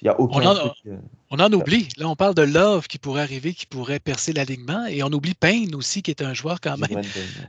il y a aucun. On en, oublie. Là, on parle de Love qui pourrait arriver, qui pourrait percer l'alignement. Et on oublie Payne aussi, qui est un joueur quand même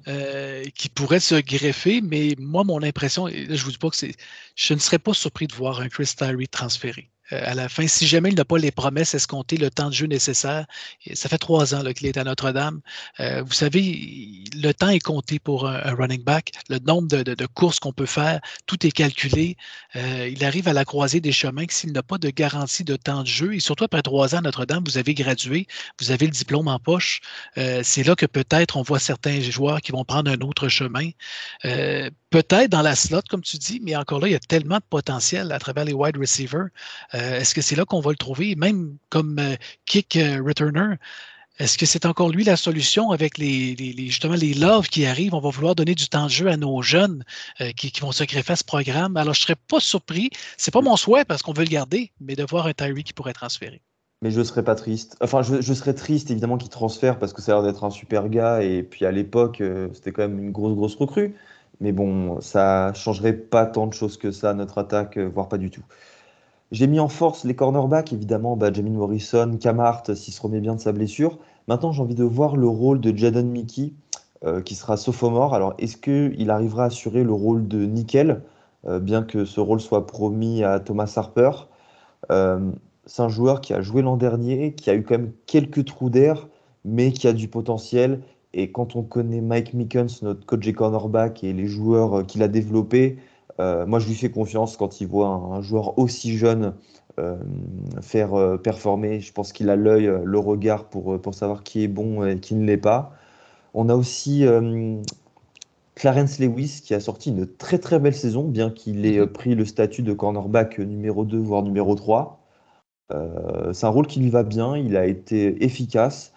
euh, qui pourrait se greffer. Mais moi, mon impression, et là, je vous dis pas que c'est. Je ne serais pas surpris de voir un Chris Tyree transféré. Euh, à la fin. Si jamais il n'a pas les promesses escomptées, le temps de jeu nécessaire, ça fait trois ans qu'il est à Notre-Dame. Euh, vous savez, le temps est compté pour un, running back. Le nombre de, courses qu'on peut faire, tout est calculé. Euh, il arrive à la croisée des chemins que s'il n'a pas de garantie de temps de jeu, et surtout après trois ans à Notre-Dame, vous avez gradué, vous avez le diplôme en poche. C'est là que peut-être on voit certains joueurs qui vont prendre un autre chemin. Peut-être dans la slot, comme tu dis, mais encore là, il y a tellement de potentiel à travers les wide receivers. Euh, est-ce que c'est là qu'on va le trouver, même comme euh, kick euh, returner? Est-ce que c'est encore lui la solution avec les, justement les loves qui arrivent? On va vouloir donner du temps de jeu à nos jeunes qui, vont se greffer à ce programme. Alors, je ne serais pas surpris. Ce n'est pas mon souhait parce qu'on veut le garder, mais de voir un Tyree qui pourrait transférer. Mais je ne serais pas triste. Enfin, je, serais triste évidemment qu'il transfère parce que ça a l'air d'être un super gars. Et puis à l'époque, c'était quand même une grosse, grosse recrue. Mais bon, ça changerait pas tant de choses que ça notre attaque, voire pas du tout. J'ai mis en force les cornerbacks, évidemment, bah, Jamie Morrison, Camart, s'il se remet bien de sa blessure. Maintenant, j'ai envie de voir le rôle de Jadon Mickey, euh, qui sera sophomore. Alors, est-ce qu'il arrivera à assurer le rôle de nickel, euh, bien que ce rôle soit promis à Thomas Harper? Euh, C'est un joueur qui a joué l'an dernier, qui a eu quand même quelques trous d'air, mais qui a du potentiel. Et quand on connaît Mike Mickens, notre coach des cornerback, et les joueurs qu'il a développés, euh, moi, je lui fais confiance quand il voit un, joueur aussi jeune euh, faire euh, performer. Je pense qu'il a l'œil, le regard pour, pour savoir qui est bon et qui ne l'est pas. On a aussi Clarence Lewis qui a sorti une très très belle saison, bien qu'il ait pris le statut de cornerback numéro 2, voire numéro 3. c'est un rôle qui lui va bien, il a été efficace.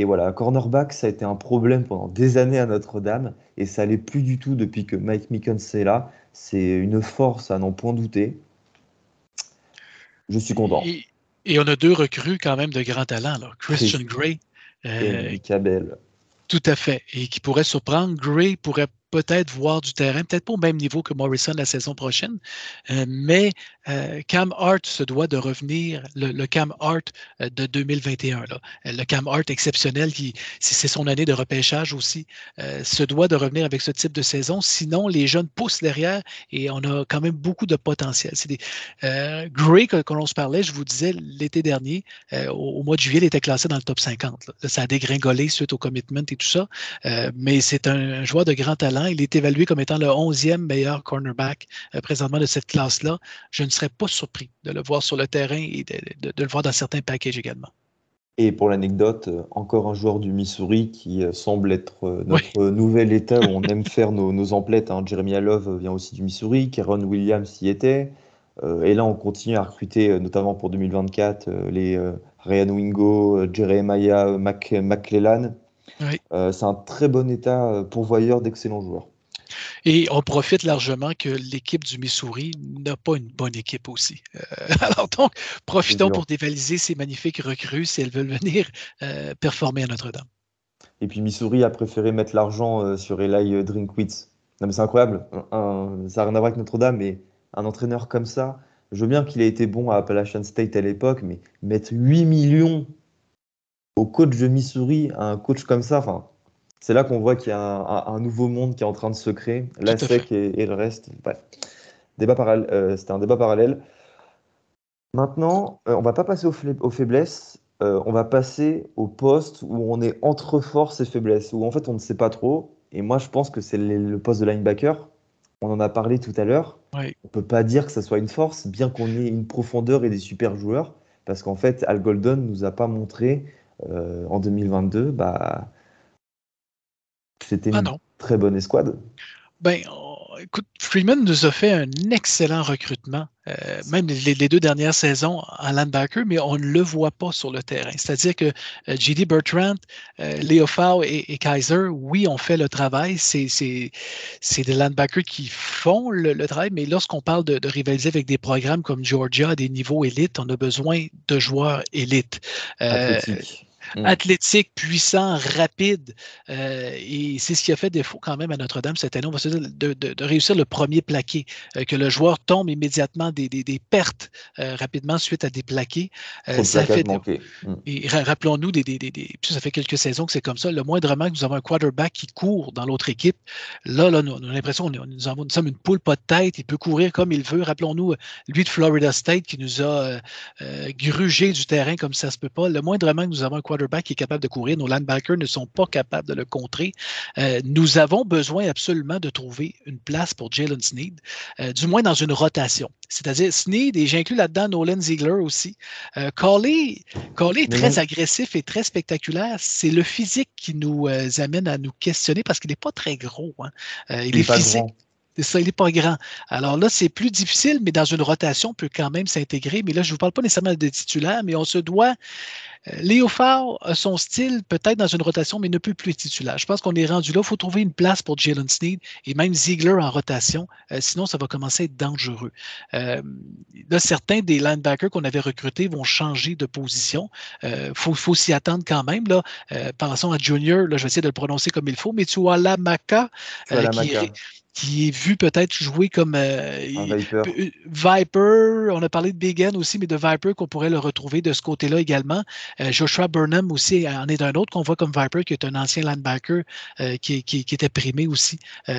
Et voilà, cornerback, ça a été un problème pendant des années à Notre-Dame, et ça n'allait plus du tout depuis que Mike Mickens est là. C'est une force à n'en point douter. Je suis content. Et, on a deux recrues quand même de grand talent. Là. Christian Gray. Euh, et Cabell. Tout à fait. Et qui pourrait surprendre. Gray pourrait peut-être voir du terrain, peut-être pas au même niveau que Morrison la saison prochaine, euh, mais euh, Cam Hart se doit de revenir, le, Cam Hart euh, de 2021, là, le Cam Hart exceptionnel, qui c'est son année de repêchage aussi, se doit de revenir avec ce type de saison. Sinon, les jeunes poussent derrière et on a quand même beaucoup de potentiel. C'est des, Gray, quand on se parlait, je vous disais l'été dernier, au, mois de juillet, il était classé dans le top 50. ça a dégringolé suite au commitment et tout ça, mais c'est un joueur de grand talent talent. Il est évalué comme étant le 11e meilleur cornerback présentement de cette classe-là. Je ne serais pas surpris de le voir sur le terrain et de, le voir dans certains packages également. Et pour l'anecdote, encore un joueur du Missouri qui semble être notre nouvel état où on aime faire nos, nos emplettes. Hein. Jeremy Love vient aussi du Missouri, Karen Williams y était. et là, on continue à recruter, notamment pour 2024, les Ryan Wingo, Jeremiah McClellan. Euh, c'est un très bon état euh, pourvoyeur d'excellents joueurs. Et on profite largement que l'équipe du Missouri n'a pas une bonne équipe aussi. Euh, alors donc, profitons pour dévaliser ces magnifiques recrues si elles veulent venir performer à Notre-Dame. Et puis Missouri a préféré mettre l'argent sur Eli Drinkwitz. Non mais c'est incroyable. ça n'a rien à voir avec Notre-Dame, mais un entraîneur comme ça, je veux bien qu'il ait été bon à Appalachian State à l'époque, mais mettre 8 millions au coach de Missouri, un coach comme ça, enfin, c'est là qu'on voit qu'il y a un, nouveau monde qui est en train de se créer. La SEC et, le reste. Bref, débat parallèle, euh, c'était un débat parallèle. Maintenant, on euh, on va pas passer aux, faiblesses, euh, on va passer au poste où on est entre force et faiblesse, où en fait on ne sait pas trop. Et moi, je pense que c'est le, poste de linebacker. On en a parlé tout à l'heure. On ne peut pas dire que ça soit une force, bien qu'on ait une profondeur et des super joueurs, parce qu'en fait, Al Golden nous a pas montré euh, en 2022, bah, c'était ah une très bonne escouade. Ben, écoute, Freeman nous a fait un excellent recrutement, euh, même les, deux dernières saisons en linebacker, mais on ne le voit pas sur le terrain. C'est-à-dire que euh, J.D. Bertrand, euh, Leo Fau et, Kaiser, oui, ont fait le travail. C'est des linebackers qui font le, travail, mais lorsqu'on parle de, rivaliser avec des programmes comme Georgia à des niveaux élites, on a besoin de joueurs élites. Mm. athlétique, puissant, rapide. Euh, et c'est ce qui a fait défaut quand même à Notre-Dame cette année. On va se dire de, réussir le premier plaqué, euh, que le joueur tombe immédiatement des, pertes euh, rapidement suite à des plaqués. ça fait mm. Et rappelons-nous, des, ça fait quelques saisons que c'est comme ça. Le moindrement que nous avons un quarterback qui court dans l'autre équipe, là, là nous, on a l'impression que nous, sommes une poule pas de tête. Il peut courir comme il veut. Rappelons-nous, lui de Florida State qui nous a grugé du terrain comme ça se peut pas. Le moindrement que nous avons un quarterback qui est capable de courir. Nos linebackers ne sont pas capables de le contrer. Euh, nous avons besoin absolument de trouver une place pour Jalen Sneed, euh, du moins dans une rotation. C'est-à-dire Sneed, et j'inclus là-dedans Nolan Ziegler aussi. Euh, Coley, est très agressif et très spectaculaire. C'est le physique qui nous amène à nous questionner parce qu'il n'est pas très gros. Hein. il, est, physique. C'est ça, il n'est pas grand. Alors là, c'est plus difficile, mais dans une rotation, on peut quand même s'intégrer. Mais là, je ne vous parle pas nécessairement de titulaire, mais on se doit euh, Léo Faure a son style peut-être dans une rotation, mais ne peut plus être titulaire. Je pense qu'on est rendu là. Il faut trouver une place pour Jalen Sneed et même Ziegler en rotation. Euh, sinon, ça va commencer à être dangereux. Euh, là, certains des linebackers qu'on avait recrutés vont changer de position. Il faut, s'y attendre quand même. Là. pensons à Junior, là, je vais essayer de le prononcer comme il faut, mais tu as Lamaka, qui, qui est vu peut-être jouer comme euh, Viper. On a parlé de Began aussi, mais de Viper qu'on pourrait le retrouver de ce côté-là également. Euh, Joshua Burnham aussi en est un autre qu'on voit comme Viper, qui est un ancien linebacker euh, qui, qui, était primé aussi, mm.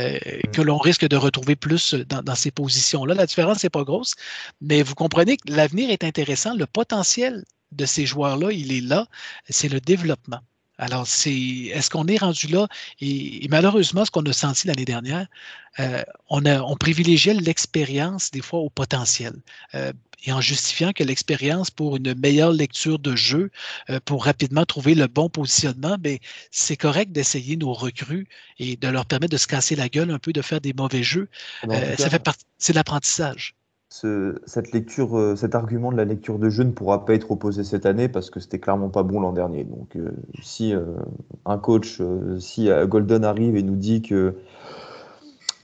que l'on risque de retrouver plus dans, dans ces positions-là. La différence n'est pas grosse, mais vous comprenez que l'avenir est intéressant. Le potentiel de ces joueurs-là, il est là. C'est le développement. Alors, c'est est-ce qu'on est rendu là? Et, malheureusement, ce qu'on a senti l'année dernière, euh, on, a, on privilégiait l'expérience des fois au potentiel. Euh, et en justifiant que l'expérience pour une meilleure lecture de jeu, euh, pour rapidement trouver le bon positionnement, ben, c'est correct d'essayer nos recrues et de leur permettre de se casser la gueule un peu, de faire des mauvais jeux. ça fait partie, c'est l'apprentissage cette lecture, euh, cet argument de la lecture de jeu ne pourra pas être opposé cette année parce que c'était clairement pas bon l'an dernier. Donc, euh, si euh, un coach, si Golden arrive et nous dit que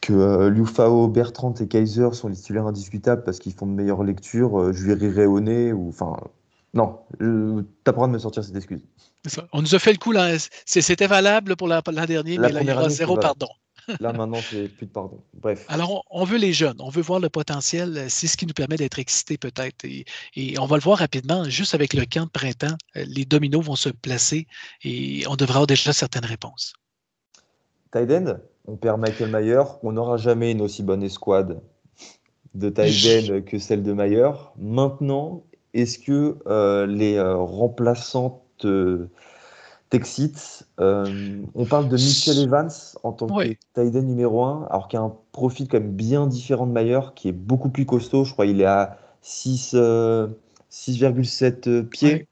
que Liufao, Bertrand et Kaiser sont les titulaires indiscutables parce qu'ils font de meilleures lectures, je lui rirai au nez ou enfin non, t'as pas droit de me sortir cette excuse. On nous a fait le coup là. C'était valable pour l'an dernier, mais là il y aura zéro pardon. Là, maintenant, c'est plus de pardon. Bref. Alors, on, veut les jeunes, on veut voir le potentiel. C'est ce qui nous permet d'être excités peut-être. Et, on va le voir rapidement, juste avec le camp de printemps, euh, les dominos vont se placer et on devra avoir déjà certaines réponses. Tiden, on perd Michael Mayer. On n'aura jamais une aussi bonne escouade de Tiden que celle de Mayer. Maintenant, est-ce que euh, les euh, remplaçantes t'excite. Euh, on parle de Mitchell Evans en tant que tight numéro 1, alors qu'il a un profil quand même bien différent de Mayer, qui est beaucoup plus costaud. Je crois qu'il est à 6,7 pieds.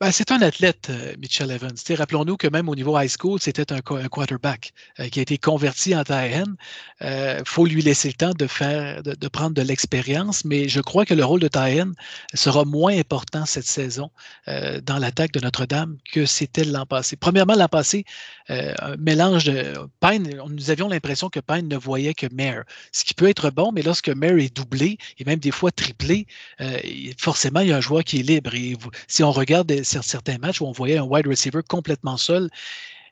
Ben, c'est un athlète, euh, Mitchell Evans. Rappelons-nous que même au niveau high school, c'était un, quarterback euh, qui a été converti en tight Il euh, faut lui laisser le temps de faire, de, prendre de l'expérience, mais je crois que le rôle de tight sera moins important cette saison dans l'attaque de Notre-Dame que c'était l'an passé. Premièrement, l'an passé, un mélange de Pine, nous avions l'impression que Pine ne voyait que Mayer, ce qui peut être bon, mais lorsque Mayer est doublé et même des fois triplé, forcément, il y a un joueur qui est libre. Et si on regarde certains matchs où on voyait un wide receiver complètement seul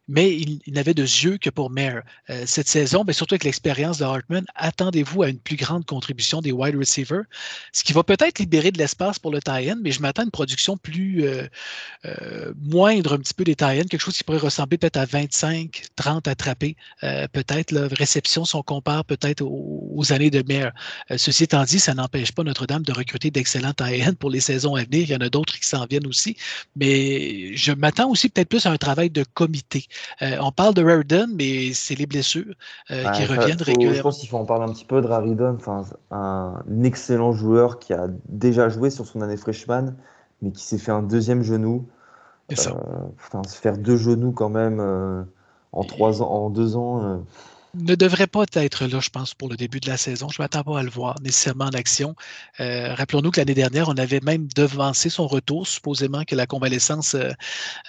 mais il, n'avait de yeux que pour Mayer. Euh, cette saison, mais surtout avec l'expérience de Hartman, attendez-vous à une plus grande contribution des wide receivers, ce qui va peut-être libérer de l'espace pour le tie mais je m'attends à une production plus euh, euh, moindre un petit peu des tie quelque chose qui pourrait ressembler peut-être à 25, 30 attrapés, peut-être la réception si on compare peut-être aux, années de Mayer. ceci étant dit, ça n'empêche pas Notre-Dame de recruter d'excellents tie pour les saisons à venir. Il y en a d'autres qui s'en viennent aussi, mais je m'attends aussi peut-être plus à un travail de comité. Euh, on parle de Raridan, mais c'est les blessures euh, qui reviennent régulièrement. Je pense qu'il faut en parler un petit peu de Raridan, un excellent joueur qui a déjà joué sur son année freshman, mais qui s'est fait un deuxième genou. Ça. Euh, se faire deux genoux quand même en, trois ans, en deux ans ne devrait pas être là, je pense, pour le début de la saison. Je ne m'attends pas à le voir nécessairement en action. Euh, rappelons-nous que l'année dernière, on avait même devancé son retour, supposément que la convalescence euh,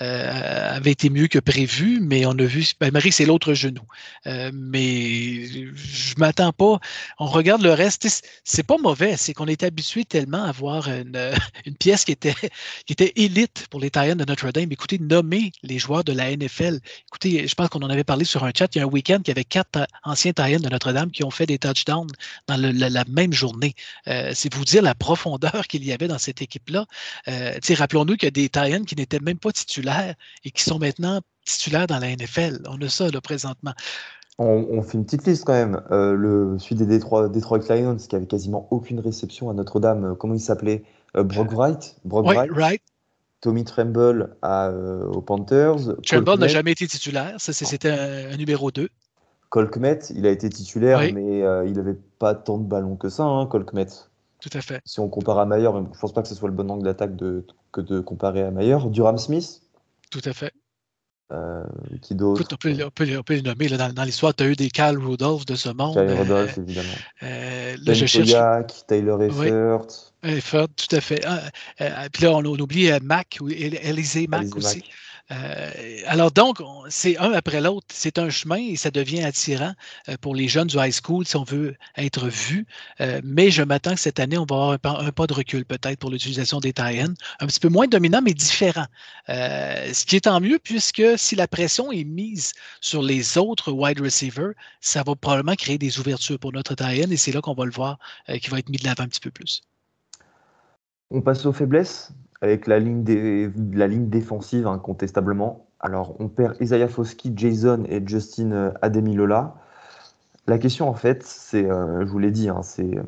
euh, avait été mieux que prévu, mais on a vu, ben, Marie, c'est l'autre genou. mais je ne m'attends pas. On regarde le reste, c'est pas mauvais, c'est qu'on est habitué tellement à avoir une, pièce qui était, qui était élite pour les Titans de Notre-Dame. Écoutez, nommer les joueurs de la NFL. Écoutez, je pense qu'on en avait parlé sur un chat, il y a un week-end qui avait quatre anciens Titans de Notre-Dame qui ont fait des touchdowns dans la, même journée. Euh, c'est vous dire la profondeur qu'il y avait dans cette équipe-là. Euh, rappelons-nous qu'il y a des Titans qui n'étaient même pas titulaires et qui sont maintenant titulaires dans la NFL. On a ça là, présentement. On, fait une petite liste quand même. Euh, le, celui des Detroit, Detroit, Lions qui avait quasiment aucune réception à Notre-Dame. Comment il s'appelait? Brock Wright? Brock Wright? Tommy Tremble aux Panthers. Tremble n'a jamais été titulaire. C'était un, un, numéro 2. Colkmet, il a été titulaire, mais euh, il n'avait pas tant de ballons que ça, hein, Colkmet. Tout à fait. Si on compare à Mayer, je ne pense pas que ce soit le bon angle d'attaque que de comparer à Mayer. Durham Smith? Tout à fait. Euh, qui d'autre? On, peut, on, peut, les nommer. Là, dans, l'histoire, tu as eu des Cal Rudolph de ce monde. Cal Rudolph, évidemment. Euh, là, je cherche... Taylor Effert. Effert, tout à fait. Ah, puis là, on, oublie Mac, Élisée Mac aussi. Euh, alors donc, c'est un après l'autre, c'est un chemin et ça devient attirant euh, pour les jeunes du high school si on veut être vu. Euh, mais je m'attends que cette année, on va avoir un pas, de recul peut-être pour l'utilisation des tie un petit peu moins dominant, mais différent. ce qui est tant mieux puisque si la pression est mise sur les autres wide receivers, ça va probablement créer des ouvertures pour notre tie et c'est là qu'on va le voir qui va être mis de l'avant un petit peu plus. On passe aux faiblesses avec la ligne, la ligne défensive incontestablement. Alors, on perd Isaiah Foskey, Jason et Justin euh, Ademilola. La question, en fait, c'est, euh, je vous l'ai dit, hein, c'est euh,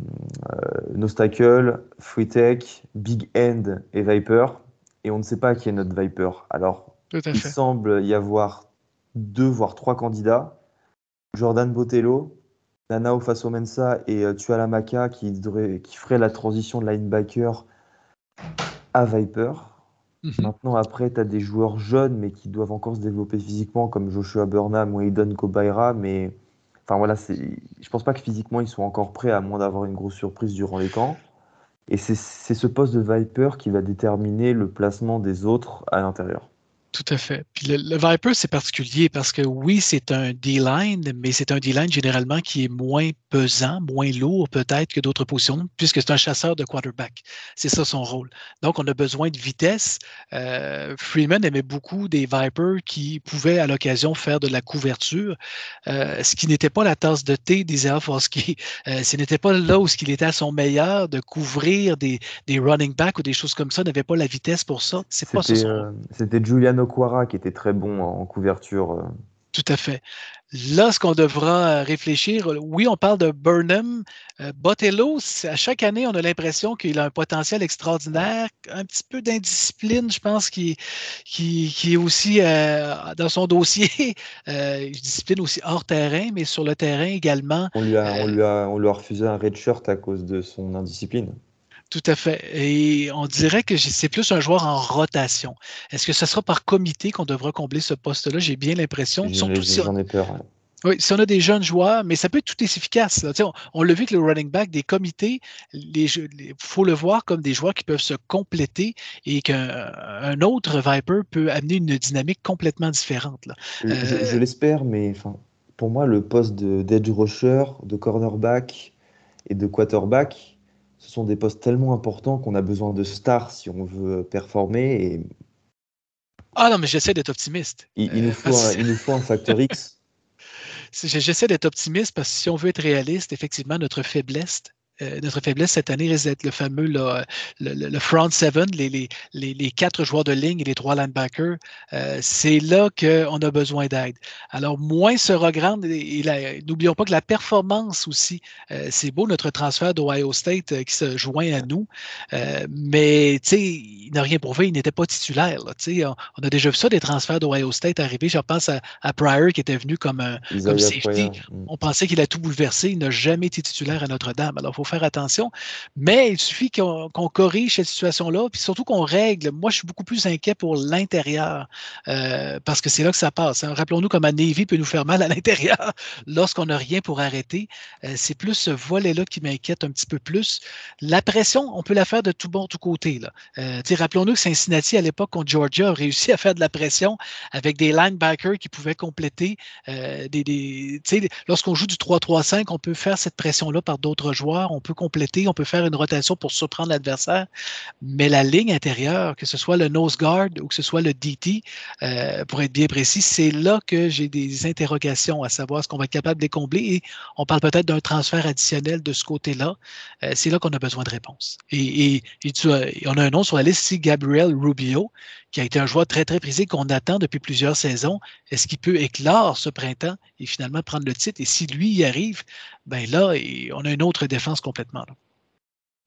Nostacle, Free Tech, Big End et Viper. Et on ne sait pas qui est notre Viper. Alors, il semble y avoir deux, voire trois candidats. Jordan Botello, Nanao Fasomensa et Tualamaka qui, qui feraient la transition de linebacker à Viper. Mhm. Maintenant, après, tu as des joueurs jeunes, mais qui doivent encore se développer physiquement, comme Joshua Burnham ou Aiden Kobaira. Mais enfin, voilà, je pense pas que physiquement, ils sont encore prêts, à moins d'avoir une grosse surprise durant les camps. Et c'est ce poste de Viper qui va déterminer le placement des autres à l'intérieur. Tout à fait. Puis le, Viper, c'est particulier parce que oui, c'est un D-line, mais c'est un D-line généralement qui est moins pesant, moins lourd peut-être que d'autres positions, puisque c'est un chasseur de quarterback. C'est ça son rôle. Donc, on a besoin de vitesse. Euh, Freeman aimait beaucoup des Vipers qui pouvaient à l'occasion faire de la couverture, euh, ce qui n'était pas la tasse de thé d'Isaiah Foskey. Euh, ce n'était pas là où il était à son meilleur de couvrir des, des running backs ou des choses comme ça, n'avait pas la vitesse pour ça. C'est pas ça C'était Julian Okwara qui était très bon en couverture. Euh. Tout à fait. Là, ce qu'on devra réfléchir, oui, on parle de Burnham. Euh, Botello, à chaque année, on a l'impression qu'il a un potentiel extraordinaire, un petit peu d'indiscipline, je pense, qui, qui, est aussi euh, dans son dossier. Euh, discipline aussi hors terrain, mais sur le terrain également. On lui a, on lui a, on lui a refusé un red shirt à cause de son indiscipline. Tout à fait. Et on dirait que c'est plus un joueur en rotation. Est-ce que ce sera par comité qu'on devra combler ce poste-là? J'ai bien l'impression. J'en ai peur. Oui, si on a des jeunes joueurs, mais ça peut être tout efficace. On, l'a vu que le running back des comités, il faut le voir comme des joueurs qui peuvent se compléter et qu'un autre Viper peut amener une dynamique complètement différente. Je, euh, l'espère, mais pour moi, le poste d'edge rusher, de cornerback et de quarterback, ce sont des postes tellement importants qu'on a besoin de stars si on veut performer. Et... Ah non, mais j'essaie d'être optimiste. Il, nous, euh, faut un, il nous faut un facteur X. J'essaie d'être optimiste parce que si on veut être réaliste, effectivement, notre faiblesse, euh, notre faiblesse cette année risque d'être le fameux le, front seven, les, les, quatre joueurs de ligne et les trois linebackers. Euh, c'est là qu'on a besoin d'aide. Alors, moins sera grande. Et, n'oublions pas que la performance aussi, euh, c'est beau notre transfert d'Ohio State qui se joint à nous, mais il n'a rien prouvé, il n'était pas titulaire. on, on, a déjà vu ça, des transferts d'Ohio State arriver. Je pense à, Pryor qui était venu comme, un, comme safety. Mm. On pensait qu'il a tout bouleversé. Il n'a jamais été titulaire à Notre-Dame. Alors, il faut faire attention. Mais il suffit qu'on corrige cette situation-là, puis surtout qu'on règle. Moi, je suis beaucoup plus inquiet pour l'intérieur, euh, parce que c'est là que ça passe. Hein. Rappelons-nous comme Navy peut nous faire mal à l'intérieur lorsqu'on n'a rien pour arrêter. Euh, c'est plus ce volet-là qui m'inquiète un petit peu plus. La pression, on peut la faire de tout bon, tout côté. Euh, rappelons-nous que Cincinnati, à l'époque, contre Georgia, a réussi à faire de la pression avec des linebackers qui pouvaient compléter. des, lorsqu'on joue du 3-3-5, on peut faire cette pression-là par d'autres joueurs. Peut compléter, on peut faire une rotation pour surprendre l'adversaire, mais la ligne intérieure, que ce soit le nose guard ou que ce soit le DT, euh, pour être bien précis, c'est là que j'ai des interrogations à savoir ce qu'on va être capable de combler et on parle peut-être d'un transfert additionnel de ce côté-là. Euh, c'est là qu'on a besoin de réponses. Et, on a un nom sur la liste ici, Gabriel Rubio, qui a été un joueur très, très prisé qu'on attend depuis plusieurs saisons. Est-ce qu'il peut éclore ce printemps et finalement prendre le titre? Et si lui y arrive, ben là, on a une autre défense complètement.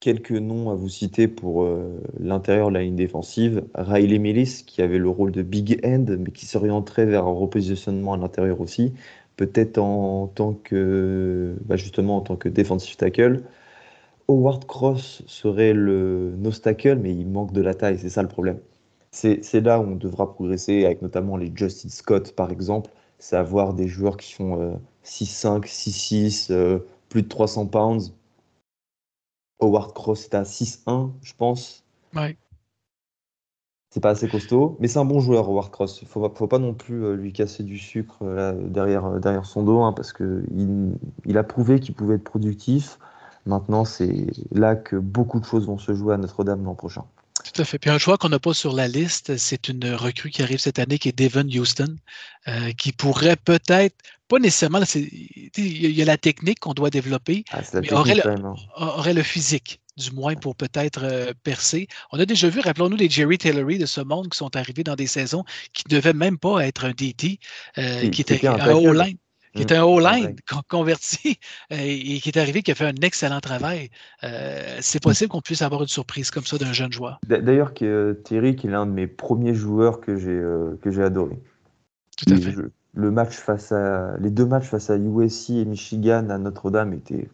Quelques noms à vous citer pour euh, l'intérieur de la ligne défensive. Riley Millis, qui avait le rôle de big end, mais qui s'orienterait vers un repositionnement à l'intérieur aussi, peut-être en tant que, bah, justement, en tant que defensive tackle. Howard Cross serait le nose tackle, mais il manque de la taille, c'est ça le problème. C'est là où on devra progresser, avec notamment les Justin Scott, par exemple. C'est avoir des joueurs qui font 6-5, euh, 6-6, euh, plus de 300 pounds. Howard Cross est à 6-1, je pense. Ouais. C'est pas assez costaud, mais c'est un bon joueur, Howard Cross. Il faut, faut pas non plus euh, lui casser du sucre derrière, derrière son dos, hein, parce qu'il il a prouvé qu'il pouvait être productif. Maintenant, c'est là que beaucoup de choses vont se jouer à Notre-Dame l'an prochain. Tout à fait. Puis un joueur qu'on n'a pas sur la liste, c'est une recrue qui arrive cette année qui est Devon Houston, euh, qui pourrait peut-être, pas nécessairement, il y a la technique qu'on doit développer, ah, mais aurait le, physique du moins pour peut-être euh, percer. On a déjà vu, rappelons-nous, les Jerry Tillery de ce monde qui sont arrivés dans des saisons qui ne devaient même pas être un DT, euh, qui était un O-line qui est un O-line converti euh, et qui est arrivé, qui a fait un excellent travail. Euh, c'est possible qu'on puisse avoir une surprise comme ça d'un jeune joueur. D'ailleurs, Thierry, qui est l'un de mes premiers joueurs que j'ai euh, adoré. Tout à fait. Le, match face à les deux matchs face à USC et Michigan à Notre-Dame étaient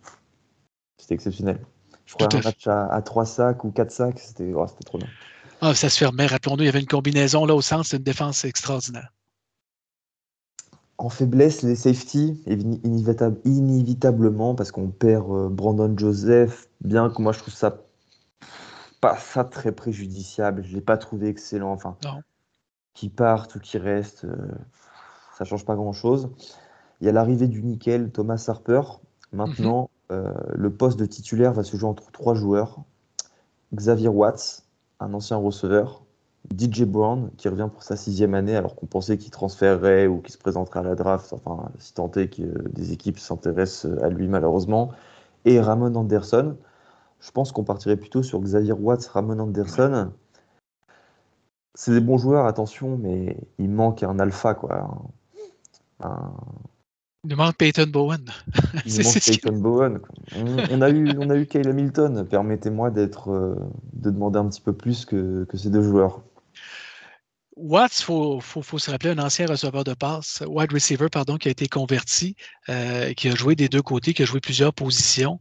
c'était exceptionnel. Je crois un match à, 3 sacs ou 4 sacs, c'était trop bien. Ah, ça se fermait. Rappelons-nous, il y avait une combinaison là au centre, c'est une défense extraordinaire. En faiblesse, les safety, inévitablement, parce qu'on perd euh, Brandon Joseph, bien que moi je trouve ça pas ça très préjudiciable. Je ne l'ai pas trouvé excellent. Enfin, qui parte ou qui reste, euh, ça change pas grand-chose. Il y a l'arrivée du nickel, Thomas Harper. Maintenant, mhm. euh, le poste de titulaire va se jouer entre trois joueurs. Xavier Watts, un ancien receveur, DJ Brown qui revient pour sa sixième année alors qu'on pensait qu'il transférerait ou qu'il se présenterait à la draft, enfin si tant est que des équipes s'intéressent à lui malheureusement, et Ramon Anderson. Je pense qu'on partirait plutôt sur Xavier Watts, Ramon Anderson. C'est des bons joueurs, attention, mais il manque un alpha quoi. Il nous manque Peyton Bowen. Il nous manque Peyton Bowen. On, a eu, on a eu Kyle Hamilton. Permettez-moi d'être, euh, de demander un petit peu plus que, que ces deux joueurs. Watts, il faut, faut, faut, se rappeler, un ancien receveur de passe, wide receiver, pardon, qui a été converti, euh, qui a joué des deux côtés, qui a joué plusieurs positions,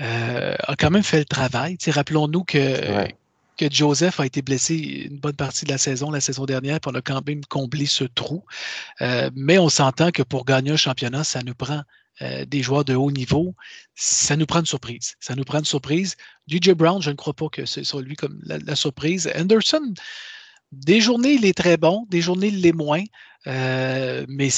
euh, a quand même fait le travail. Rappelons-nous que, que Joseph a été blessé une bonne partie de la saison, la saison dernière, puis on a quand même comblé ce trou. Euh, mais on s'entend que pour gagner un championnat, ça nous prend euh, des joueurs de haut niveau, ça nous prend une surprise. Ça nous prend une surprise. DJ Brown, je ne crois pas que ce soit lui comme la, surprise. Anderson, des journées, il est très bon, des journées, il l'est moins. Euh, mais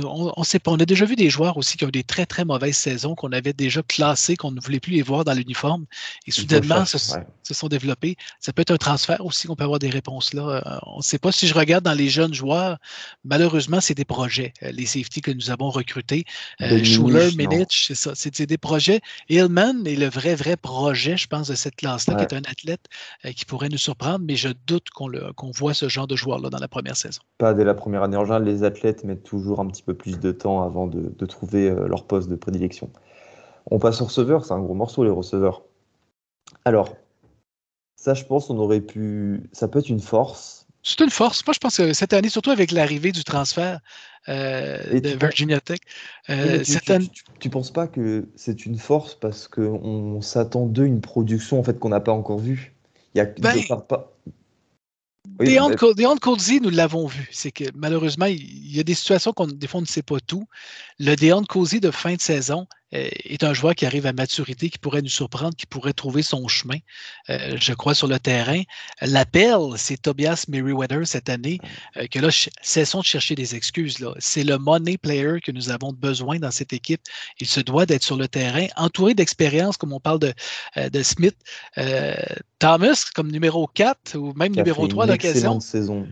on ne sait pas. On a déjà vu des joueurs aussi qui ont des très, très mauvaises saisons, qu'on avait déjà classés, qu'on ne voulait plus les voir dans l'uniforme. Et soudainement, se, se, sont développés. Ça peut être un transfert aussi qu'on peut avoir des réponses là. Euh, on ne sait pas. Si je regarde dans les jeunes joueurs, malheureusement, c'est des projets. Euh, les safety que nous avons recrutés. Euh, Schuler, Minich, c'est ça. C'est des projets. Hillman est le vrai, vrai projet, je pense, de cette classe-là, qui est un athlète qui pourrait nous surprendre, mais je doute qu'on voit ce genre de joueur-là dans la première saison. Pas dès la première année. En général, les athlètes mettent toujours un petit peu plus de temps avant de, trouver euh, leur poste de prédilection. On passe au receveur, c'est un gros morceau les receveurs. Alors, ça je pense on aurait pu. Ça peut être une force. C'est une force. Moi je pense que cette année, surtout avec l'arrivée du transfert euh, de Virginia Tech. Euh, tu, penses pas que c'est une force parce qu'on s'attend d'eux une production en fait qu'on n'a pas encore vue? Il y a ben, pas, oui, Deon Colsey, nous l'avons vu. C'est que malheureusement, il y a des situations qu'on des fois on ne sait pas tout. Le Deon Cozy de fin de saison, est un joueur qui arrive à maturité, qui pourrait nous surprendre, qui pourrait trouver son chemin, euh, je crois, sur le terrain. L'appel, c'est Tobias Merriweather cette année, euh, que là, cessons de chercher des excuses. C'est le money player que nous avons besoin dans cette équipe. Il se doit d'être sur le terrain, entouré d'expérience, comme on parle de, de Smith. Thomas, comme numéro 4 ou même numéro 3 d'occasion. saison.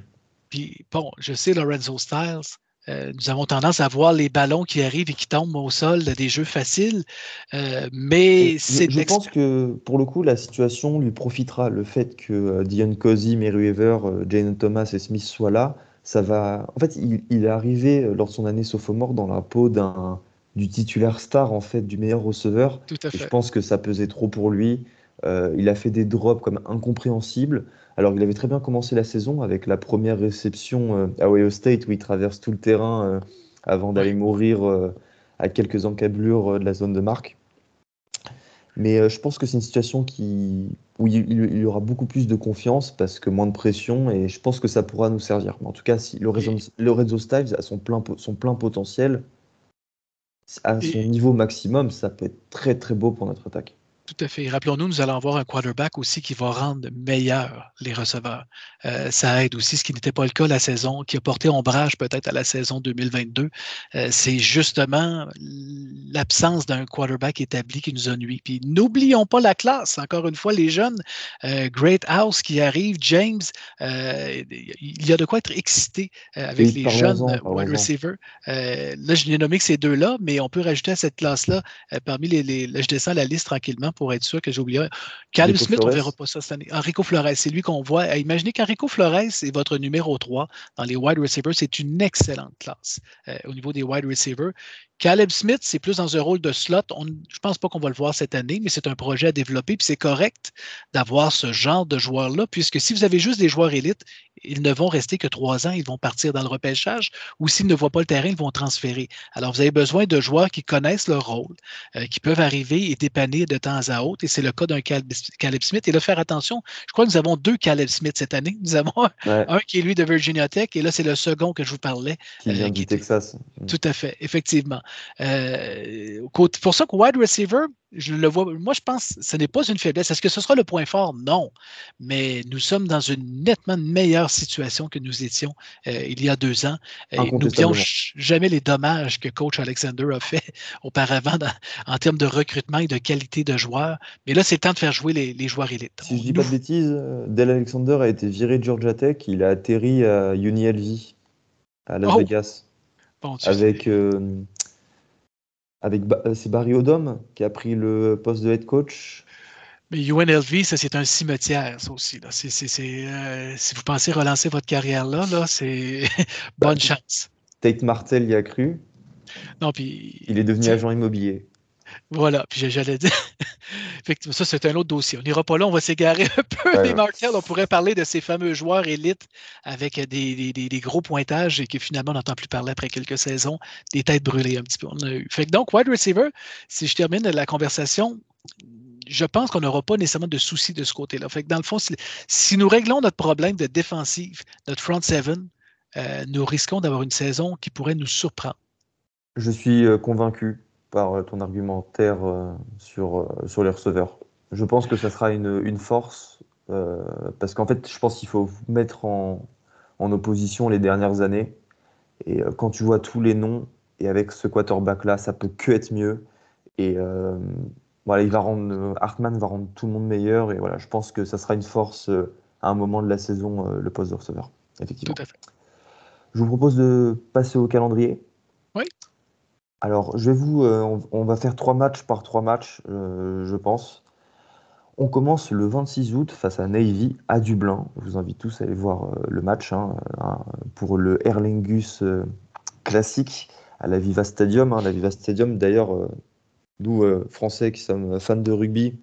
Puis, bon, je sais Lorenzo Styles. Euh, nous avons tendance à voir les ballons qui arrivent et qui tombent au sol des jeux faciles, euh, mais c'est. Je, pense que pour le coup, la situation lui profitera. Le fait que euh, Dion Cozy, Meriwether, Jane Thomas et Smith soient là, ça va. En fait, il, est arrivé lors de son année sophomore dans la peau d'un du titulaire star en fait, du meilleur receveur. Tout à fait. je pense que ça pesait trop pour lui. Il a fait des drops comme incompréhensibles. Alors, il avait très bien commencé la saison avec la première réception euh, à Ohio State où il traverse tout le terrain euh, avant d'aller mourir euh, à quelques encablures de la zone de marque. Mais je pense que c'est une situation qui, où il, y aura beaucoup plus de confiance parce que moins de pression et je pense que ça pourra nous servir. Mais en tout cas, si le Lorenzo Styles a son plein, son plein potentiel, à son niveau maximum, ça peut être très très beau pour notre attaque. Tout à fait. Rappelons-nous, nous allons avoir un quarterback aussi qui va rendre meilleurs les receveurs. Euh, ça aide aussi, ce qui n'était pas le cas la saison, qui a porté ombrage peut-être à la saison 2022. Euh, c'est justement l'absence d'un quarterback établi qui nous a nuit. Puis n'oublions pas la classe, encore une fois, les jeunes. Euh, Great House qui arrive, James, il y a de quoi être excité avec les jeunes wide receivers. là, je n'ai nommé que ces deux-là, mais on peut rajouter à cette classe-là, parmi les, les, je descends la liste tranquillement pour être sûr que j'ai oublié. Smith, on ne verra pas ça cette année. Enrico Flores, c'est lui qu'on voit. Imaginez qu'Enrico Flores est votre numéro 3 dans les wide receivers. C'est une excellente classe euh, au niveau des wide receivers. Caleb Smith, c'est plus dans un rôle de slot. je ne pense pas qu'on va le voir cette année, mais c'est un projet à développer. Puis c'est correct d'avoir ce genre de joueurs-là, puisque si vous avez juste des joueurs élites, ils ne vont rester que trois ans, ils vont partir dans le repêchage, ou s'ils ne voient pas le terrain, ils vont transférer. Alors, vous avez besoin de joueurs qui connaissent leur rôle, euh, qui peuvent arriver et dépanner de temps à autre, et c'est le cas d'un Caleb Smith. Et là, faire attention, je crois que nous avons deux Caleb Smith cette année. Nous avons un qui est lui de Virginia Tech, et là, c'est le second que je vous parlais. Qui vient euh, du Texas. Tout à fait, effectivement. Euh, pour ça que wide receiver, je le vois. Moi, je pense que ce n'est pas une faiblesse. Est-ce que ce sera le point fort? Non. Mais nous sommes dans une nettement meilleure situation que nous étions euh, il y a deux ans. Et n'oublions jamais les dommages que coach Alexander a fait auparavant en termes de recrutement et de qualité de joueurs. Mais là, c'est le temps de faire jouer les, joueurs élites. Si je ne dis pas de bêtises, euh, Del Alexander a été viré de Georgia Tech. Il a atterri à UniLV, à Las oh! Vegas. avec. Avec euh, c'est Barry Odom qui a pris le poste de head coach. Mais UNLV, ça c'est un cimetière, ça aussi. Là. Euh, si vous pensez relancer votre carrière là, là c'est bonne chance. Tate Martel y a cru. Non, puis. Il est devenu agent immobilier. Voilà, puis j'allais dire. Effectivement, ça, c'est un autre dossier. On n'ira pas là, on va s'égarer un peu. Mais Martel, on pourrait parler de ces fameux joueurs élites avec des, des, gros pointages et que finalement, on n'entend plus parler après quelques saisons, des têtes brûlées un petit peu. On a eu. Fait que donc, wide receiver, si je termine la conversation, je pense qu'on n'aura pas nécessairement de soucis de ce côté-là. Fait que dans le fond, si, nous réglons notre problème de défensive, notre front seven, euh, nous risquons d'avoir une saison qui pourrait nous surprendre. Je suis euh, convaincu par euh, ton argumentaire sur, sur les receveurs. Je pense que ça sera une, une force parce qu'en fait, je pense qu'il faut mettre en, en, opposition les dernières années. Et quand tu vois tous les noms, et avec ce quarterback-là, ça peut que être mieux. Et voilà, il va rendre, Hartman va rendre tout le monde meilleur. Et voilà, je pense que ça sera une force à un moment de la saison, le poste de receveur. Effectivement. Tout à fait. Je vous propose de passer au calendrier. Alors, je vous, euh, on, va faire trois matchs par trois matchs, euh, je pense. On commence le 26 août face à Navy à Dublin. Je vous invite tous à aller voir euh, le match hein, pour le Erlingus classique à la Viva Stadium. Hein. la Viva Stadium, d'ailleurs, nous, Français qui sommes fans de rugby,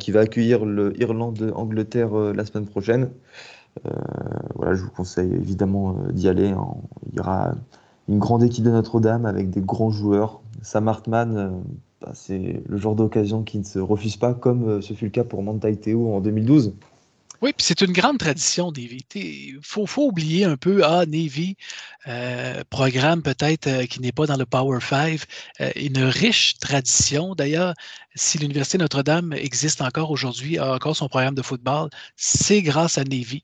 qui va accueillir le Irlande-Angleterre la semaine prochaine. Voilà, je vous conseille évidemment d'y aller. Hein. Il une grande équipe de Notre-Dame avec des grands joueurs. Sam Hartman, euh, bah, c'est le genre d'occasion qui ne se refuse pas, comme ce fut le cas pour Mantai Teo en 2012. Oui, puis c'est une grande tradition, Navy. Il faut, faut, oublier un peu, ah, Navy, euh, programme peut-être euh, qui n'est pas dans le Power 5, euh, une riche tradition. D'ailleurs, si l'Université Notre-Dame existe encore aujourd'hui, a encore son programme de football, c'est grâce à Navy.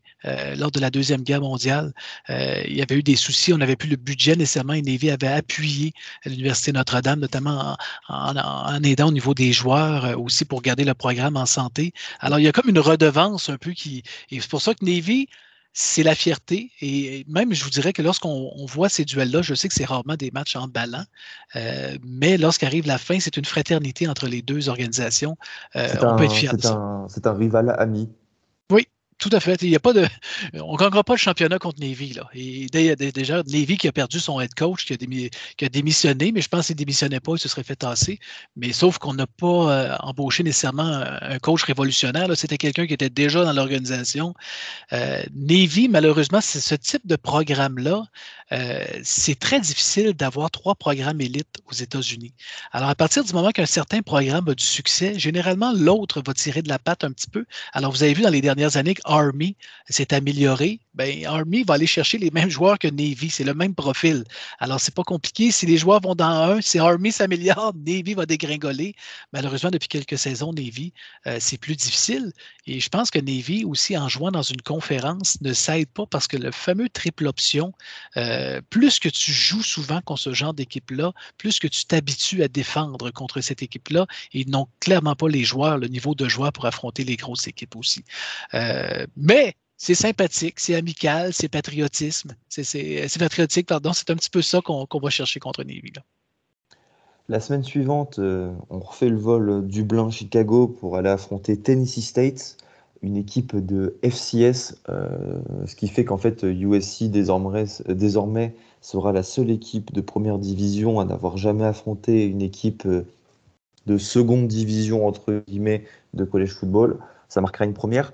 lors de la Deuxième Guerre mondiale, il y avait eu des soucis, on n'avait plus le budget nécessairement et Navy avait appuyé l'Université Notre-Dame, notamment en, en, aidant au niveau des joueurs, aussi pour garder le programme en santé. Alors, il y a comme une redevance un peu qui et c'est pour ça que Navy, c'est la fierté. Et même, je vous dirais que lorsqu'on voit ces duels-là, je sais que c'est rarement des matchs en ballant, euh, mais lorsqu'arrive la fin, c'est une fraternité entre les deux organisations. Euh, on peut être fier de ça. C'est un rival ami. Oui, tout à fait. Il y a pas de, on ne gagnera pas le championnat contre Navy. Là. Et déjà, Navy qui a perdu son head coach, qui a, démissionné, mais je pense qu'il ne démissionnait pas, il se serait fait tasser. Mais sauf qu'on n'a pas euh, embauché nécessairement un coach révolutionnaire. C'était quelqu'un qui était déjà dans l'organisation. Euh, Navy, malheureusement, c'est ce type de programme-là. Euh, c'est très difficile d'avoir trois programmes élites aux États-Unis. Alors, à partir du moment qu'un certain programme a du succès, généralement, l'autre va tirer de la patte un petit peu. Alors, vous avez vu dans les dernières années Army s'est amélioré, ben, Army va aller chercher les mêmes joueurs que Navy. C'est le même profil. Alors, c'est pas compliqué. Si les joueurs vont dans un, si Army s'améliore, Navy va dégringoler. Malheureusement, depuis quelques saisons, Navy, euh, c'est plus difficile. Et je pense que Navy, aussi, en jouant dans une conférence, ne s'aide pas parce que le fameux triple option, euh, plus que tu joues souvent contre ce genre d'équipe-là, plus que tu t'habitues à défendre contre cette équipe-là, ils n'ont clairement pas les joueurs, le niveau de joueurs pour affronter les grosses équipes aussi. Euh, mais c'est sympathique, c'est amical, c'est patriotisme. C'est patriotique, pardon. C'est un petit peu ça qu'on va chercher contre Navy. La semaine suivante, euh, on refait le vol Dublin-Chicago pour aller affronter Tennessee State, une équipe de FCS, euh, ce qui fait qu'en fait USC désormais, désormais, sera la seule équipe de première division à n'avoir jamais affronté une équipe euh, de seconde division entre guillemets de college football. Ça marquera une première.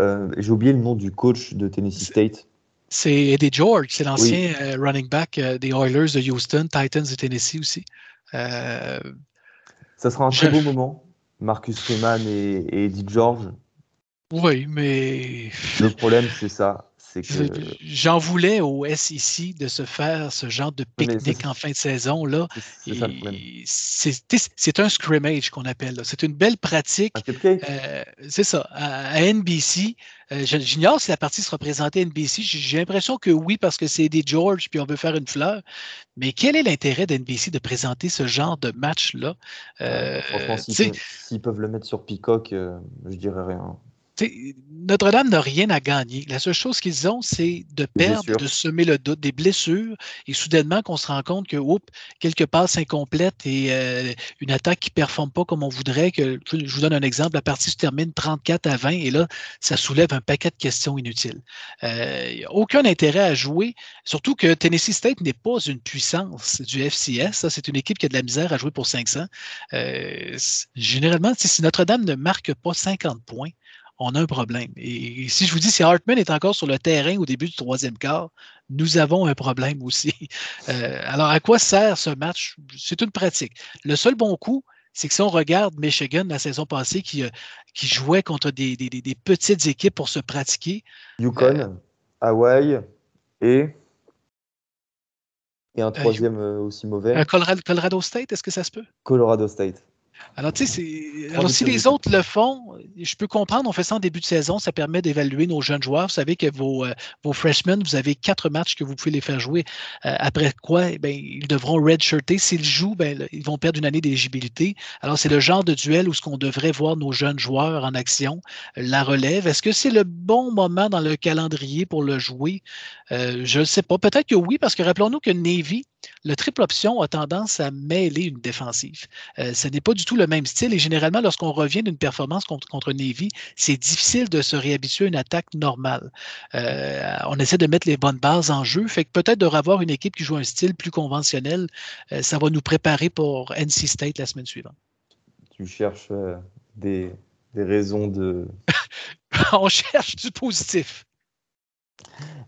Euh, j'ai oublié le nom du coach de Tennessee State. C'est Eddie George, c'est l'ancien euh, running back euh, des Oilers de Houston, Titans de Tennessee aussi. Ça sera un très beau moment. Marcus Freeman et, Eddie George. Oui, mais. Le problème, c'est ça. J'en voulais au SEC de se faire ce genre de pique-nique en fin de saison. là. C'est un scrimmage qu'on appelle. C'est une belle pratique. Euh, c'est ça. À, NBC, euh, j'ignore si la partie sera présentée à NBC. J'ai l'impression que oui, parce que c'est des George puis on veut faire une fleur. Mais quel est l'intérêt d'NBC de présenter ce genre de match-là? Euh, franchement, s'ils peuvent, le mettre sur Peacock, je dirais rien. Notre-Dame n'a rien à gagner. La seule chose qu'ils ont, c'est de perdre, de semer le doute, des blessures, et soudainement qu'on se rend compte que, oups, quelques passes incomplètes et euh, une attaque qui ne performe pas comme on voudrait. Que, je vous donne un exemple, la partie se termine 34 à 20, et là, ça soulève un paquet de questions inutiles. Euh, aucun intérêt à jouer, surtout que Tennessee State n'est pas une puissance du FCS. C'est une équipe qui a de la misère à jouer pour 500. Euh, généralement, si Notre-Dame ne marque pas 50 points, on a un problème. Et si je vous dis, si Hartman est encore sur le terrain au début du troisième quart, nous avons un problème aussi. Euh, alors, à quoi sert ce match? C'est une pratique. Le seul bon coup, c'est que si on regarde Michigan la saison passée qui, euh, qui jouait contre des, petites équipes pour se pratiquer. Yukon, euh, Hawaii et. Et un troisième aussi mauvais. Colorado State, est-ce que ça se peut? Colorado State. Alors, tu sais, alors si les autres le font, je peux comprendre, on fait ça en début de saison, ça permet d'évaluer nos jeunes joueurs. Vous savez que vos, euh, vos freshmen, vous avez quatre matchs que vous pouvez les faire jouer. Euh, après quoi, eh ils devront redshirter. S'ils jouent, ben, ils vont perdre une année d'éligibilité. Alors, c'est le genre de duel où ce qu'on devrait voir nos jeunes joueurs en action, la relève. Est-ce que c'est le bon moment dans le calendrier pour le jouer? Euh, je ne sais pas. Peut-être que oui, parce que rappelons-nous que Navy, le triple option a tendance à mêler une défensive. Euh, ce n'est pas du tout le même style et généralement, lorsqu'on revient d'une performance contre, contre, Navy, c'est difficile de se réhabituer à une attaque normale. Euh, on essaie de mettre les bonnes bases en jeu, fait que peut-être de revoir une équipe qui joue un style plus conventionnel, euh, ça va nous préparer pour NC State la semaine suivante. Tu cherches des, des raisons de... on cherche du positif.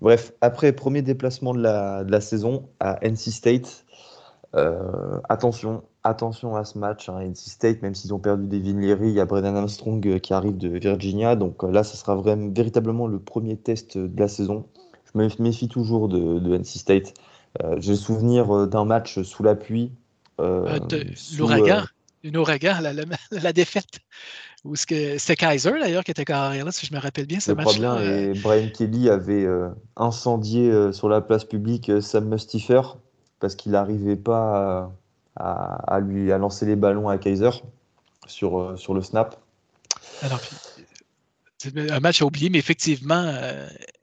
Bref, après premier déplacement de la, de la saison à NC State, euh, attention, attention à ce match. Hein, NC State, même s'ils ont perdu des Leary, il y a Brennan Armstrong euh, qui arrive de Virginia. Donc euh, là, ce sera vraiment, véritablement le premier test de la saison. Je me méfie toujours de, de NC State. J'ai le souvenir d'un match sous la pluie. L'ouragan, une ouragan, la, la défaite? C'était Kaiser d'ailleurs qui était carrière là, si je me rappelle bien ce match-là. Et Brian Kelly avait euh, incendié euh, sur la place publique euh, Sam Mustifer parce qu'il n'arrivait pas à, lui à lancer les ballons à Kaiser sur, sur le snap. c'est un match à oublier, mais effectivement,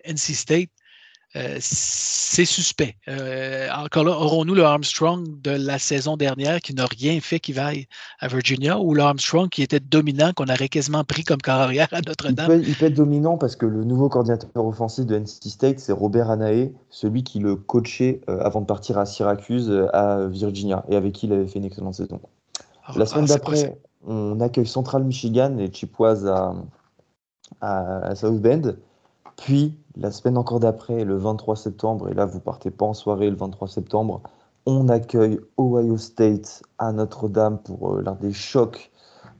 NC State euh, c'est suspect. Euh, encore là, aurons-nous le Armstrong de la saison dernière qui n'a rien fait qui vaille à Virginia ou l'Armstrong qui était dominant, qu'on aurait quasiment pris comme carrière à Notre-Dame? Il, peut, être dominant parce que le nouveau coordinateur offensif de NC State, c'est Robert Anae, celui qui le coachait euh, avant de partir à Syracuse, à Virginia, et avec qui il avait fait une excellente saison. Ah, la semaine ah, d'après, on accueille Central Michigan et Chippewas à, à South Bend. Puis, la semaine encore d'après, le 23 septembre, et là, vous partez pas en soirée le 23 septembre, on accueille Ohio State à Notre-Dame pour euh, l'un des chocs,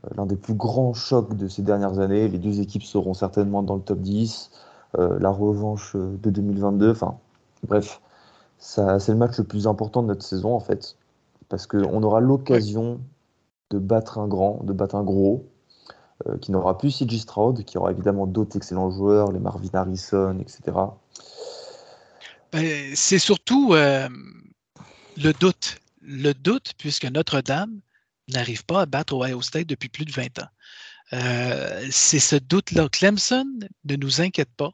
euh, l'un des plus grands chocs de ces dernières années. Les deux équipes seront certainement dans le top 10. Euh, la revanche de 2022. Enfin, bref, c'est le match le plus important de notre saison, en fait, parce qu'on aura l'occasion de battre un grand, de battre un gros, euh, qui n'aura plus CJ Stroud, qui aura évidemment d'autres excellents joueurs, les Marvin Harrison, etc. Ben, c'est surtout euh, le doute. Le doute, puisque Notre-Dame n'arrive pas à battre Ohio State depuis plus de 20 ans. Euh, c'est ce doute-là. Clemson ne nous inquiète pas.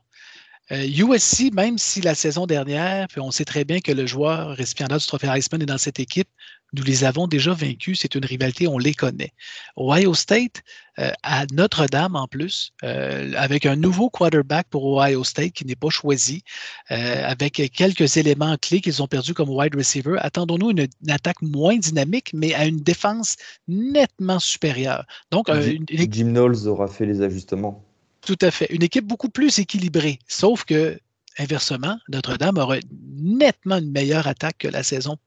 USC, même si la saison dernière, on sait très bien que le joueur récipiendaire du trophée Heisman est dans cette équipe, nous les avons déjà vaincus. C'est une rivalité, on les connaît. Ohio State, euh, à Notre-Dame en plus, euh, avec un nouveau quarterback pour Ohio State qui n'est pas choisi, euh, avec quelques éléments clés qu'ils ont perdus comme wide receiver. Attendons-nous une, attaque moins dynamique, mais à une défense nettement supérieure. Donc, Jim Knowles aura fait les ajustements. Tout à fait. Une équipe beaucoup plus équilibrée. Sauf que, inversement, Notre-Dame aura nettement une meilleure attaque que la saison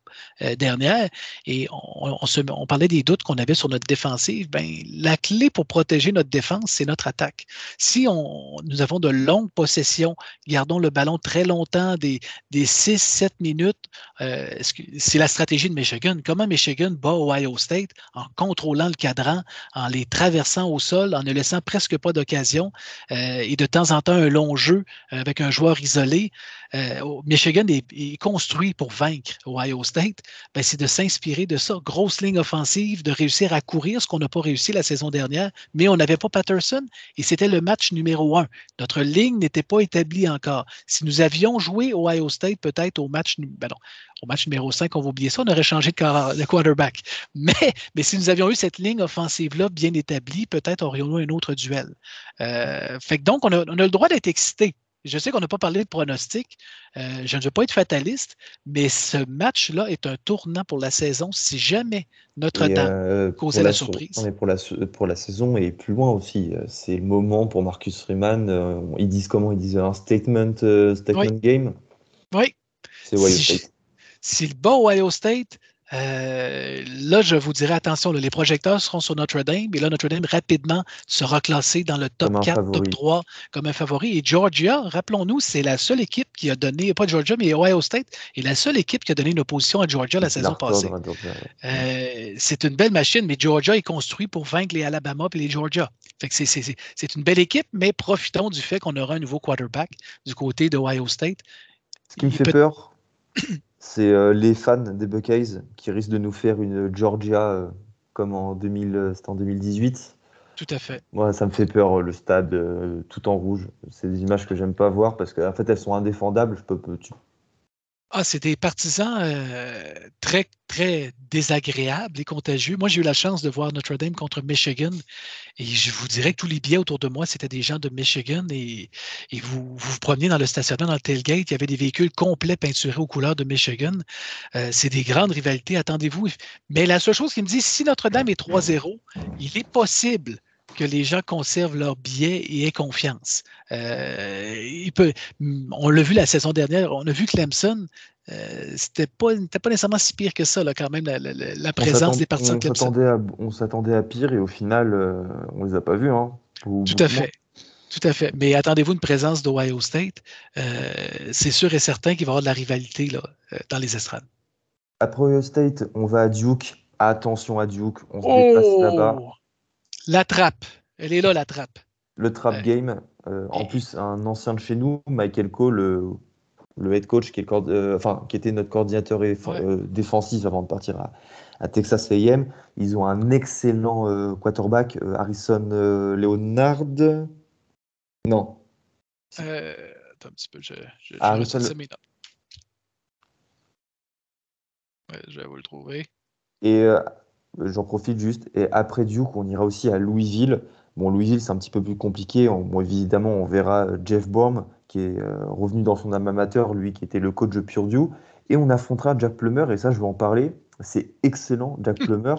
euh, dernière, et on, parlait des doutes qu'on avait sur notre défensive, ben, la clé pour protéger notre défense, c'est notre attaque. Si on, nous avons de longues possessions, gardons le ballon très longtemps, des, des 6-7 minutes, euh, c'est la stratégie de Michigan. Comment Michigan bat Ohio State? En contrôlant le cadran, en les traversant au sol, en ne laissant presque pas d'occasion, euh, et de temps en temps un long jeu avec un joueur isolé. Michigan est construit pour vaincre Ohio State, ben, c'est de s'inspirer de ça. Grosse ligne offensive, de réussir à courir, ce qu'on n'a pas réussi la saison dernière, mais on n'avait pas Patterson et c'était le match numéro un. Notre ligne n'était pas établie encore. Si nous avions joué Ohio State peut-être au match, ben au match numéro 5, on va oublier ça, on aurait changé de quarterback. Mais, si nous avions eu cette ligne offensive-là bien établie, peut-être aurions-nous un autre duel. Euh, fait donc, on a, on a le droit d'être excité je sais qu'on n'a pas parlé de pronostic. Euh, je ne veux pas être fataliste, mais ce match-là est un tournant pour la saison si jamais Notre-Dame euh, causait la, surprise. pour, la, pour la saison et plus loin aussi. Euh, c'est le moment pour Marcus Freeman. ils disent comment? Ils disent un statement, statement game? Oui. C'est Ohio State. Si le bas Ohio State, euh, là, je vous dirais attention, les projecteurs seront sur Notre-Dame et là, Notre-Dame rapidement sera classé dans le top 4, top 3 comme un favori. Et Georgia, rappelons-nous, c'est la seule équipe qui a donné, pas Georgia, mais Ohio State, est la seule équipe qui a donné une opposition à Georgia la saison passée. Euh, c'est une belle machine, mais Georgia est construit pour vaincre les Alabama et les Georgia. c'est une belle équipe, mais profitons du fait qu'on aura un nouveau quarterback du côté de Ohio State. Ce qui me fait peur, c'est euh, les fans des Buckeyes qui risquent de nous faire une Georgia euh, comme en, 2000, euh, en 2018. Tout à fait. Moi, ça me fait peur, le stade tout en rouge. C'est des images que j'aime pas voir parce qu'en fait, elles sont indéfendables. Je peux, tu, ah, c'est des partisans euh, très, très désagréables et contagieux. Moi, j'ai eu la chance de voir Notre-Dame contre Michigan et je vous dirais que tous les billets autour de moi, c'était des gens de Michigan et, vous, vous, promeniez dans le stationnement, dans le tailgate, il y avait des véhicules complets peinturés aux couleurs de Michigan. Euh, c'est des grandes rivalités, attendez-vous. Mais la seule chose qui me dit, si Notre-Dame est 3-0, il est possible que les gens conservent leurs billets et aient confiance. Euh, il peut, on l'a vu la saison dernière, on a vu Clemson, euh, c'était pas, pas nécessairement si pire que ça, là, quand même, la, présence des partisans de Clemson. on s'attendait à pire et au final, euh, on les a pas vus. Hein, Tout à fait. Tout à fait. Mais attendez-vous une présence d'Ohio State? Euh, c'est sûr et certain qu'il va y avoir de la rivalité là, dans les estrades. Après Ohio State, on va à Duke. Attention à Duke. On se déplace oh! là-bas. La trappe. Elle est là, la trappe. Le trap game. Euh, en plus, un ancien de chez nous, Michael Cole, le, head coach qui, est euh, enfin, qui était notre coordinateur euh, défensif avant de partir à, Texas A&M. Ils ont un excellent quarterback, Harrison Leonard. Non. attends un petit peu, je, je, Harrison... je vais vous le trouver. Et J'en profite juste. Et après Duke, on ira aussi à Louisville. Bon, Louisville, c'est un petit peu plus compliqué. On, évidemment, on verra Jeff Baum, qui est euh, revenu dans son âme amateur, lui qui était le coach de Purdue. Et on affrontera Jack Plummer, et ça, je vais en parler. C'est excellent, Jack hmm. Plummer.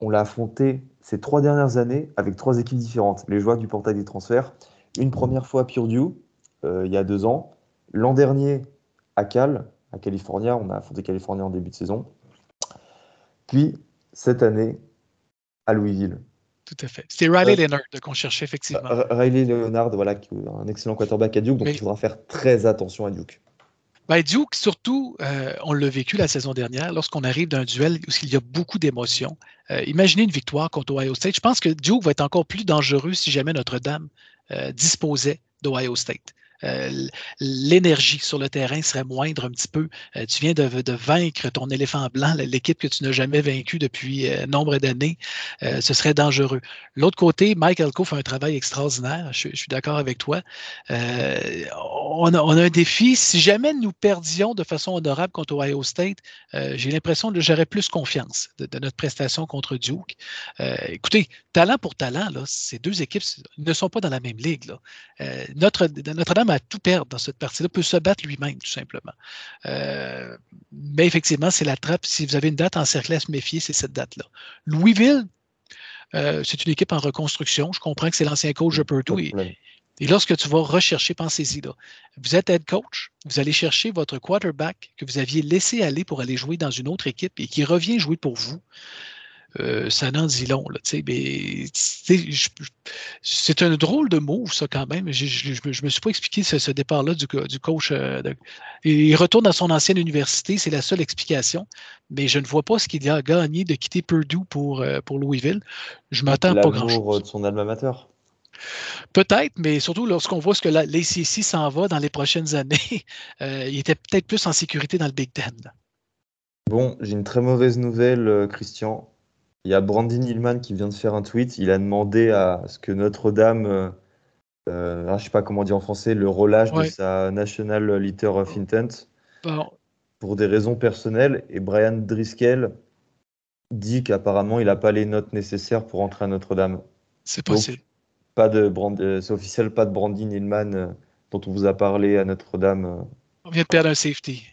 On l'a affronté ces trois dernières années avec trois équipes différentes. Les joueurs du portail des transferts. Une première fois à Purdue, euh, il y a deux ans. L'an dernier, à Cal, à California. On a affronté California en début de saison. Puis, cette année, à Louisville. Tout à fait. C'était Riley euh, Leonard qu'on cherchait effectivement. Riley Leonard, voilà, un excellent quarterback à Duke, donc il faudra faire très attention à Duke. Ben, Duke, surtout, euh, on l'a vécu la saison dernière, lorsqu'on arrive d'un duel où il y a beaucoup d'émotions. Euh, imaginez une victoire contre Ohio State. Je pense que Duke va être encore plus dangereux si jamais Notre-Dame disposait d'Ohio State. Euh, l'énergie sur le terrain serait moindre un petit peu. Euh, tu viens de, vaincre ton éléphant blanc, l'équipe que tu n'as jamais vaincue depuis euh, nombre d'années. ce serait dangereux. L'autre côté, Mike Elko fait un travail extraordinaire. Je, suis d'accord avec toi. On a, un défi. Si jamais nous perdions de façon honorable contre Ohio State, j'ai l'impression que j'aurais plus confiance de, notre prestation contre Duke. écoutez, talent pour talent, ces deux équipes ne sont pas dans la même ligue. Notre, À tout perdre dans cette partie-là, peut se battre lui-même, tout simplement. Euh, mais effectivement, c'est la trappe. Si vous avez une date encerclée à se méfier, c'est cette date-là. Louisville, euh, c'est une équipe en reconstruction. Je comprends que c'est l'ancien coach de Purdue. Et, et, lorsque tu vas rechercher, pensez-y là. Vous êtes head coach, vous allez chercher votre quarterback que vous aviez laissé aller pour aller jouer dans une autre équipe et qui revient jouer pour vous. Euh, ça n'en dit long. c'est un drôle de move, ça, quand même. Je ne me suis pas expliqué ce, départ-là du, coach. Euh, il retourne à son ancienne université, c'est la seule explication. Mais je ne vois pas ce qu'il a gagné de quitter Purdue pour, euh, pour Louisville. Je m'attends pas grand-chose. de son alma mater. Peut-être, mais surtout lorsqu'on voit ce que l'ACC s'en va dans les prochaines années, il était peut-être plus en sécurité dans le Big Ten. Bon, j'ai une très mauvaise nouvelle, Christian. Il y a Brandon Hillman qui vient de faire un tweet. Il a demandé à ce que Notre-Dame, euh, je ne sais pas comment dire en français, le relâche de sa National Letter of Intent pour des raisons personnelles. Et Brian Driscoll dit qu'apparemment, il n'a pas les notes nécessaires pour entrer à Notre-Dame. C'est possible. pas de euh, c'est officiel, pas de Brandon Hillman euh, dont on vous a parlé à Notre-Dame. Euh. On vient de perdre un safety.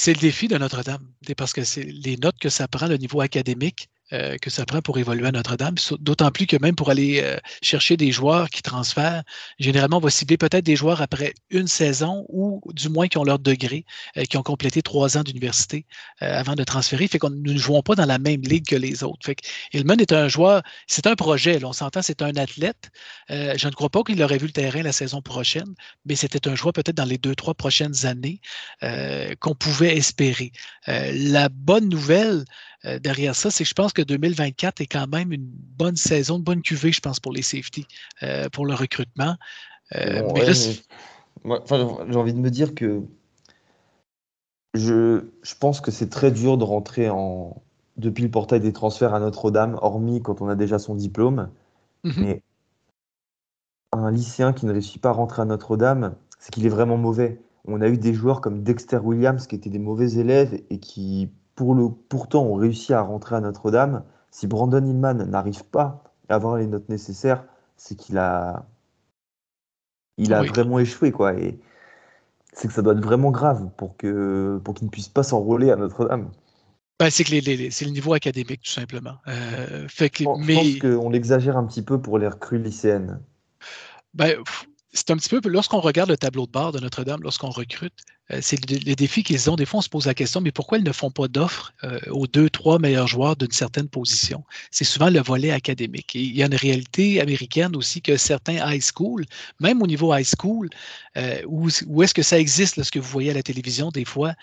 C'est le défi de Notre-Dame, parce que c'est les notes que ça prend, le niveau académique, euh, que ça prend pour évoluer à Notre-Dame. D'autant plus que même pour aller euh, chercher des joueurs qui transfèrent, généralement, on va cibler peut-être des joueurs après une saison ou du moins qui ont leur degré, euh, qui ont complété trois ans d'université avant de transférer. Fait qu'on nous ne jouons pas dans la même ligue que les autres. Fait que est un joueur, c'est un projet, on s'entend, c'est un athlète. je ne crois pas qu'il aurait vu le terrain la saison prochaine, mais c'était un joueur peut-être dans les deux, trois prochaines années qu'on pouvait espérer. la bonne nouvelle, euh, derrière ça, c'est que je pense que 2024 est quand même une bonne saison, une bonne cuvée, je pense, pour les safety, euh, pour le recrutement. Euh, j'ai envie de me dire que je, pense que c'est très dur de rentrer en, depuis le portail des transferts à Notre-Dame, hormis quand on a déjà son diplôme. Mhm. Mais un lycéen qui ne réussit pas à rentrer à Notre-Dame, c'est qu'il est vraiment mauvais. On a eu des joueurs comme Dexter Williams qui étaient des mauvais élèves et qui pour le, pourtant ont réussi à rentrer à Notre-Dame. Si Brandon Hillman n'arrive pas à avoir les notes nécessaires, c'est qu'il a, il a vraiment échoué. Quoi. Et c'est que ça doit être vraiment grave pour qu'il pour ne puisse pas s'enrôler à Notre-Dame. Ben, c'est que c'est le niveau académique, tout simplement. Euh, fait que, je, mais... pense qu'on l'exagère un petit peu pour les recrues lycéennes. Ben, c'est un petit peu, lorsqu'on regarde le tableau de bord de Notre-Dame, lorsqu'on recrute, c'est les défis qu'ils ont. Des fois, on se pose la question, mais pourquoi ils ne font pas d'offres euh, aux deux, trois meilleurs joueurs d'une certaine position? C'est souvent le volet académique. Et il y a une réalité américaine aussi que certains high school, même au niveau high school, euh, où, est-ce que ça existe, ce que vous voyez à la télévision des fois,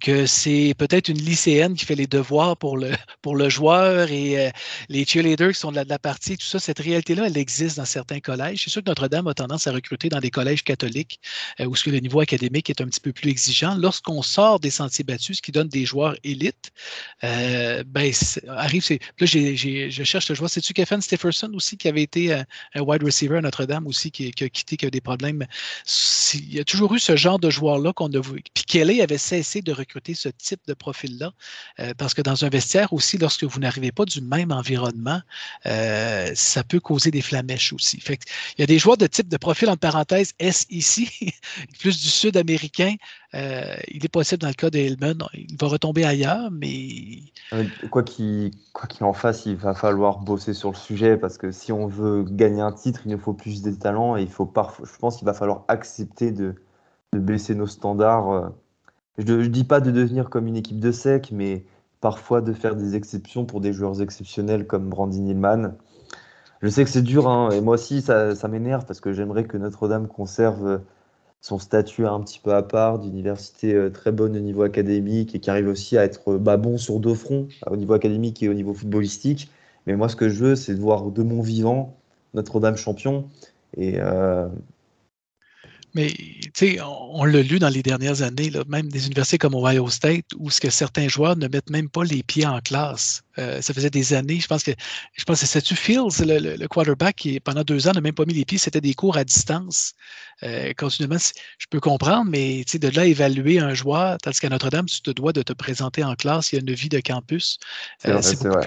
que c'est peut-être une lycéenne qui fait les devoirs pour le, pour le joueur et les cheerleaders qui sont de la, de la partie, tout ça, cette réalité-là, elle existe dans certains collèges. C'est sûr que Notre-Dame a tendance à recruter dans des collèges catholiques où ce que le niveau académique est un petit peu plus plus exigeant. Lorsqu'on sort des sentiers battus, ce qui donne des joueurs élites, euh, ben, arrive. Là, je cherche le joueur. C'est-tu Kevin Stephenson aussi qui avait été euh, un, wide receiver à Notre-Dame aussi, qui, a quitté, qui a des problèmes? Il y a toujours eu ce genre de joueur-là qu'on a vu. Puis Kelly avait cessé de recruter ce type de profil-là, euh, parce que dans un vestiaire aussi, lorsque vous n'arrivez pas du même environnement, ça peut causer des flamèches aussi. Fait il y a des joueurs de type de profil, en parenthèse, S ici, plus du sud-américain, euh, il est possible dans le cas d'Hellman, il va retomber ailleurs, mais. Quoi qu'il en fasse, il va falloir bosser sur le sujet parce que si on veut gagner un titre, il nous faut plus de talents et il faut parfois, je pense qu'il va falloir accepter de, baisser nos standards. Euh. Je ne dis pas de devenir comme une équipe de sec, mais parfois de faire des exceptions pour des joueurs exceptionnels comme Brandon Hillman. Je sais que c'est dur, hein, et moi aussi ça m'énerve parce que j'aimerais que Notre-Dame conserve son statut un petit peu à part, d'université euh, très bonne au niveau académique et qui arrive aussi à être bah, bon sur deux fronts, au niveau académique et au niveau footballistique. Mais moi, ce que je veux, c'est de voir de mon vivant Notre-Dame champion. Et, euh, Mais tu sais, on, l'a lu dans les dernières années, même des universités comme Ohio State, où ce certains joueurs ne mettent même pas les pieds en classe. Euh, ça faisait des années, je pense que je pense que c'était Fields, le, le, quarterback, qui pendant deux ans n'a même pas mis les pieds, c'était des cours à distance. Euh, continuellement, je peux comprendre, mais de là évaluer un joueur, tandis qu'à Notre-Dame, tu te dois de te présenter en classe, il y a une vie de campus. Euh,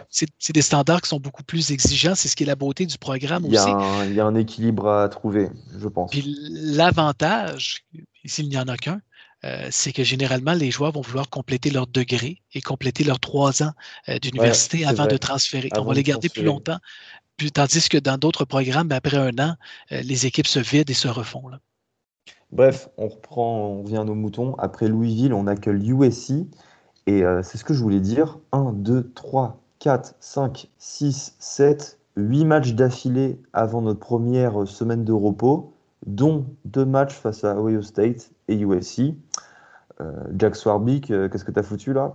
c'est des standards qui sont beaucoup plus exigeants, c'est ce qui est la beauté du programme il aussi. il y a un équilibre à trouver, je pense. Puis l'avantage, s'il n'y en a qu'un, euh, c'est que généralement, les joueurs vont vouloir compléter leur degré et compléter leurs trois ans euh, d'université avant de transférer. on va les garder plus longtemps. tandis que dans d'autres programmes, ben, après un an, euh, les équipes se vident et se refont. Bref, on reprend, on revient à nos moutons. Après Louisville, on a que l'USC. Et c'est ce que je voulais dire. 1, 2, 3, 4, 5, 6, 7, 8 matchs d'affilée avant notre première semaine de repos, dont deux matchs face à Ohio State et USC. Euh, Jack Swarbrick, euh, qu'est-ce que tu as foutu là?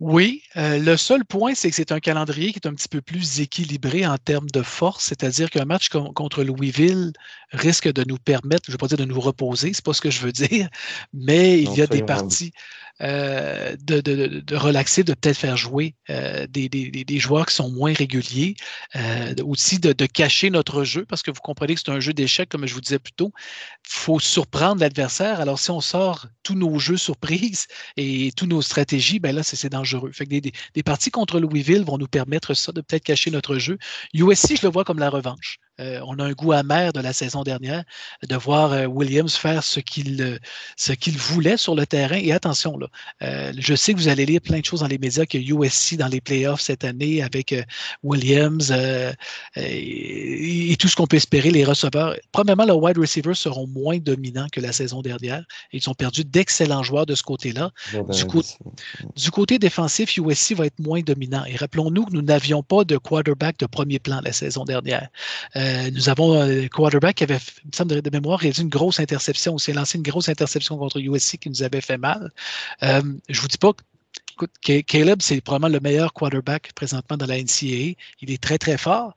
Oui, euh, le seul point, c'est que c'est un calendrier qui est un petit peu plus équilibré en termes de force, c'est-à-dire qu'un match contre Louisville risque de nous permettre, je ne vais pas dire de nous reposer, c'est pas ce que je veux dire, mais il y a des parties. Euh, de, relaxer, de peut-être faire jouer euh, des, joueurs qui sont moins réguliers, euh, aussi de, cacher notre jeu, parce que vous comprenez que c'est un jeu d'échecs, comme je vous disais plus tôt. Il faut surprendre l'adversaire. Alors, si on sort tous nos jeux surprises et toutes nos stratégies, ben là, c'est dangereux. Fait que des, parties contre Louisville vont nous permettre ça, de peut-être cacher notre jeu. USC, je le vois comme la revanche. Euh, on a un goût amer de la saison dernière de voir euh, Williams faire ce qu'il euh, ce qu'il voulait sur le terrain. Et attention, là, je sais que vous allez lire plein de choses dans les médias que USC dans les playoffs cette année avec Williams et, tout ce qu'on peut espérer, les receveurs. Premièrement, les wide receivers seront moins dominants que la saison dernière. Ils ont perdu d'excellents joueurs de ce côté-là. Ben, du, du, côté défensif, USC va être moins dominant. Et rappelons-nous que nous n'avions pas de quarterback de premier plan la saison dernière. Euh, nous avons un quarterback qui avait, il me semble de, mémoire, réalisé une grosse interception aussi, lancé une grosse interception contre USC qui nous avait fait mal. Euh, je vous dis pas Écoute, Caleb, c'est probablement le meilleur quarterback présentement dans la NCAA. Il est très, très fort.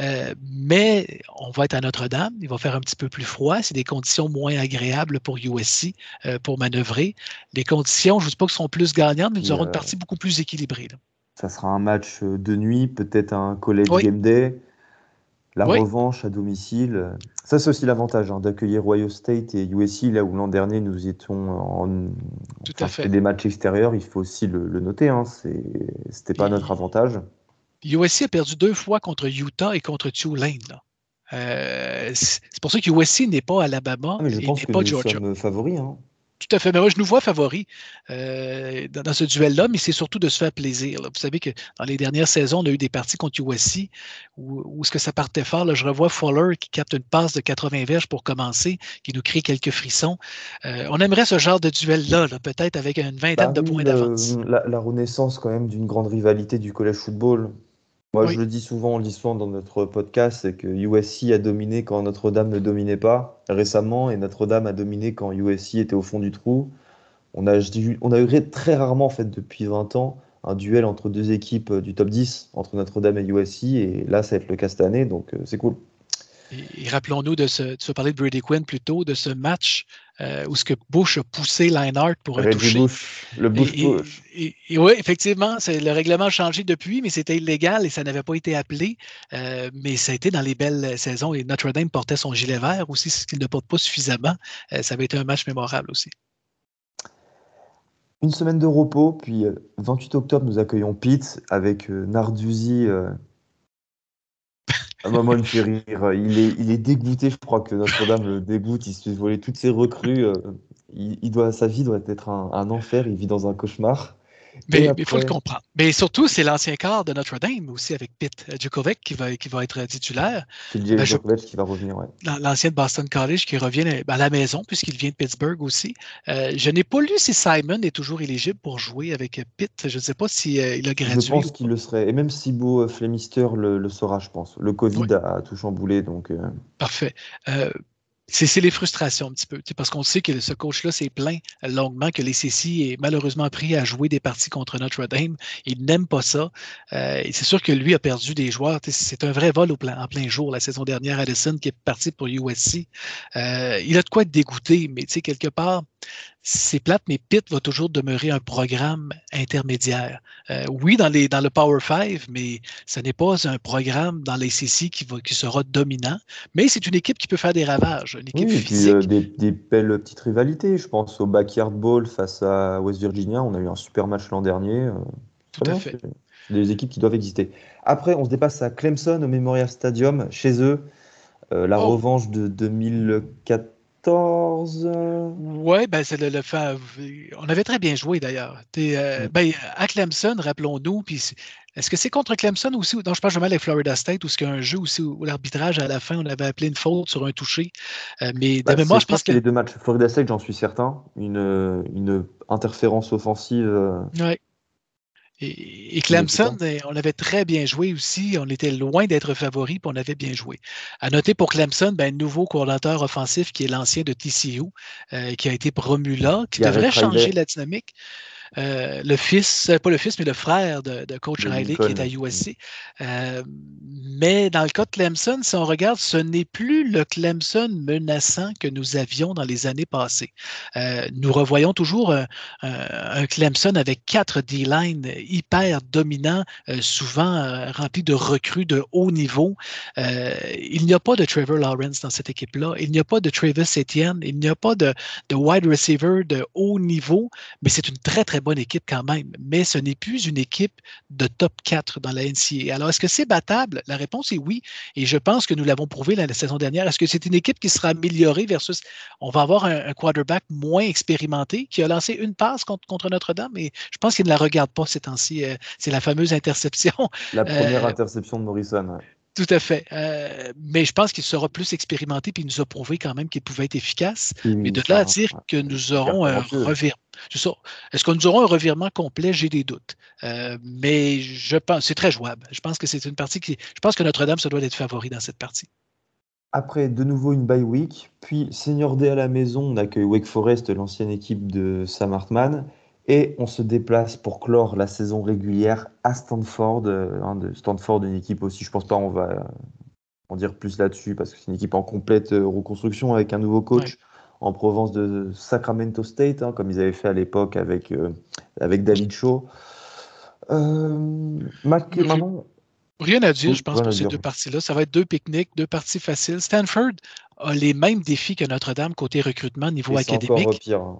Euh, mais on va être à Notre-Dame. Il va faire un petit peu plus froid. C'est des conditions moins agréables pour USC pour manœuvrer. Les conditions, je ne dis pas que seront plus gagnantes, mais nous aurons une partie beaucoup plus équilibrée. Ça sera un match de nuit, peut-être un college game day la revanche à domicile. Ça, c'est aussi l'avantage hein, d'accueillir Ohio State et USC, là où l'an dernier nous étions en. Tout à fait. des matchs extérieurs, il faut aussi le, noter. Hein, C'était pas notre avantage. USC a perdu deux fois contre Utah et contre Tulane. Euh, c'est pour ça que USC n'est pas Alabama ah, je pense que pas nous Georgia. sommes favoris. Hein. Tout à fait. Mais moi, je nous vois favoris euh, dans, ce duel-là, mais c'est surtout de se faire plaisir. Vous savez que dans les dernières saisons, on a eu des parties contre USC où, où ce que ça partait fort. je revois Fuller qui capte une passe de 80 verges pour commencer, qui nous crée quelques frissons. Euh, on aimerait ce genre de duel-là, peut-être avec une vingtaine bah de points d'avance. La, la, renaissance quand même d'une grande rivalité du collège football. Moi, je le dis souvent, on le dit souvent dans notre podcast, c'est que USC a dominé quand Notre-Dame ne dominait pas récemment, et Notre-Dame a dominé quand USC était au fond du trou. On a, on a eu très rarement, en fait, depuis 20 ans, un duel entre deux équipes du top 10, entre Notre-Dame et USC, et là, ça va être le cas cette année, donc euh, c'est cool. Et, rappelons-nous de, se parler de Brady Quinn plutôt, de ce match euh, où ce que Bush a poussé Leinhardt pour un toucher. le Bush Bush. oui, effectivement, le règlement a changé depuis, mais c'était illégal et ça n'avait pas été appelé. Euh, mais ça a été dans les belles saisons et Notre-Dame portait son gilet vert aussi, ce qu'il ne porte pas suffisamment. Euh, ça avait été un match mémorable aussi. Une semaine de repos, puis 28 octobre, nous accueillons Pete avec Narduzzi ah bah, moi, il me fait rire. Il est, il est dégoûté. Je crois que Notre-Dame le dégoûte. Il se fait voler toutes ses recrues. Euh, il, doit, sa vie doit être un enfer. Il vit dans un cauchemar. Mais il faut le comprendre. Mais surtout, c'est l'ancien quart de Notre-Dame aussi avec Pitt Djokovic qui va, qui va être titulaire. C'est ben, Djokovic qui va revenir, oui. L'ancien de Boston College qui revient à la maison puisqu'il vient de Pittsburgh aussi. Euh, je n'ai pas lu si Simon est toujours éligible pour jouer avec Pitt. Je ne sais pas s'il euh, il a gradué. Je pense qu'il le serait. Et même si Beau euh, Flemister le, le, saura, je pense. Le Covid a, tout chamboulé. Donc, Parfait c'est les frustrations un petit peu, parce qu'on sait que ce coach-là s'est plaint longuement que les est malheureusement pris à jouer des parties contre Notre-Dame. Il n'aime pas ça. Euh, c'est sûr que lui a perdu des joueurs. C'est un vrai vol en plein jour la saison dernière. Addison qui est parti pour USC. Euh, il a de quoi être dégoûté, mais quelque part, c'est plate, mais Pitt va toujours demeurer un programme intermédiaire. Euh, oui, dans, les, dans le Power 5, mais ce n'est pas un programme dans les CC qui, va, qui sera dominant, mais c'est une équipe qui peut faire des ravages, une équipe oui, Puis, euh, des, des, belles petites rivalités. Je pense au Backyard Bowl face à West Virginia. On a eu un super match l'an dernier. Euh, Tout à fait. Des équipes qui doivent exister. Après, on se dépasse à Clemson, au Memorial Stadium, chez eux. la oh. revanche de 2014 oui, ben c'est le, fait. On avait très bien joué d'ailleurs. Euh, ben, à Clemson, rappelons-nous, puis est-ce que c'est contre Clemson aussi? Non, je pense jamais avec Florida State, où il y a un jeu aussi où l'arbitrage, à la fin, on avait appelé une faute sur un toucher. Euh, mais de bah, mémoire, je pense que. Les deux matchs, Florida State, j'en suis certain. Une, une interférence offensive. Euh, Et, Clemson, eh, on avait très bien joué aussi. On était loin d'être favori, puis on avait bien joué. À noter pour Clemson, ben, nouveau coordinateur offensif qui est l'ancien de TCU, euh, qui a été promu là, qui devrait changer la dynamique. Euh, le fils, pas le fils, mais le frère de, coach Riley qui est à USC. mais dans le cas de Clemson, si on regarde, ce n'est plus le Clemson menaçant que nous avions dans les années passées. nous revoyons toujours un, Clemson avec quatre D-line hyper dominants, souvent remplis de recrues de haut niveau. il n'y a pas de Trevor Lawrence dans cette équipe-là. Il n'y a pas de Travis Etienne. Il n'y a pas de, de wide receiver de haut niveau, mais c'est une très, très bonne équipe quand même. Mais ce n'est plus une équipe de top 4 dans la NCAA. Alors, est-ce que c'est battable? La réponse est oui. Et je pense que nous l'avons prouvé la, saison dernière. Est-ce que c'est une équipe qui sera améliorée versus. On va avoir un, quarterback moins expérimenté qui a lancé une passe contre, Notre-Dame, et je pense qu'il ne la regarde pas ces temps-ci. Euh, c'est la fameuse interception. La première euh, interception de Morrison. Tout à fait. Euh, mais je pense qu'il sera plus expérimenté puis il nous a prouvé quand même qu'il pouvait être efficace. mais de là à dire que nous aurons un revirement. Est-ce que nous aurons un revirement complet? J'ai des doutes. Euh, mais je pense c'est très jouable. Je pense que c'est une partie qui. Je pense que Notre-Dame, ça doit être favori dans cette partie. Après, de nouveau une bye week, puis Senior D à la maison, on accueille Wake Forest, l'ancienne équipe de Sam Hartman. Et on se déplace pour clore la saison régulière à Stanford. Euh, hein, de Stanford, une équipe aussi, je pense pas on va en dire plus là-dessus parce que c'est une équipe en complète euh, reconstruction avec un nouveau coach en province de Sacramento State, hein, comme ils avaient fait à l'époque avec, euh, avec David Shaw. Rien à dire, je pense, pour ces deux parties-là. Ça va être deux pique-niques, deux parties faciles. Stanford a les mêmes défis que Notre-Dame côté recrutement niveau académique. Encore pire.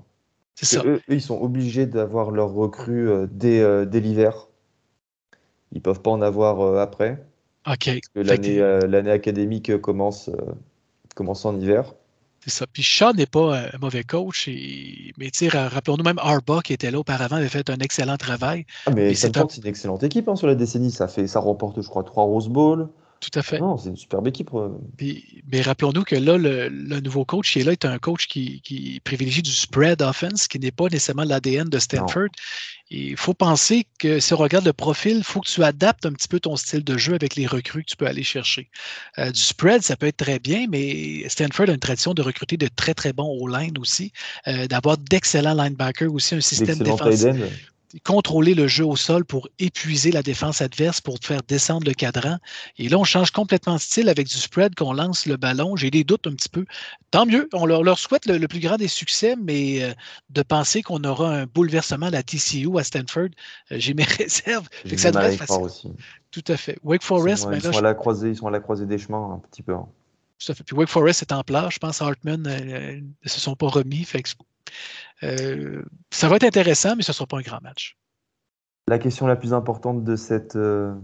Hein. Eux, ils sont obligés d'avoir leur recrue euh, euh, dès, l'hiver. Ils peuvent pas en avoir euh, après. L'année, académique commence, commence en hiver. C'est ça. Puis Shaw n'est pas un mauvais coach. Et... Mais rappelons-nous même Arba qui était là auparavant avait fait un excellent travail. Ah, mais c'est une excellente équipe hein, sur la décennie. Ça, fait, ça remporte, je crois, trois Rose Bowl. Tout à fait. Non, c'est une superbe équipe. mais rappelons-nous que là, le, nouveau coach qui est là est un coach qui, privilégie du spread offense, qui n'est pas nécessairement l'ADN de Stanford. Il faut penser que si on regarde le profil, il faut que tu adaptes un petit peu ton style de jeu avec les recrues que tu peux aller chercher. Euh, du spread, ça peut être très bien, mais Stanford a une tradition de recruter de très, très bons O-line aussi, euh, d'avoir d'excellents linebackers aussi, un système défensif contrôler le jeu au sol pour épuiser la défense adverse, pour faire descendre le cadran. Et là, on change complètement de style avec du spread, qu'on lance le ballon. J'ai des doutes un petit peu. Tant mieux, on leur, souhaite le, plus grand des succès, mais euh, de penser qu'on aura un bouleversement à la TCU à Stanford, euh, j'ai mes réserves. ça devrait être facile. Aussi. Tout à fait. Wake Forest, ils, sont, à la croisée, ils sont à la croisée des chemins un petit peu. Hein. Tout à fait. Puis Wake Forest est en place. Je pense Hartman euh, ne se sont pas remis. Fait euh, ça va être intéressant, mais ce ne sera pas un grand match. La question la plus importante de, cette, euh,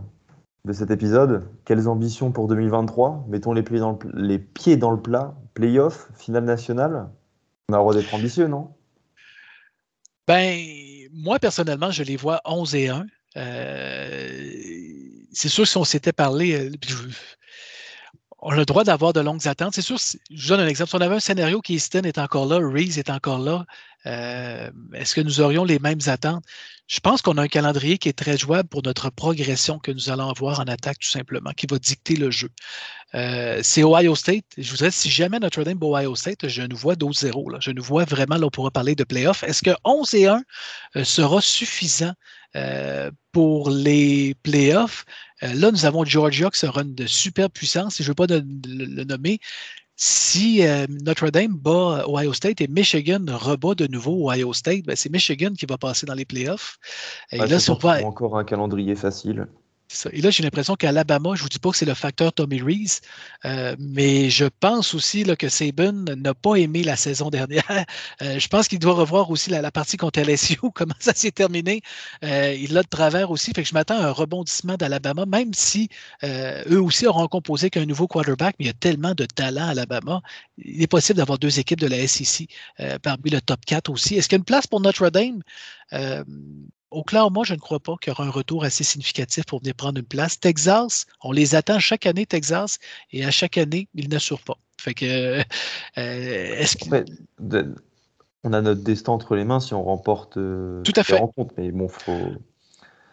de cet épisode, quelles ambitions pour 2023 Mettons les pieds, dans le, les pieds dans le plat, playoff, finale nationale? On a le droit d'être ambitieux, non? Ben, moi, personnellement, je les vois 11 et 1. Euh, c'est sûr, si on s'était parlé, on a le droit d'avoir de longues attentes. C'est sûr, je donne un exemple. Si on avait un scénario qui est encore là, Reese est encore là, euh, est-ce que nous aurions les mêmes attentes? Je pense qu'on a un calendrier qui est très jouable pour notre progression que nous allons avoir en attaque, tout simplement, qui va dicter le jeu. Euh, c'est Ohio State. Je voudrais, si jamais Notre-Dame Ohio State, je nous vois 12-0. Je nous vois vraiment, là, on pourra parler de playoff. Est-ce que 11 et 1 euh, sera suffisant pour les playoffs? là, nous avons Georgia qui sera une de super puissance, et je ne veux pas le nommer, si euh, Notre-Dame bat Ohio State et Michigan rebat de nouveau Ohio State, ben, c'est Michigan qui va passer dans les playoffs. Et là, on va... encore un calendrier facile. Et là, j'ai l'impression qu'Alabama, je ne vous dis pas que c'est le facteur Tommy Reese, euh, mais je pense aussi là, que Saban n'a pas aimé la saison dernière. Euh, je pense qu'il doit revoir aussi la, partie contre LSU, comment ça s'est terminé. Euh, il l'a de travers aussi, fait que je m'attends à un rebondissement d'Alabama, même si eux aussi auront composé qu'un nouveau quarterback, mais il y a tellement de talent à Alabama. Il est possible d'avoir deux équipes de la SEC parmi le top 4 aussi. Est-ce qu'il y a une place pour Notre-Dame? Au Oklahoma, je ne crois pas qu'il y aura un retour assez significatif pour venir prendre une place. Texas, on les attend chaque année, Texas, et à chaque année, ils n'assurent pas. Fait que, euh, est-ce on a notre destin entre les mains si on remporte euh, Tout à fait. mais bon, faut...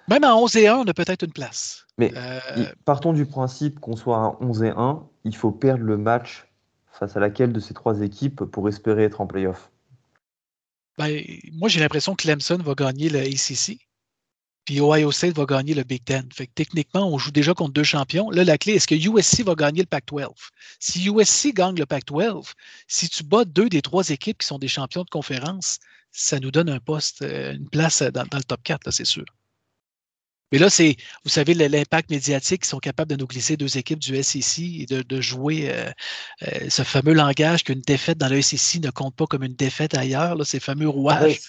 Même à 11 et 1, on a peut-être une place. Mais euh, partons du principe qu'on soit à 11 et 1, il faut perdre le match face à laquelle de ces trois équipes pour espérer être en playoff Ben, moi, j'ai l'impression que Clemson va gagner le ACC. Puis Ohio State va gagner le Big Ten. Fait que techniquement, on joue déjà contre deux champions. Là, la clé, est-ce que USC va gagner le Pac-12? Si USC gagne le Pac-12, si tu bats deux des trois équipes qui sont des champions de conférence, ça nous donne un poste, euh, une place dans, le top 4, c'est sûr. Mais là, c'est, vous savez, l'impact médiatique, ils sont capables de nous glisser deux équipes du SEC et de, jouer euh, euh, ce fameux langage qu'une défaite dans le SEC ne compte pas comme une défaite ailleurs, là, ces fameux rouages.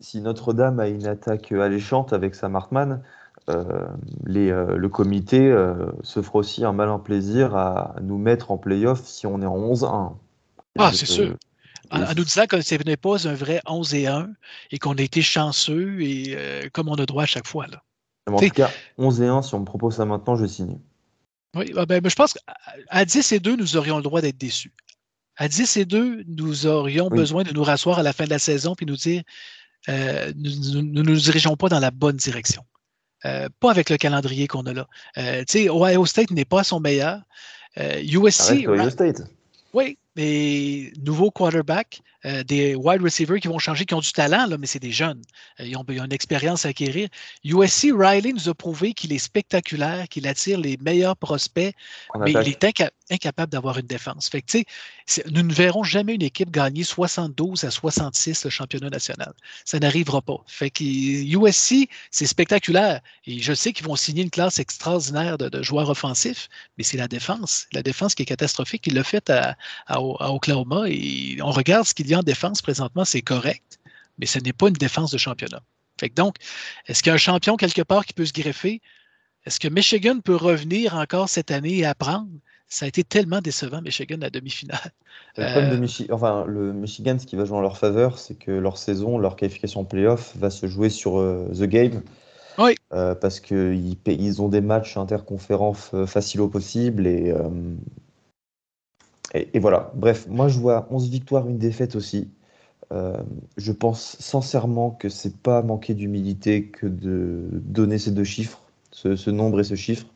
si, Notre-Dame a une attaque alléchante avec Sam Hartman, euh, le comité se fera aussi un malin plaisir à nous mettre en playoff si on est en 11-1. Ah, c'est sûr. En, nous disant que ce n'est pas un vrai 11 et 1 et qu'on a été chanceux et comme on a droit à chaque fois. Là. En tout cas, 11 et 1, si on me propose ça maintenant, je signe. Oui, ah ben, je pense qu'à 10 et 2, nous aurions le droit d'être déçus. À 10 et 2, nous aurions besoin de nous rasseoir à la fin de la saison puis nous dire euh, nous ne nous, dirigeons pas dans la bonne direction. Euh, pas avec le calendrier qu'on a là. Euh, tu sais, Ohio State n'est pas à son meilleur. USC. Ohio State. Oui, mais nouveau quarterback, euh, des wide receivers qui vont changer, qui ont du talent, là, mais c'est des jeunes. Euh, ils, ont, une expérience à acquérir. USC, Riley nous a prouvé qu'il est spectaculaire, qu'il attire les meilleurs prospects, mais il est incapable d'avoir une défense. Fait que, nous ne verrons jamais une équipe gagner 72 à 66 le championnat national. Ça n'arrivera pas. Fait que USC, c'est spectaculaire. Et je sais qu'ils vont signer une classe extraordinaire de, joueurs offensifs, mais c'est la défense. La défense qui est catastrophique. Il l'a fait à, à, Oklahoma et on regarde ce qu'il y a en défense présentement, c'est correct, mais ce n'est pas une défense de championnat. Fait donc, est-ce qu'il y a un champion quelque part qui peut se greffer? Est-ce que Michigan peut revenir encore cette année et apprendre? Ça a été tellement décevant, Michigan, la demi-finale. Le, enfin, le Michigan, ce qui va jouer en leur faveur, c'est que leur saison, leur qualification playoff va se jouer sur euh, The Game. Oui. Euh, parce qu'ils ils ont des matchs interconférences euh, faciles au possible et et, voilà. Bref, moi je vois 11 victoires, une défaite aussi. Euh, je pense sincèrement que c'est pas manquer d'humilité que de donner ces deux chiffres, ce, nombre et ce chiffre,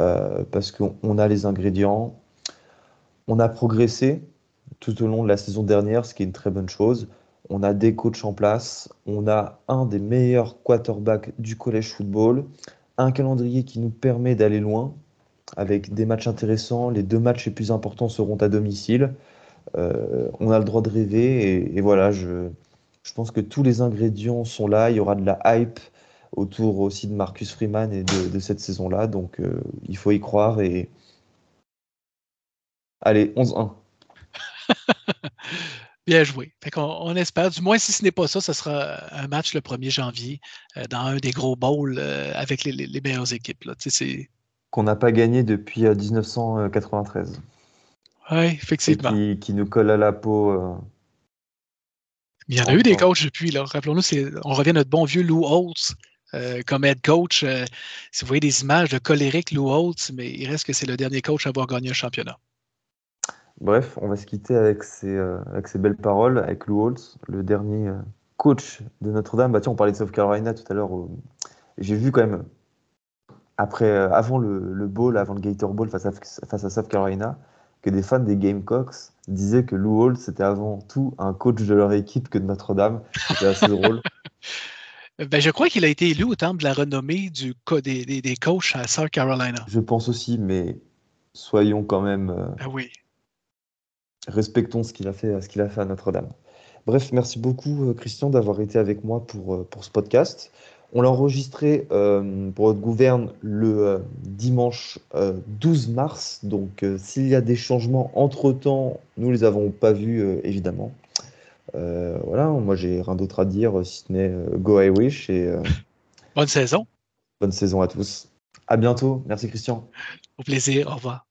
euh, parce qu'on a les ingrédients, on a progressé tout au long de la saison dernière, ce qui est une très bonne chose. On a des coachs en place, on a un des meilleurs quarterbacks du collège football, un calendrier qui nous permet d'aller loin, avec des matchs intéressants. Les deux matchs les plus importants seront à domicile. Euh, on a le droit de rêver et, voilà, je, pense que tous les ingrédients sont là. Il y aura de la hype autour aussi de Marcus Freeman et de, cette saison-là. Donc euh, il faut y croire et allez, 11-1. Bien joué. on, espère, du moins si ce n'est pas ça, ce sera un match le 1er janvier euh, dans un des gros bowls avec les, meilleures équipes. C'est qu'on n'a pas gagné depuis 1993. Euh, oui, effectivement. Qui, qui, nous colle à la peau. Euh, il y en a eu des coachs depuis. Rappelons-nous, on revient à notre bon vieux Lou Holtz euh, comme head coach. si vous voyez des images de colérique Lou Holtz, mais il reste que c'est le dernier coach à avoir gagné un championnat. Bref, on va se quitter avec ces, avec ces belles paroles, avec Lou Holtz, le dernier coach de Notre-Dame. Bah, tiens, on parlait de South Carolina tout à l'heure. J'ai vu quand même après, euh, avant le, le, bowl, avant le Gator Bowl face à, face à South Carolina, que des fans des Gamecocks disaient que Lou Hall, c'était avant tout un coach de leur équipe que de Notre-Dame. C'était assez drôle. Ben, je crois qu'il a été élu au temple de la renommée du, des, des, des, coachs à South Carolina. Je pense aussi, mais soyons quand même. Euh, ah oui. Respectons ce qu'il a fait, ce qu'il a fait à Notre-Dame. Bref, merci beaucoup, euh, Christian, d'avoir été avec moi pour, pour ce podcast. On l'a enregistré euh, pour votre gouverne le euh, dimanche 12 euh, mars. Donc, s'il y a des changements entre-temps, nous ne les avons pas vus, évidemment. voilà, moi, j'ai rien d'autre à dire, si ce n'est Go I Wish. Et, bonne saison. Bonne saison à tous. À bientôt. Merci, Christian. Au plaisir. Au revoir.